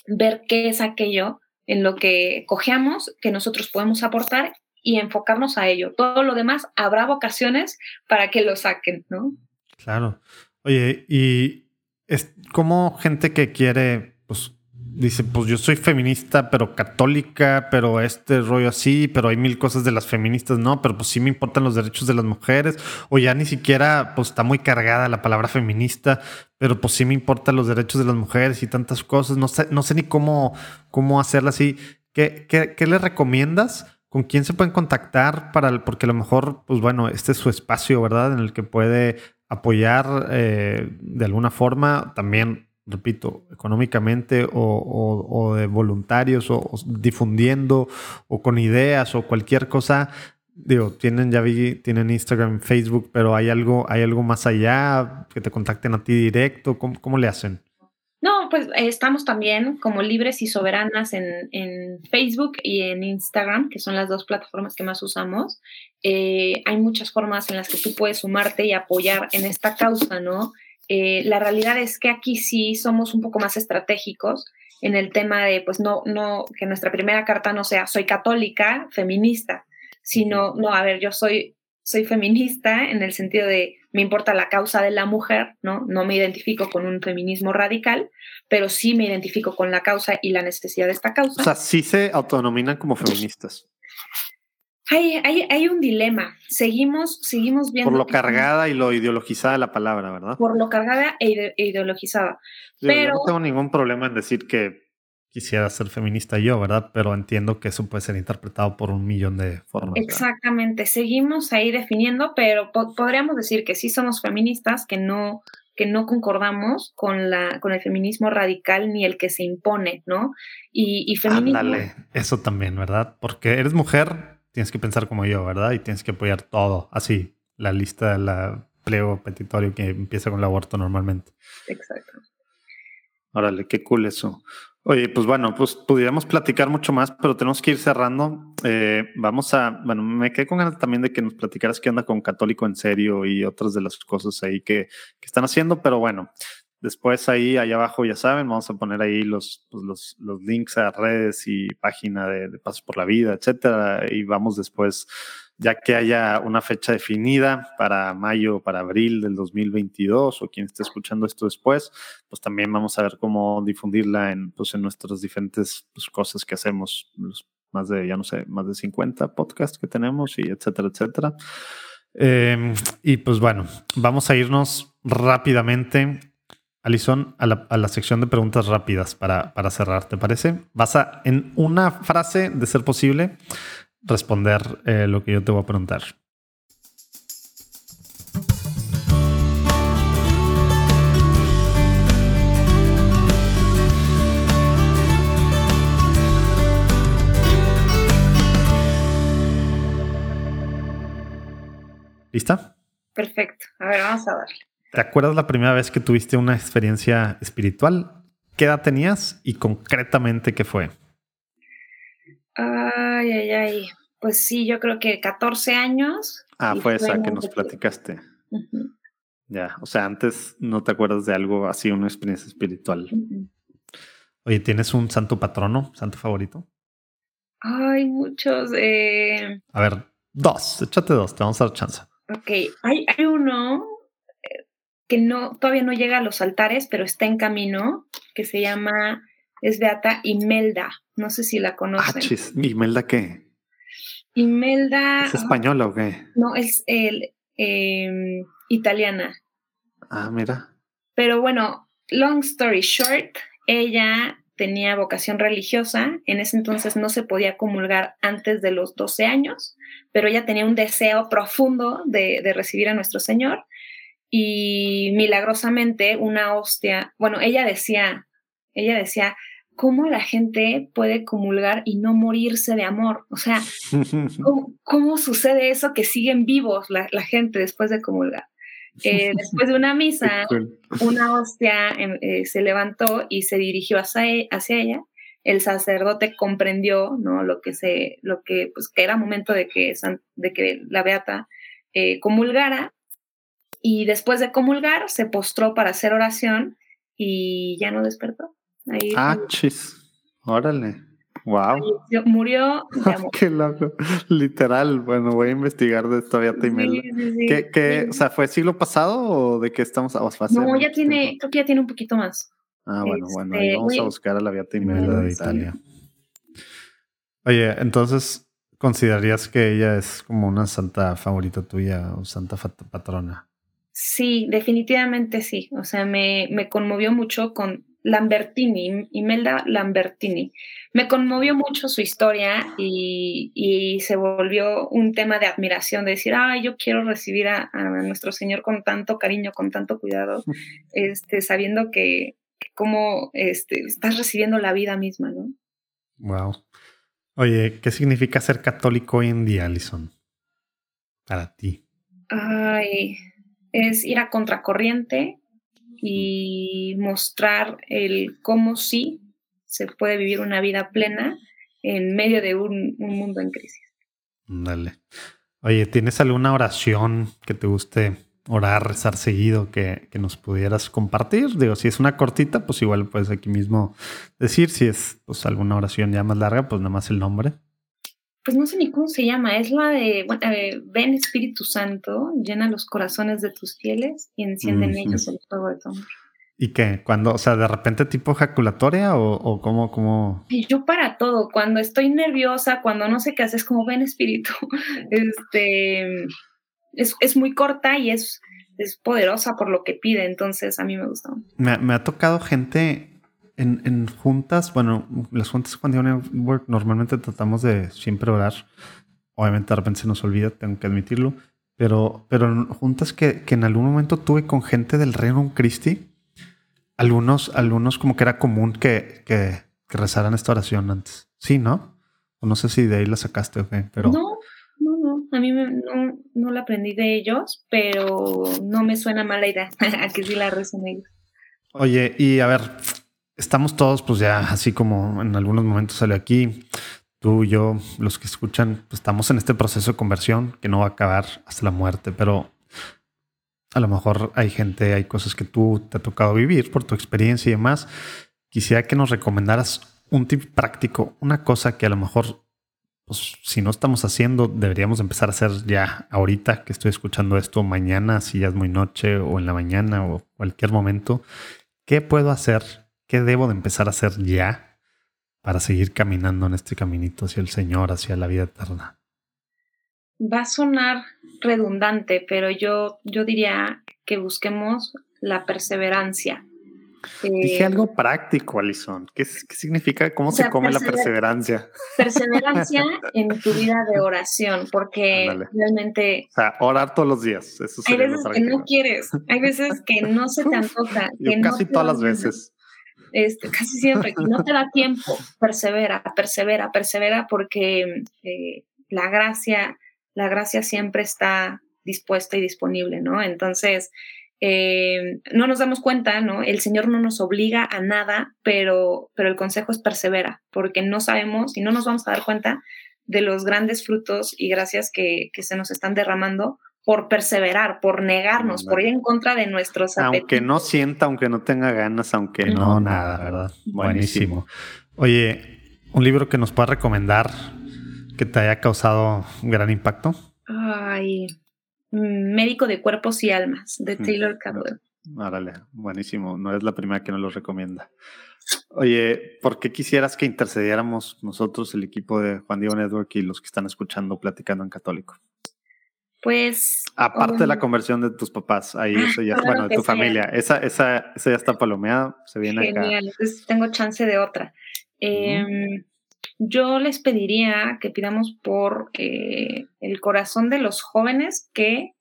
ver qué es aquello en lo que cojeamos, que nosotros podemos aportar y enfocarnos a ello. Todo lo demás habrá vocaciones para que lo saquen, ¿no? Claro. Oye, y es como gente que quiere, pues, dice, pues yo soy feminista, pero católica, pero este rollo así, pero hay mil cosas de las feministas, no, pero pues sí me importan los derechos de las mujeres, o ya ni siquiera, pues está muy cargada la palabra feminista, pero pues sí me importan los derechos de las mujeres y tantas cosas, no sé, no sé ni cómo, cómo hacerla así. ¿Qué, qué, le recomiendas? ¿Con quién se pueden contactar para porque a lo mejor, pues bueno, este es su espacio, ¿verdad? En el que puede apoyar eh, de alguna forma, también, repito, económicamente o, de voluntarios o, difundiendo o con ideas o cualquier cosa. Digo, tienen, ya vi, tienen Instagram, Facebook, pero hay algo, hay algo más allá que te contacten a ti directo. ¿Cómo, cómo le hacen? No, pues eh, estamos también como libres y soberanas en, Facebook y en Instagram, que son las dos plataformas que más usamos. Eh, hay muchas formas en las que tú puedes sumarte y apoyar en esta causa, ¿no? Eh, la realidad es que aquí sí somos un poco más estratégicos en el tema de, pues no, no, que nuestra primera carta no sea soy católica, feminista, sino, no, a ver, yo soy, soy feminista en el sentido de me importa la causa de la mujer, ¿no? No me identifico con un feminismo radical, pero sí me identifico con la causa y la necesidad de esta causa. O sea, sí se autonominan como feministas. Hay, hay, hay un dilema. Seguimos, seguimos viendo. Por lo cargada y lo ideologizada la palabra, ¿verdad? Por lo cargada e ideologizada. pero... no tengo ningún problema en decir que quisiera ser feminista yo, ¿verdad? Pero entiendo que eso puede ser interpretado por un millón de formas. Exactamente, seguimos ahí definiendo, pero podríamos decir que sí somos feministas, que no que no concordamos con la con el feminismo radical ni el que se impone, ¿no? Y, y feminismo. Ándale, eso también, ¿verdad? Porque eres mujer, tienes que pensar como yo, ¿verdad? Y tienes que apoyar todo, así, la lista, la pliego petitorio que empieza con el aborto normalmente. Exacto. Órale, qué cool eso. Oye, pues bueno, pues pudiéramos platicar mucho más, pero tenemos que ir cerrando. Eh, vamos a, bueno, me quedé con ganas también de que nos platicaras qué onda con Católico en serio y otras de las cosas ahí que, que están haciendo, pero bueno, después ahí, allá abajo, ya saben, vamos a poner ahí los, pues los, los, links a redes y página de, de Pasos por la Vida, etcétera, y vamos después ya que haya una fecha definida para mayo, para abril del 2022 o quien esté escuchando esto después, pues también vamos a ver cómo difundirla en, pues en nuestras diferentes pues, cosas que hacemos, más de, ya no sé, más de 50 podcasts que tenemos y etcétera, etcétera. Em, y pues bueno, vamos a irnos rápidamente, Alison, a la, a la sección de preguntas rápidas para, para cerrar, ¿te parece? Vas a, en una frase, de ser posible, responder eh, lo que yo te voy a preguntar. ¿Lista? Perfecto. A ver, vamos a darle. ¿Te acuerdas la primera vez que tuviste una experiencia espiritual? ¿Qué edad tenías y concretamente qué fue? Ay, ay, ay. Pues sí, yo creo que 14 años. Ah, fue esa que nos platicaste. Ya, o sea, antes no te acuerdas de algo así, una experiencia espiritual. Oye, ¿tienes un santo patrono, santo favorito? Hay muchos. Eh... A ver, dos, échate dos, te vamos a dar chance. Ok, hay, hay uno que no, todavía no llega a los altares, pero está en camino, que se llama, es Beata Imelda. No sé si la Ah, conocen. chis, ¿Imelda qué? Imelda. ¿Es española o qué? No, es el, em, italiana. Ah, mira. Pero bueno, long story short, ella tenía vocación religiosa. En ese entonces no se podía comulgar antes de los 12 años, pero ella tenía un deseo profundo de, de recibir a nuestro Señor. Y milagrosamente una hostia, bueno, ella decía, ella decía, ¿cómo la gente puede comulgar y no morirse de amor? O sea, ¿cómo, cómo sucede eso que siguen vivos la, la gente después de comulgar? Eh, después de una misa, una hostia eh, se levantó y se dirigió hacia, e- hacia ella. El sacerdote comprendió, ¿no? Lo que se, lo que, pues, que era momento de que, san- de que la beata eh, comulgara. Y después de comulgar, se postró para hacer oración y ya no despertó. Ahí Ah, chis. Órale. Wow. murió. Qué loco. Literal. Bueno, voy a investigar de esta Beata Imelda. Sí, sí, sí. ¿Qué, qué, Sí. o sea, fue siglo pasado o de qué estamos a fase? No, ya tiene, creo que ya tiene un poquito más. Ah, bueno, bueno, ahí este, vamos a buscar a la Beata Imelda de Italia. Oye, entonces, ¿considerarías que ella es como una santa favorita tuya o santa patrona? Sí, definitivamente sí. O sea, me, me conmovió mucho con Lambertini, Imelda Lambertini. Me conmovió mucho su historia y, y se volvió un tema de admiración, de decir, ay, yo quiero recibir a, a nuestro Señor con tanto cariño, con tanto cuidado, este, sabiendo que, que como este, estás recibiendo la vida misma, ¿no? Wow. Oye, ¿qué significa ser católico hoy en día, Alison? Para ti. Ay, es ir a contracorriente y mostrar el cómo sí se puede vivir una vida plena en medio de un, un mundo en crisis. Dale. Oye, ¿tienes alguna oración que te guste orar, rezar seguido que, que nos pudieras compartir? Digo, si es una cortita, pues igual puedes aquí mismo decir. Si es pues, alguna oración ya más larga, pues nada más el nombre. Pues no sé ni cómo se llama, es la de, bueno, eh, ven Espíritu Santo, llena los corazones de tus fieles y enciende en Ujú. ellos el fuego de tu amor. ¿Y qué? Cuando, o sea, de repente tipo ejaculatoria o, o cómo, cómo? Yo para todo, cuando estoy nerviosa, cuando no sé qué hacer, es como ven espíritu. Este es, es muy corta y es, es poderosa por lo que pide, entonces a mí me gusta. Me, me ha tocado gente en, en juntas, bueno, las juntas cuando yo network normalmente tratamos de siempre orar. Obviamente de repente se nos olvida, tengo que admitirlo. Pero, pero juntas que, que en algún momento tuve con gente del Reino Christi, algunos, algunos como que era común que, que, que rezaran esta oración antes. Sí, ¿no? O no sé si de ahí la sacaste o qué, pero... No, no, no, a mí me- no, no la aprendí de ellos, pero no me suena mala idea que sí la recen ellos. Oye, y a ver, estamos todos, pues ya así como en algunos momentos salió aquí, tú, yo, los que escuchan, pues estamos en este proceso de conversión que no va a acabar hasta la muerte, pero a lo mejor hay gente, hay cosas que tú te ha tocado vivir por tu experiencia y demás. Quisiera que nos recomendaras un tip práctico, una cosa que a lo mejor, pues si no estamos haciendo, deberíamos empezar a hacer ya ahorita que estoy escuchando esto, mañana, si ya es muy noche o en la mañana o cualquier momento. ¿Qué puedo hacer? ¿Qué debo de empezar a hacer ya para seguir caminando en este caminito hacia el Señor, hacia la vida eterna? Va a sonar redundante, pero yo, yo diría que busquemos la perseverancia. Eh, Dije algo práctico, Alison. ¿Qué, significa? ¿Cómo O sea, se come la persever- perseverancia? perseverancia en tu vida de oración, porque realmente O sea, orar todos los días. Eso hay veces que no quieres, hay veces que no se te antoja, Yo que casi todas da las veces. Este, casi siempre, que no te da tiempo, persevera, persevera, persevera, porque eh, la gracia, la gracia siempre está dispuesta y disponible, ¿no? Entonces, eh, no nos damos cuenta, ¿no? El Señor no nos obliga a nada, pero, pero el consejo es persevera, porque no sabemos y no nos vamos a dar cuenta de los grandes frutos y gracias que, que se nos están derramando por perseverar, por negarnos, por ir en contra de nuestros Aunque no sienta, aunque no tenga ganas, aunque no, nada, ¿verdad? Buenísimo. Oye, un libro que nos pueda recomendar que te haya causado un gran impacto. Ay, Médico de Cuerpos y Almas, de Taylor Cadwell. Árale, buenísimo. No es la primera que nos lo recomienda. Oye, ¿por qué quisieras que intercediéramos nosotros, el equipo de Juan Diego Network y los que están escuchando platicando en católico? Pues. Aparte de la um, conversión de tus papás, ahí eso ya, bueno, de tu familia. Esa, esa, esa ya está palomeada, se viene Genial, entonces tengo chance de otra. Em, yo les pediría que pidamos por eh, el corazón de los jóvenes que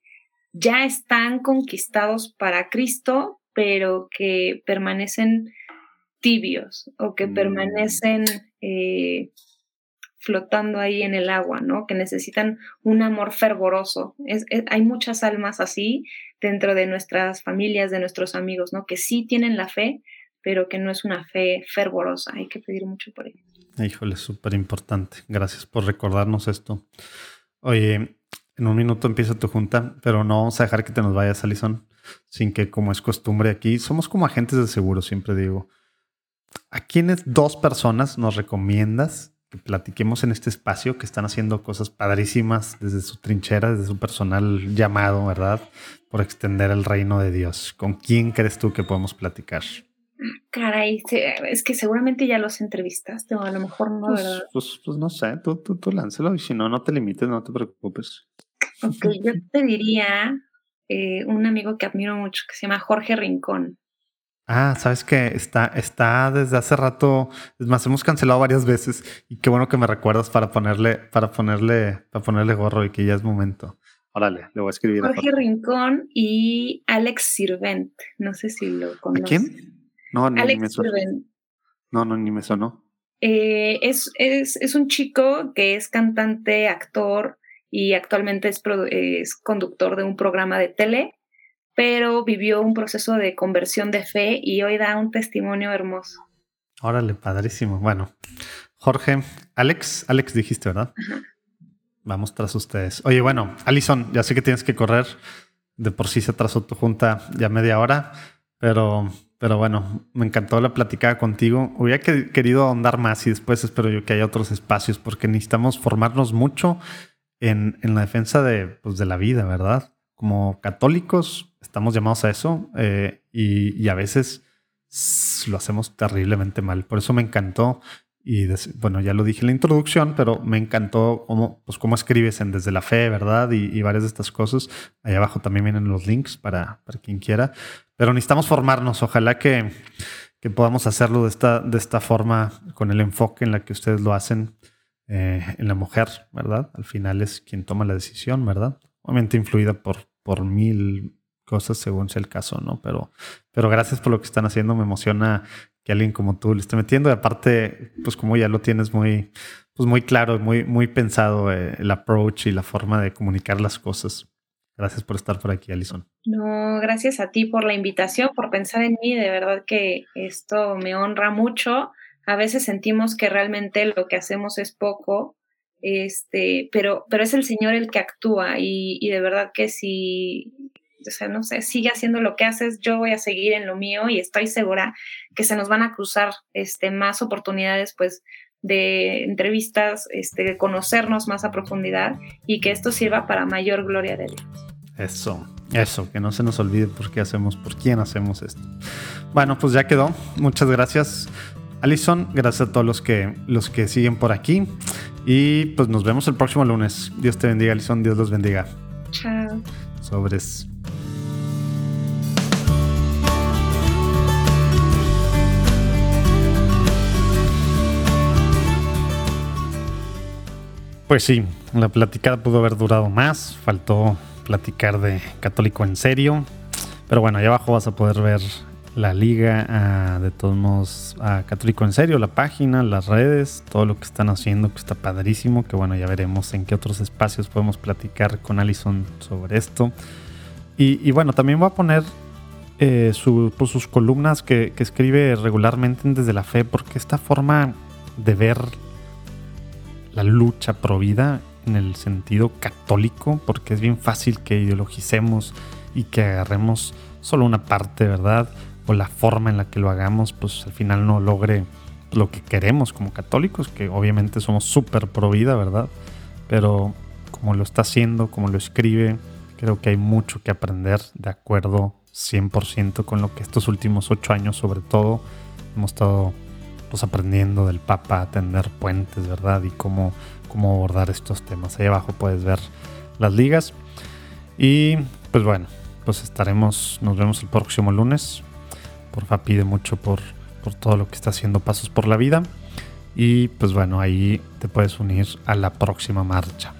ya están conquistados para Cristo, pero que permanecen tibios o que mm. permanecen eh, flotando ahí en el agua, ¿no? Que necesitan un amor fervoroso. hay muchas almas así dentro de nuestras familias, de nuestros amigos, ¿no? Que sí tienen la fe, pero que no es una fe fervorosa. Hay que pedir mucho por ello. Híjole, súper importante. Gracias por recordarnos esto. Oye, en un minuto empieza tu junta, pero no vamos a dejar que te nos vayas, Alison, sin que, como es costumbre aquí, somos como agentes de seguro, siempre digo. ¿A quiénes dos personas nos recomiendas que platiquemos en este espacio que están haciendo cosas padrísimas desde su trinchera, desde su personal llamado, ¿verdad? Por extender el reino de Dios. ¿Con quién crees tú que podemos platicar? Caray, es que seguramente ya los entrevistaste o a lo mejor no, pues, ¿verdad? Pues, pues, no sé, tú, tú, tú láncelo y si no, no te limites, no te preocupes. Ok, yo te diría eh, un amigo que admiro mucho que se llama Jorge Rincón. Ah, sabes que está, está desde hace rato, es más, hemos cancelado varias veces y qué bueno que me recuerdas para ponerle, para ponerle, para ponerle gorro y que ya es momento. Órale, le voy a escribir. Jorge Rincón y Alex Sirvent. No sé si lo conoces. ¿A quién? No, ni, me sonó. No, no, ni me sonó. Eh, es, es, es, un chico que es cantante, actor y actualmente es, es conductor de un programa de tele pero vivió un proceso de conversión de fe y hoy da un testimonio hermoso. Órale, padrísimo. Bueno, Jorge, Alex, Alex dijiste, ¿verdad? Vamos tras ustedes. Oye, bueno, Alison, ya sé que tienes que correr. De por sí se atrasó tu junta ya media hora, pero, pero bueno, me encantó la platicada contigo. Hubiera querido ahondar más y después espero yo que haya otros espacios porque necesitamos formarnos mucho en, en la defensa de, pues, de la vida, ¿verdad? Como católicos, estamos llamados a eso eh, y, a veces lo hacemos terriblemente mal. Por eso me encantó y bueno, ya lo dije en la introducción, pero me encantó cómo, pues, cómo escribes en Desde la Fe, ¿verdad? Y, varias de estas cosas. Ahí abajo también vienen los links para, para quien quiera. Pero necesitamos formarnos. Ojalá que, que, podamos hacerlo de esta, de esta forma, con el enfoque en la que ustedes lo hacen eh, en la mujer, ¿verdad? Al final es quien toma la decisión, ¿verdad? Obviamente influida por, por mil cosas según sea el caso, ¿no? Pero, pero gracias por lo que están haciendo. Me emociona que alguien como tú le esté metiendo. Y aparte, pues como ya lo tienes muy, pues muy claro, muy, muy pensado eh, el approach y la forma de comunicar las cosas. Gracias por estar por aquí, Alison. No, gracias a ti por la invitación, por pensar en mí. De verdad que esto me honra mucho. A veces sentimos que realmente lo que hacemos es poco, este, pero, pero es el Señor el que actúa y, y de verdad que si o sea, no sé, sigue haciendo lo que haces, yo voy a seguir en lo mío y estoy segura que se nos van a cruzar este, más oportunidades, pues, de entrevistas, este, de conocernos más a profundidad y que esto sirva para mayor gloria de Dios. Eso, eso, que no se nos olvide por qué hacemos, por quién hacemos esto. Bueno, pues ya quedó. Muchas gracias, Alison. Gracias a todos los que, los que siguen por aquí. Y pues nos vemos el próximo lunes. Dios te bendiga, Alison. Dios los bendiga. Chao. Sobres. Pues sí, la platicada pudo haber durado más, faltó platicar de católico en serio, pero bueno, allá abajo vas a poder ver la liga, ah, de todos modos, a Católico en Serio, la página, las redes, todo lo que están haciendo, que está padrísimo, que bueno, ya veremos en qué otros espacios podemos platicar con Alison sobre esto. Y, bueno, también voy a poner eh, pues, sus columnas que, que escribe regularmente desde la fe, porque esta forma de ver la lucha pro vida en el sentido católico, porque es bien fácil que ideologicemos y que agarremos solo una parte, ¿verdad? O la forma en la que lo hagamos, pues al final no logre lo que queremos como católicos, que obviamente somos súper pro vida, ¿verdad? Pero como lo está haciendo, como lo escribe, creo que hay mucho que aprender de acuerdo 100% con lo que estos últimos ocho años sobre todo hemos estado pues aprendiendo del Papa a tender puentes, ¿verdad? Y cómo, cómo abordar estos temas. Ahí abajo puedes ver las ligas. Y pues bueno, pues estaremos, nos vemos el próximo lunes. Porfa, pide mucho por, por todo lo que está haciendo Pasos por la Vida. Y pues bueno, ahí te puedes unir a la próxima marcha.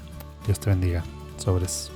Dios te bendiga. Sobres.